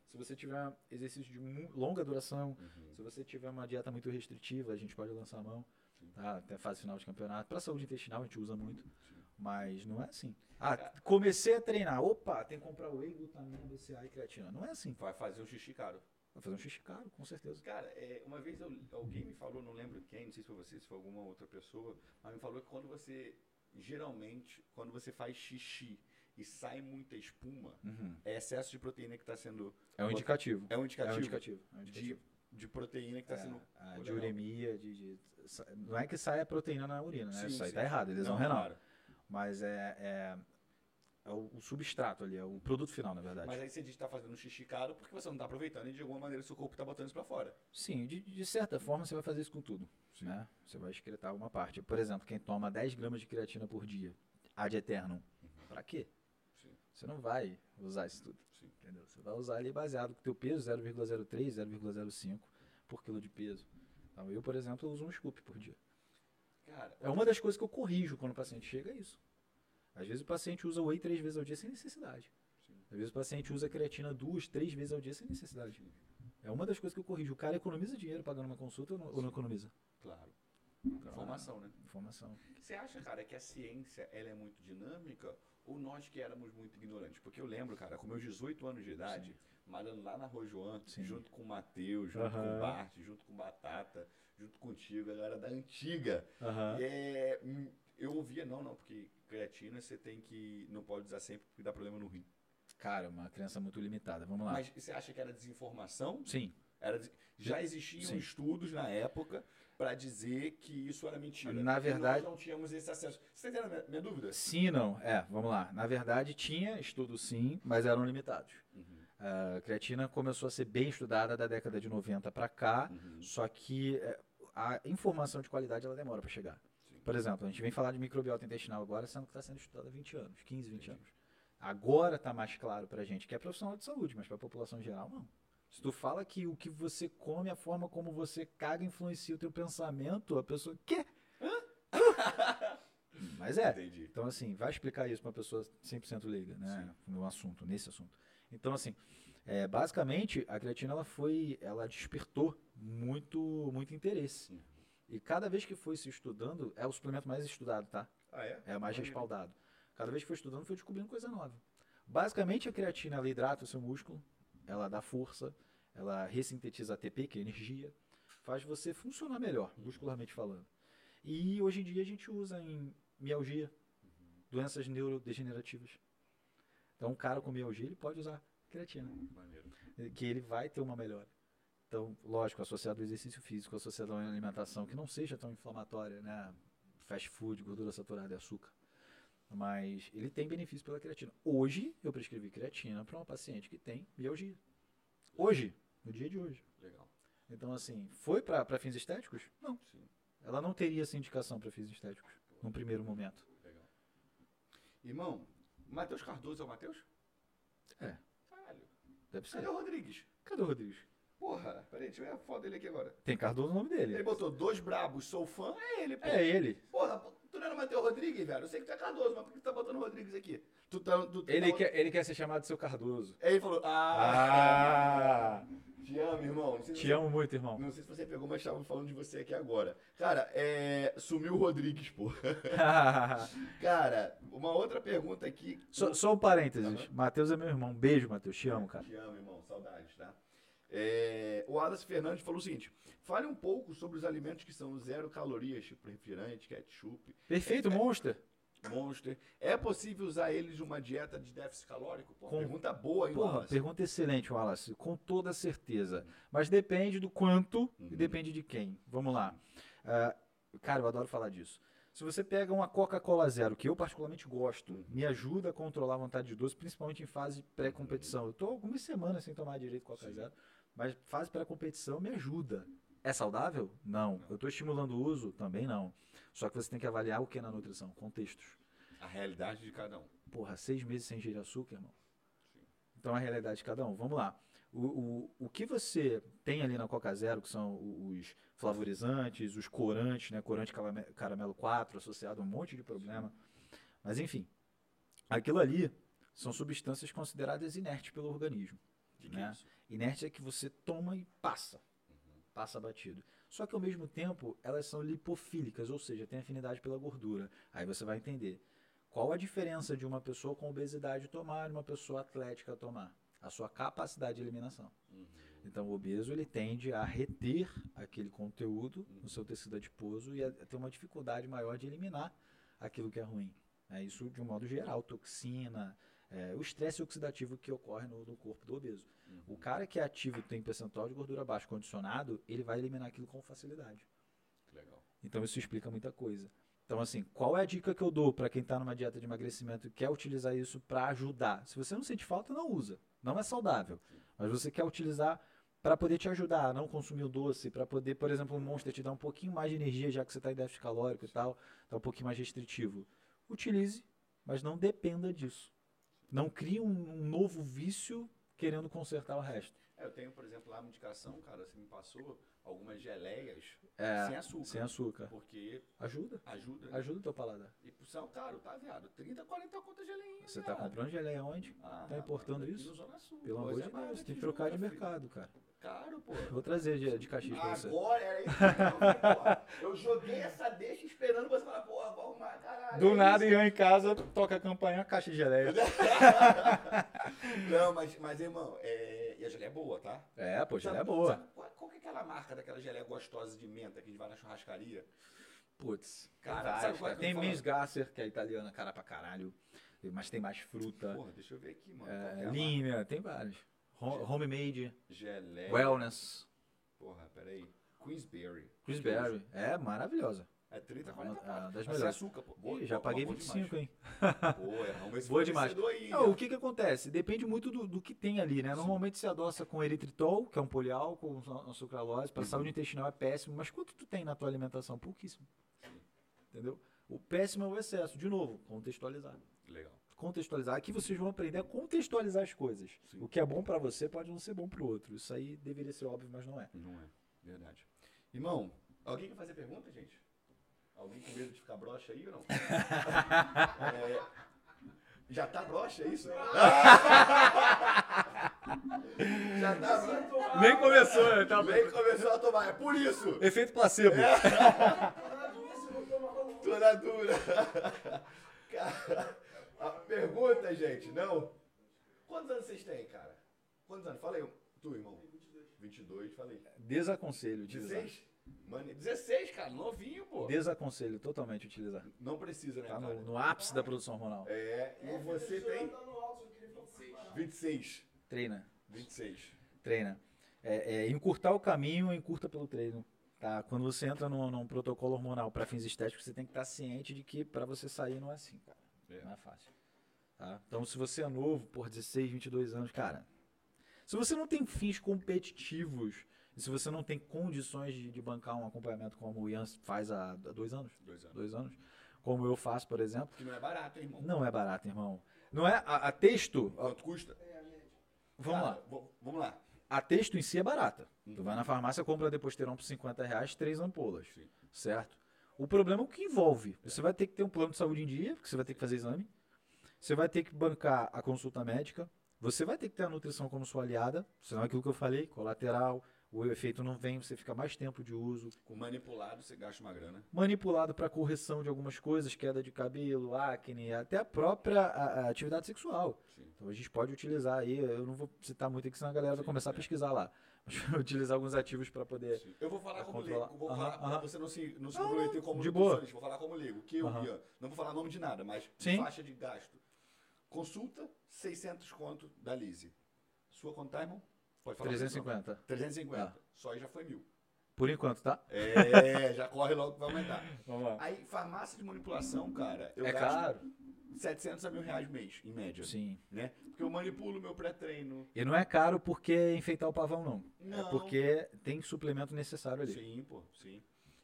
Se você tiver exercício de longa duração, Uhum. se você tiver uma dieta muito restritiva, a gente pode lançar a mão, tá? Até a fase final de campeonato. Para saúde intestinal a gente usa muito, Sim. mas não é assim. Ah, comecei a treinar, opa, tem que comprar whey, glutamina, BCA e creatina. Não é assim. Vai fazer um xixi caro. Vai fazer um xixi caro, com certeza. Cara, é, uma vez eu- alguém me falou, não lembro quem, não sei se foi você, se foi alguma outra pessoa, mas me falou que quando você, geralmente, quando você faz xixi e sai muita espuma, Uhum. é excesso de proteína que está sendo. É um indicativo. É um É indicativo, um indicativo. É um de, indicativo. de proteína que está É, sendo. Pô, de uremia, de, de- Não é que sai a proteína na urina, né? Sim, Isso aí sim. tá errado, é lesão Não, renal. Mas é, é, é o, o substrato ali, é o produto final, na verdade. Mas aí você diz que está fazendo um xixi caro porque você não está aproveitando e de alguma maneira seu corpo está botando isso para fora. Sim, de, de certa forma você vai fazer isso com tudo. Sim. Né? Você vai excretar uma parte. Por exemplo, quem toma 10 gramas de creatina por dia, ad eternum, pra quê? Sim, Você não vai usar isso tudo. sim. Entendeu? Você vai usar ali baseado com o teu peso, 0,03, 0,05 por quilo de peso. Então, eu, por exemplo, uso um scoop por dia. Cara, É uma das coisas que eu corrijo quando o paciente chega, é isso. Às vezes o paciente usa whey três vezes ao dia sem necessidade. Sim. Às vezes o paciente usa creatina duas, três vezes ao dia sem necessidade. É uma das coisas que eu corrijo. O cara economiza dinheiro pagando uma consulta ou não, ou não economiza? claro. Então, Informação, né? Informação. Você acha, cara, que a ciência ela é muito dinâmica ou nós que éramos muito ignorantes? Porque eu lembro, cara, com meus 18 anos de idade, malhando lá na Sim. junto com o Matheus, junto Aham. com o Bart, junto com o Batata, junto contigo, a galera da antiga. Aham. É, hum, eu ouvia, não, não, porque creatina você tem que. não pode usar sempre porque dá problema no rim. Cara, uma crença muito limitada. Vamos lá. Mas você acha que era desinformação? Sim. Era, já existiam Sim. estudos na época para dizer que isso era mentira. Na verdade- Nós não tínhamos esse acesso. Você entendeu a minha, minha dúvida? Sim não. É, vamos lá. Na verdade, tinha estudos sim, mas eram limitados. Uhum. A creatina começou a ser bem estudada da década de 90 para cá, Uhum. só que é, a informação de qualidade ela demora para chegar. Sim. Por exemplo, a gente vem falar de microbiota intestinal agora, sendo que está sendo estudado há 20 anos, 15, 20 anos. Agora está mais claro para a gente que é profissional de saúde, mas para a população geral, não. Se tu fala que o que você come, a forma como você caga influencia o teu pensamento, a pessoa, quê? Mas é. Entendi. Então, assim, vai explicar isso para uma pessoa 100% leiga, né? No assunto, nesse assunto. Então, assim, é, basicamente, a creatina, ela foi, ela despertou muito, muito interesse. Uhum. E cada vez que foi se estudando, é o suplemento mais estudado, tá? Ah, é? É o mais respaldado. Cada vez que foi estudando, foi descobrindo coisa nova. Basicamente, a creatina ela hidrata o seu músculo, ela dá força, ela ressintetiza ATP, que é energia, faz você funcionar melhor, muscularmente falando. E hoje em dia a gente usa em mialgia, doenças neurodegenerativas. Então, um cara com mialgia, ele pode usar creatina, Maneiro. que ele vai ter uma melhora. Então, lógico, associado ao exercício físico, associado a uma alimentação que não seja tão inflamatória, né? Fast food, gordura saturada e açúcar. Mas ele tem benefício pela creatina. Hoje, eu prescrevi creatina para uma paciente que tem mialgia. Hoje, no dia de hoje. Legal. Então, assim, foi para fins estéticos? Não. Sim. Ela não teria essa indicação para fins estéticos, num primeiro momento. Legal. Irmão, Matheus Cardoso é o Matheus? É. Caralho. Deve ser. Cadê o Rodrigues? Cadê o Rodrigues? Porra, peraí, deixa eu ver a foto dele aqui agora. Tem Cardoso no nome Ele dele. botou dois brabos, sou fã, é ele, pô. É ele. Porra, tu não era o Matheus Rodrigues, velho? Eu sei que tu é Cardoso, mas por que tu tá botando o Rodrigues aqui? Tu tá. Tu, tu Ele tá- quer, ele quer ser chamado de seu Cardoso. Aí ele falou, ah, Ah! te amo, irmão. Te você- amo muito, irmão. Não sei se você pegou, mas estavam falando de você aqui agora. Cara, é. Sumiu o Rodrigues, pô. Cara, uma outra pergunta aqui. só, só um parênteses. Aham. Matheus é meu irmão. Beijo, Matheus. Te amo, cara. Te amo, irmão. Saudades, tá? É, o Adas Fernandes falou o seguinte: fale um pouco sobre os alimentos que são zero calorias, tipo refrigerante, ketchup, Perfeito, Monster. monster. É possível usar eles numa dieta de déficit calórico? Pô, Com- Pergunta boa, hein, Porra, Wallace? pergunta excelente, Wallace. Com toda certeza. Mas depende do quanto Uhum. e depende de quem. Vamos lá. Ah, cara, eu adoro falar disso. Se você pega uma Coca-Cola Zero, que eu particularmente gosto, me ajuda a controlar a vontade de doce, principalmente em fase pré-competição. Eu tô algumas semanas sem tomar direito Coca Sim. Zero, mas fase pré-competição me ajuda. É saudável? Não. Eu estou estimulando o uso? Também não. Só que você tem que avaliar o que na nutrição? Contextos. A realidade de cada um. Porra, seis meses sem ingerir açúcar, irmão. Sim. Então é a realidade de cada um. Vamos lá. O, o, o que você tem ali na Coca Zero, que são os flavorizantes, os corantes, né? Corante caramelo 4, associado a um monte de problema. Mas enfim, aquilo ali são substâncias consideradas inertes pelo organismo. De que Né? isso? Inerte é que você toma e passa. Passa batido. Só que ao mesmo tempo, elas são lipofílicas, ou seja, têm afinidade pela gordura. Aí você vai entender. Qual a diferença de uma pessoa com obesidade tomar e uma pessoa atlética tomar? A sua capacidade de eliminação. Uhum. Então, o obeso ele tende a reter aquele conteúdo no seu tecido adiposo e a ter uma dificuldade maior de eliminar aquilo que é ruim. É isso de um modo geral, toxina, é, o estresse oxidativo que ocorre no, no corpo do obeso. O cara que é ativo tem percentual de gordura baixo condicionado, ele vai eliminar aquilo com facilidade. Legal. Então isso explica muita coisa. Então assim, qual é a dica que eu dou para quem está numa dieta de emagrecimento e quer utilizar isso para ajudar? Se você não sente falta, não usa. Não é saudável. Mas você quer utilizar para poder te ajudar a não consumir o doce, para poder, por exemplo, o Monster te dar um pouquinho mais de energia, já que você está em déficit calórico e tal, tá um pouquinho mais restritivo. Utilize, mas não dependa disso. Não crie um, um novo vício querendo consertar o resto. É, eu tenho, por exemplo, lá uma indicação, cara, você me passou algumas geleias É, sem açúcar. Sem açúcar. Porque Ajuda. ajuda. né? Ajuda o teu paladar. E por sinal, caro, tá, viado? 30, 40 contas geleinha. Você tá viado. comprando geleia onde? Ah, tá importando isso? Sul. Pelo amor é, de barato Deus, tem que trocar de Jundiaí, filho. mercado, cara. Caro, pô. Vou trazer de, de caixinha pra você. Agora era isso. eu joguei essa deixa esperando você falar, porra, vou arrumar, caralho. Do é nada. Ian em casa, toca a campanha, caixa de geleia. Não, mas, mas irmão, é... geleia é boa, tá? É, pô, Sabe- geleia é boa. sabe qual, qual que é aquela marca daquela geleia gostosa de menta que a gente vai na churrascaria? Putz, Cara, sabe qual é que tem? Miss Gasser, que é italiana, cara pra caralho. Mas tem mais fruta. Porra, deixa eu ver aqui, mano. é É, a Límia, tem vários. Ho- Homemade? Geleia. Wellness, Porra, peraí. Queensberry. Gooseberry. É maravilhosa. É 30, Ah, 40 ah, das sem melhores. açúcar, pô. Boa- Ih, já boa- paguei boa 25, demais. hein? Pô, é Boa demais. aí, Não, o que que acontece? Depende muito do, do que tem ali, né? Normalmente se adoça com eritritol, que é um poliálcool, com sucralose, para saúde intestinal é péssimo, mas quanto tu tem na tua alimentação? Pouquíssimo. Entendeu? O péssimo é o excesso. De novo, contextualizar. Legal. Contextualizar. Aqui vocês vão aprender a contextualizar as coisas. Sim. O que é bom para você pode não ser bom para o outro. Isso aí deveria ser óbvio, mas não é. Não é. Verdade. Irmão, alguém quer fazer pergunta, gente? Alguém com medo de ficar broxa aí ou não? É, já tá broxa, é isso? já tá broxa. Nem começou, né? Tá Nem começou a tomar, é por isso. Efeito placebo. Tô na dura. Cara, a pergunta, gente, não? Quantos anos vocês têm, cara? Quantos anos? Fala aí, tu, irmão. 22, falei. Desaconselho utilizar. 16? Mano, 16, cara, novinho, pô. Desaconselho totalmente utilizar. Não precisa, né, Tá no, no ápice da produção hormonal. É, e você tem Tá alto, eu queria ficar 26. Treina, 26. treina. É, é, encurtar o caminho, encurta pelo treino. Tá? Quando você entra num, num protocolo hormonal para fins estéticos, você tem que estar ciente de que para você sair não é assim, cara. É. Não é fácil. Tá? Então, se você é novo, por 16, 22 anos, cara, se você não tem fins competitivos e se você não tem condições de, de bancar um acompanhamento como o Ian faz há, há dois anos, Dois anos. dois anos, como eu faço, por exemplo, Que não é barato, hein, irmão? não é barato, irmão. Não é a, a texto. Quanto custa? Vamos Cara, lá. v- Vamos lá. A texto em si é barata. Tu Uhum. vai na farmácia, compra Deposteron por 50 reais, três ampolas. Sim. Certo? O problema é o que envolve. Você vai ter que ter um plano de saúde em dia, porque você vai ter que fazer exame. Você vai ter que bancar a consulta médica. Você vai ter que ter a nutrição como sua aliada. Senão é aquilo que eu falei, colateral, o efeito não vem, você fica mais tempo de uso. Com manipulado, você gasta uma grana. Manipulado para correção de algumas coisas, queda de cabelo, acne, até a própria a- a atividade sexual. Sim. Então a gente pode utilizar aí, eu não vou citar muito aqui, senão a galera vai Sim, começar a é. pesquisar lá. Mas utilizar alguns ativos para poder. Sim. Eu vou falar Pra como controlar. leigo. Vou Aham, falar aham. você não se, não se Não, comprometer como de boa. Vou falar como leigo. Que eu Aham. ia. Não vou falar nome de nada, mas Sim. faixa de gasto. Consulta, 600 conto da Lise. Sua quanto tá, irmão? Pode falar. 350. 350. Ah. Só aí já foi mil. Por enquanto, tá? É, já corre logo que vai aumentar. Vamos lá. Aí, farmácia de manipulação, cara, eu É gasto caro? 700 a mil reais mês, em média. Sim. Né? Porque eu manipulo meu pré-treino. E não é caro porque é enfeitar o pavão, não. Não. É porque tem suplemento necessário ali. Sim, pô, sim.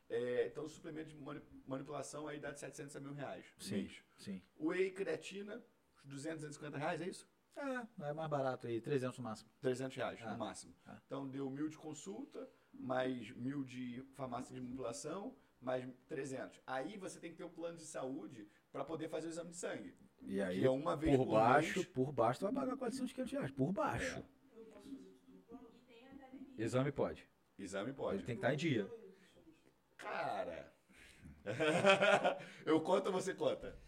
É, então, o suplemento de mani- manipulação aí dá de 700 a mil reais Sim. mês. Sim. Whey creatina, uns 200, 250 reais, é isso? É, é mais barato aí, 300 no máximo. 300 reais, Ah. no máximo. Ah. Então, deu mil de consulta, mais mil de farmácia de manipulação, mais 300. Aí você tem que ter um plano de saúde para poder fazer o exame de sangue. E aí, é uma vez por por baixo, mês. por baixo, vai pagar 400, 500 reais. Por baixo. É. Exame pode. Exame pode. Ele tem que estar em dia. Cara. eu conto ou você conta?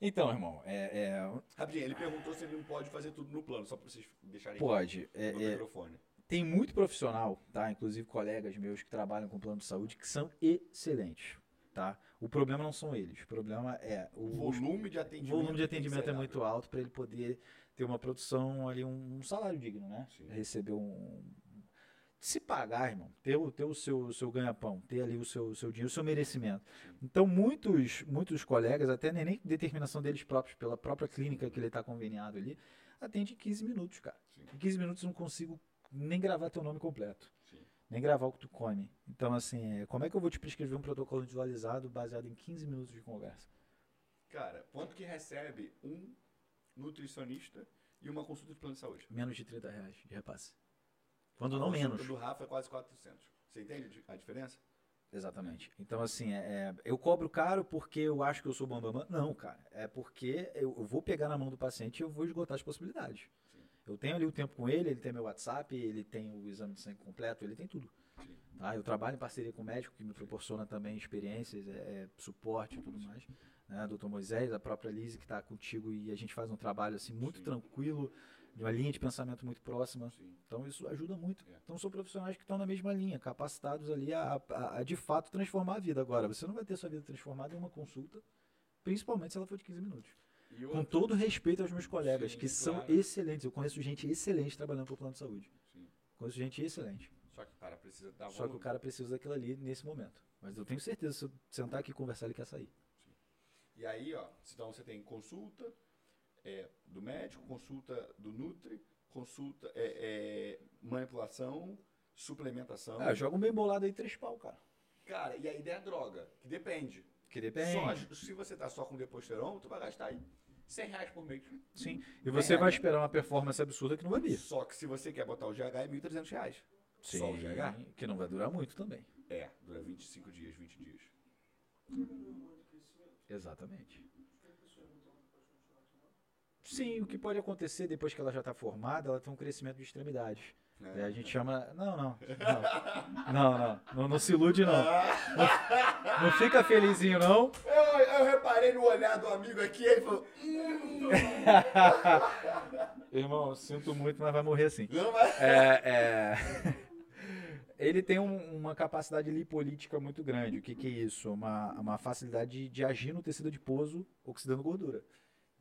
Então, irmão, é, é, Rapidinho, ele perguntou se ele não pode fazer tudo no plano, só para vocês deixarem pode. É, no é, microfone. tem muito profissional, tá? Inclusive colegas meus que trabalham com plano de saúde que são excelentes, tá? O problema não são eles, o problema é o, O volume de o atendimento. volume de atendimento é muito alto para ele poder ter uma produção ali, um, um salário digno, né? Sim. Receber um se pagar, irmão, ter o, ter o seu, seu ganha-pão, ter ali o seu, seu dinheiro, o seu merecimento. Então, muitos, muitos colegas, até nem, determinação deles próprios, pela própria clínica que ele está conveniado ali, atende em 15 minutos, cara. Sim. Em 15 minutos eu não consigo nem gravar teu nome completo Sim. nem gravar o que tu come. Então, assim, é, como é que eu vou te prescrever um protocolo individualizado baseado em 15 minutos de conversa? Cara, quanto que recebe um nutricionista e uma consulta de plano de saúde? Menos de 30 reais de repasse. Quando não menos. do Rafa é quase 400. Você entende a diferença? Exatamente. Então, assim, é, é, eu cobro caro porque eu acho que eu sou bambamã? Não, cara. É porque eu, eu vou pegar na mão do paciente e eu vou esgotar as possibilidades. Sim. Eu tenho ali o tempo com ele, ele tem meu WhatsApp, ele tem o exame de sangue completo, ele tem tudo. Sim. Tá? Eu trabalho em parceria com o médico que me proporciona também experiências, é, é, suporte e tudo mais. Né? Doutor Moisés, a própria Lise que está contigo e a gente faz um trabalho assim muito Sim. tranquilo, de uma linha de pensamento muito próxima. Sim. Então isso ajuda muito. É. Então são profissionais que estão na mesma linha, capacitados ali a, a- a, de fato transformar a vida. Agora, você não vai ter sua vida transformada em uma consulta, principalmente se ela for de 15 minutos. Com todo respeito aos meus colegas, Sim, que são claro. excelentes. Eu conheço gente excelente trabalhando para o plano de saúde. Sim. Conheço gente excelente. Só que o cara precisa dar Só que o cara precisa daquilo ali nesse momento. Mas eu tenho certeza, se eu sentar aqui e conversar, ele quer sair. E aí, ó, então você tem consulta é, do médico, consulta do Nutri, consulta, é, é, manipulação, suplementação. Ah, joga um bem bolado aí, três pau, cara. Cara, e a ideia é droga, que depende. Que depende. Só, se você tá só com deposteron, tu vai gastar aí 100 reais por mês. Sim. E você vai esperar uma performance absurda que não vai vir. Só que se você quer botar o GH, é 1.300 reais. Só o GH? Que não vai durar muito também. É, dura 25 dias, 20 dias. Exatamente. Sim, o que pode acontecer depois que ela já está formada, ela tem um crescimento de extremidades. É. A gente chama. Não, não. Não, não, não. Não, não se ilude, não. não. Não fica felizinho, não. Eu, eu reparei no olhar do amigo aqui, ele falou, "Hum, Irmão, sinto muito, mas vai morrer assim. não vai. É, é, Ele tem um- uma capacidade lipolítica muito grande. O que, que é isso? Uma, uma facilidade de, de agir no tecido adiposo, oxidando gordura.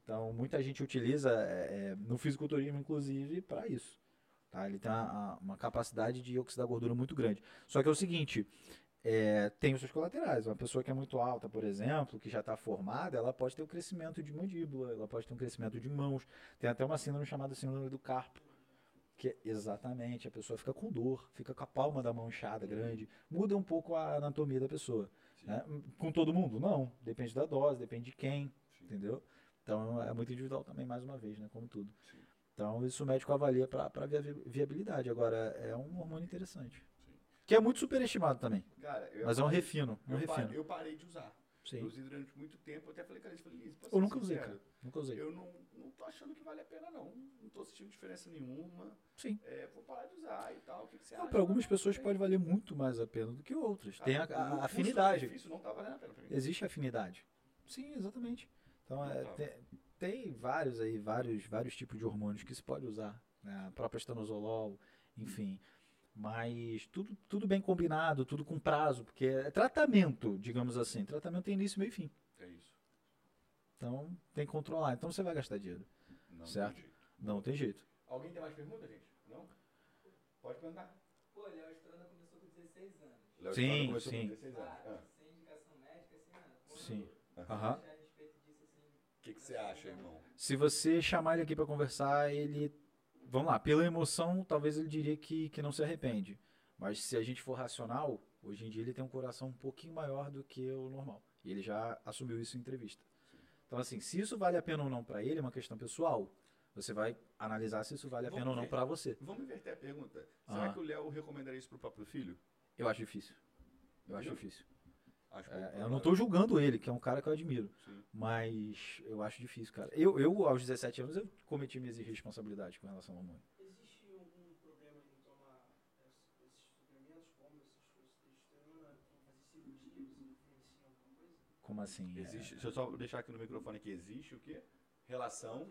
Então, muita gente utiliza é, é, no fisiculturismo, inclusive, para isso. Tá? Ele tem a- a- uma capacidade de oxidar gordura muito grande. Só que é o seguinte, é, tem os seus colaterais. Uma pessoa que é muito alta, por exemplo, que já está formada, ela pode ter um crescimento de mandíbula, ela pode ter um crescimento de mãos. Tem até uma síndrome chamada síndrome do carpo. Que é exatamente, a pessoa fica com dor, fica com a palma da mão inchada grande, muda um pouco a anatomia da pessoa. né? Com todo mundo? Não. Depende da dose, depende de quem, entendeu? Então é muito individual também, mais uma vez, né? Como tudo. Sim. Então isso o médico avalia para viabilidade. Agora, é um hormônio interessante. Que é muito superestimado também. Cara, eu Mas é um parei- refino. Um eu, parei, refino. eu parei de usar. Eu Sim. usei durante muito tempo, eu até falei, cara, eu falei, Liz, Eu nunca usei, cara. Nunca usei. Eu não, não tô achando que vale a pena, não. Não tô sentindo diferença nenhuma. Sim. É, vou parar de usar e tal. O que, que você Não, acha? para algumas pessoas pode valer muito mais a pena do que outras. Tem a, Ah, a- no a afinidade. Isso não tá valendo a pena pra mim. Existe afinidade. Sim, exatamente. Então é, tem, tem vários aí, vários, vários tipos de hormônios que se pode usar. Né? A própria estanozolol, enfim. Mas tudo, tudo bem combinado, tudo com prazo, porque é tratamento, digamos assim. Tratamento tem início, meio e fim. É isso. Então tem que controlar. Então você vai gastar dinheiro. Não Certo. tem jeito. Não tem jeito. Alguém tem mais perguntas, gente? Não? Pode perguntar. Pô, Léo Estrada começou com 16 anos. Léo Sim, começou com sim. 16 anos. Claro, Ah. sem indicação médica, sem nada. Pô, Sim. Aham. achar a respeito disso, assim. O que, que você acha, irmão? Se você chamar ele aqui para conversar, ele. Vamos lá, pela emoção, talvez ele diria que, que não se arrepende. Mas se a gente for racional, hoje em dia ele tem um coração um pouquinho maior do que o normal. E ele já assumiu isso em entrevista. Então, assim, se isso vale a pena ou não para ele, é uma questão pessoal. Você vai analisar se isso vale a Vamos pena ou não ver. para você. Vamos inverter a pergunta. Será Ah. que o Léo recomendaria isso pro próprio filho? Eu acho difícil. Eu acho difícil. Acho É, eu não estou julgando ele, que é um cara que eu admiro. Sim. Mas eu acho difícil, cara. Eu, eu aos 17 anos, eu cometi minhas irresponsabilidades com relação ao hormônio. Existe algum problema em tomar es- esses suplementos, como essas coisas de testosterona, fazer cirurgia, isso influencia em alguma coisa? Como assim? É, Existe, deixa eu só deixar aqui no microfone aqui. Existe o quê? Relação.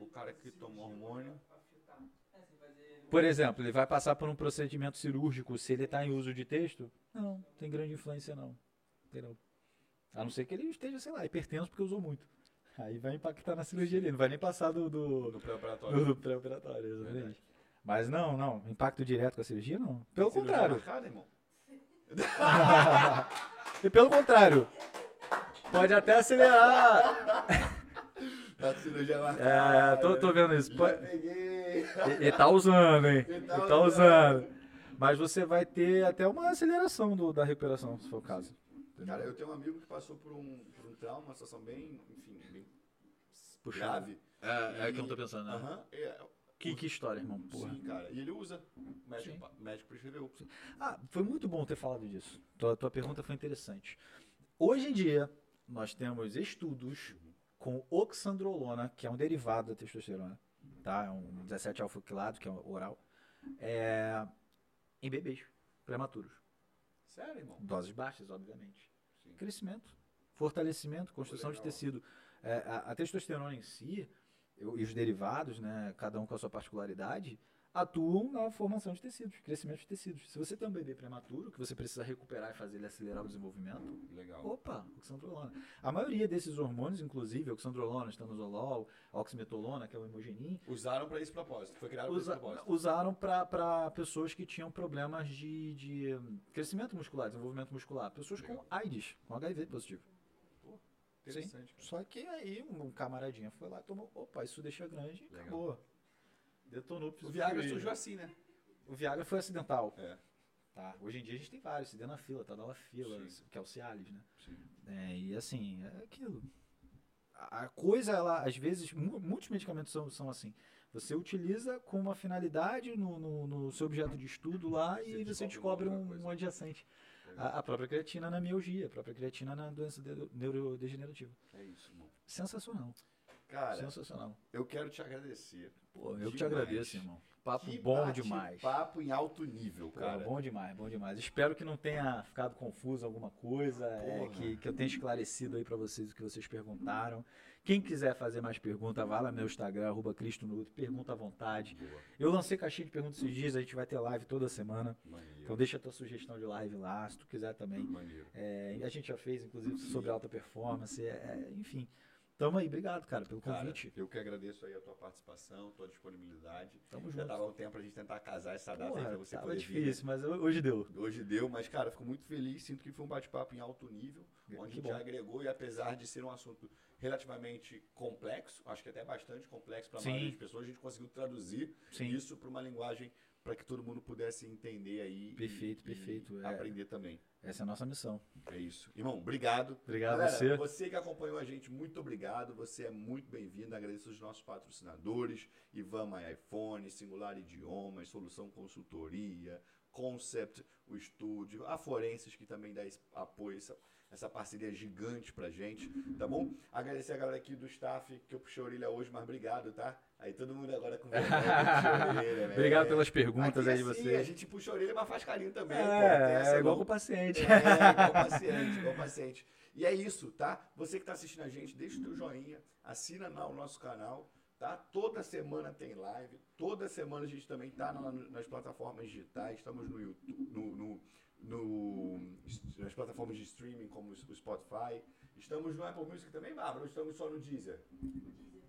O cara que toma cirurgia hormônio. pra Afetar. É, sem fazer. Por exemplo, ele vai passar por um procedimento cirúrgico se ele está em uso de texto? Não, tem grande influência não. Entendeu? A não ser que ele esteja, sei lá, hipertenso porque usou muito. Aí vai impactar na cirurgia dele, não vai nem passar do, do, No pré-operatório. do pré-operatório, exatamente. Verdade. Mas não, não, impacto direto com a cirurgia não. Pelo Cirurgia contrário. marcada, irmão? e pelo contrário. Pode até acelerar. A cirurgia É, marcada. tô, tô vendo isso. Já peguei. Ele tá usando, hein? Ele Ele tá tá usando. usando. Mas você vai ter até uma aceleração do- da recuperação, se for o caso. Entendeu? Cara, eu tenho um amigo que passou por um, por um trauma, uma situação bem, enfim, bem Puxado. grave. É, é o que eu não tô pensando, né? Aham. é, Que, que história, irmão. Porra. Sim, cara. E ele usa. O médico, Sim. médico prescreveu. Ah, foi muito bom ter falado disso. Tua, tua pergunta foi interessante. Hoje em dia, nós temos estudos com oxandrolona, que é um derivado da testosterona, tá? É um 17 alfa-quilado, que é oral, é, em bebês prematuros. Sério, irmão? Doses baixas, obviamente. Sim. Crescimento, fortalecimento, construção de tecido. É, a, a testosterona em si, eu- e os derivados, né, cada um com a sua particularidade, atuam na formação de tecidos, crescimento de tecidos. Se você tem um bebê prematuro, que você precisa recuperar e fazer ele acelerar o desenvolvimento, Legal. opa, oxandrolona. A maioria desses hormônios, inclusive, oxandrolona, estanozolol, oximetolona, que é o hemogenin, Usaram pra esse propósito. Foi criado usa- esse propósito. usaram para pessoas que tinham problemas de, de hum, crescimento muscular, desenvolvimento muscular. Pessoas com Legal. AIDS, com HIV positivo. Interessante. cara. Só que aí um camaradinha foi lá e tomou, opa, isso deixa grande e acabou. Detonou O Viagra surgiu assim, né? O Viagra foi acidental. É. Tá. Hoje em dia a gente tem vários, Sildenafila, Tadalafila, Sim. que é o Cialis, né? Sim. É, e assim, é aquilo. A coisa, ela, às vezes, mu- muitos medicamentos são, são assim. Você utiliza com uma finalidade no, no, no seu objeto de estudo lá Você e você descobre um, um adjacente. Legal. A, a própria creatina na mialgia, a própria creatina na doença de- neurodegenerativa. É isso, irmão. Sensacional. Cara, Sensacional. eu quero te agradecer. Pô, eu que te Demais. agradeço, irmão. Papo Que bom demais. Papo em alto nível, Pô, cara. bom demais, bom demais. Espero que não tenha ficado confuso alguma coisa, é, que, que eu tenha esclarecido aí pra vocês o que vocês perguntaram. Quem quiser fazer mais pergunta, vá lá no meu Instagram, arroba Cristo Nuto, pergunta à vontade. Boa, Eu lancei caixinha de perguntas esses dias, a gente vai ter live toda semana. Então deixa a tua sugestão de live lá, se tu quiser também. É, a gente já fez, inclusive, sobre alta performance, é, é, enfim. Tamo aí, obrigado, cara, pelo Cara, convite. eu que agradeço aí a tua participação, tua disponibilidade. Tamo Já junto. tava um tempo pra gente tentar casar essa data aí pra Porra, você tava poder vir. difícil, mas hoje deu. Hoje deu, mas cara, fico muito feliz, sinto que foi um bate-papo em alto nível, onde a gente bom. agregou e apesar de ser um assunto relativamente complexo, acho que até bastante complexo para a maioria das pessoas, a gente conseguiu traduzir Sim. isso para uma linguagem para que todo mundo pudesse entender aí. e- Perfeito, e perfeito, é. Aprender também. Essa é a nossa missão. É isso. Irmão, obrigado. Obrigado Galera, a você. Você que acompanhou a gente, muito obrigado. Você é muito bem-vindo. Agradeço os nossos patrocinadores: Ivan My iPhone, Singular Idiomas, Solução Consultoria, Concept, o estúdio, a Forenses, que também dá esse apoio, essa, essa parceria gigante pra gente, tá bom? Agradecer a galera aqui do staff que eu puxei a orelha hoje, mas obrigado, tá? Aí todo mundo agora com vergonha, orelha, né? Obrigado pelas perguntas Aqui, aí de assim, vocês. A gente puxa a orelha, mas faz carinho também. pô, tem É, é igual com o paciente. É, igual paciente, igual paciente. E é isso, tá? Você que tá assistindo a gente, deixa o teu joinha, assina lá o nosso canal, tá? Toda semana tem live, toda semana a gente também tá na- nas plataformas digitais, estamos no YouTube, no, no- no- nas plataformas de streaming como o Spotify, estamos no Apple Music também, Bárbara, ou estamos só no Deezer?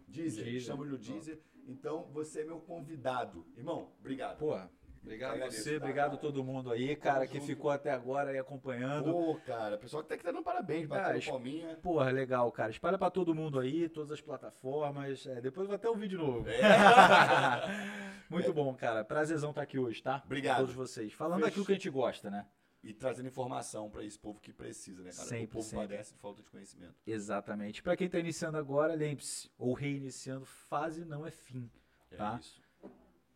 Deezer, Deezer. estamos no Deezer, então você é meu convidado. Irmão, obrigado. Porra, obrigado a Agradeço, você, tá? obrigado a todo mundo aí, cara, que ficou até agora aí acompanhando. Pô, cara, o pessoal até que tá dando parabéns, batendo Ah, palminha. Porra, legal, cara. Espalha pra todo mundo aí, todas as plataformas. É, depois vai ter um vídeo novo. É. Muito bom, cara. Prazerzão estar aqui hoje, tá? Obrigado. Todos vocês. Falando Fechou. aquilo que a gente gosta, né? E trazendo informação pra esse povo que precisa, né, cara? Sempre, o povo padece de falta de conhecimento. Exatamente. Pra quem tá iniciando agora, lembre-se, ou reiniciando, fase não é fim. É Tá. isso.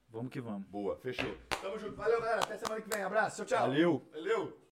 Vamos que vamos. Boa, fechou. Tamo junto. Valeu, galera. Até semana que vem. Abraço. Tchau, tchau. Valeu. Valeu.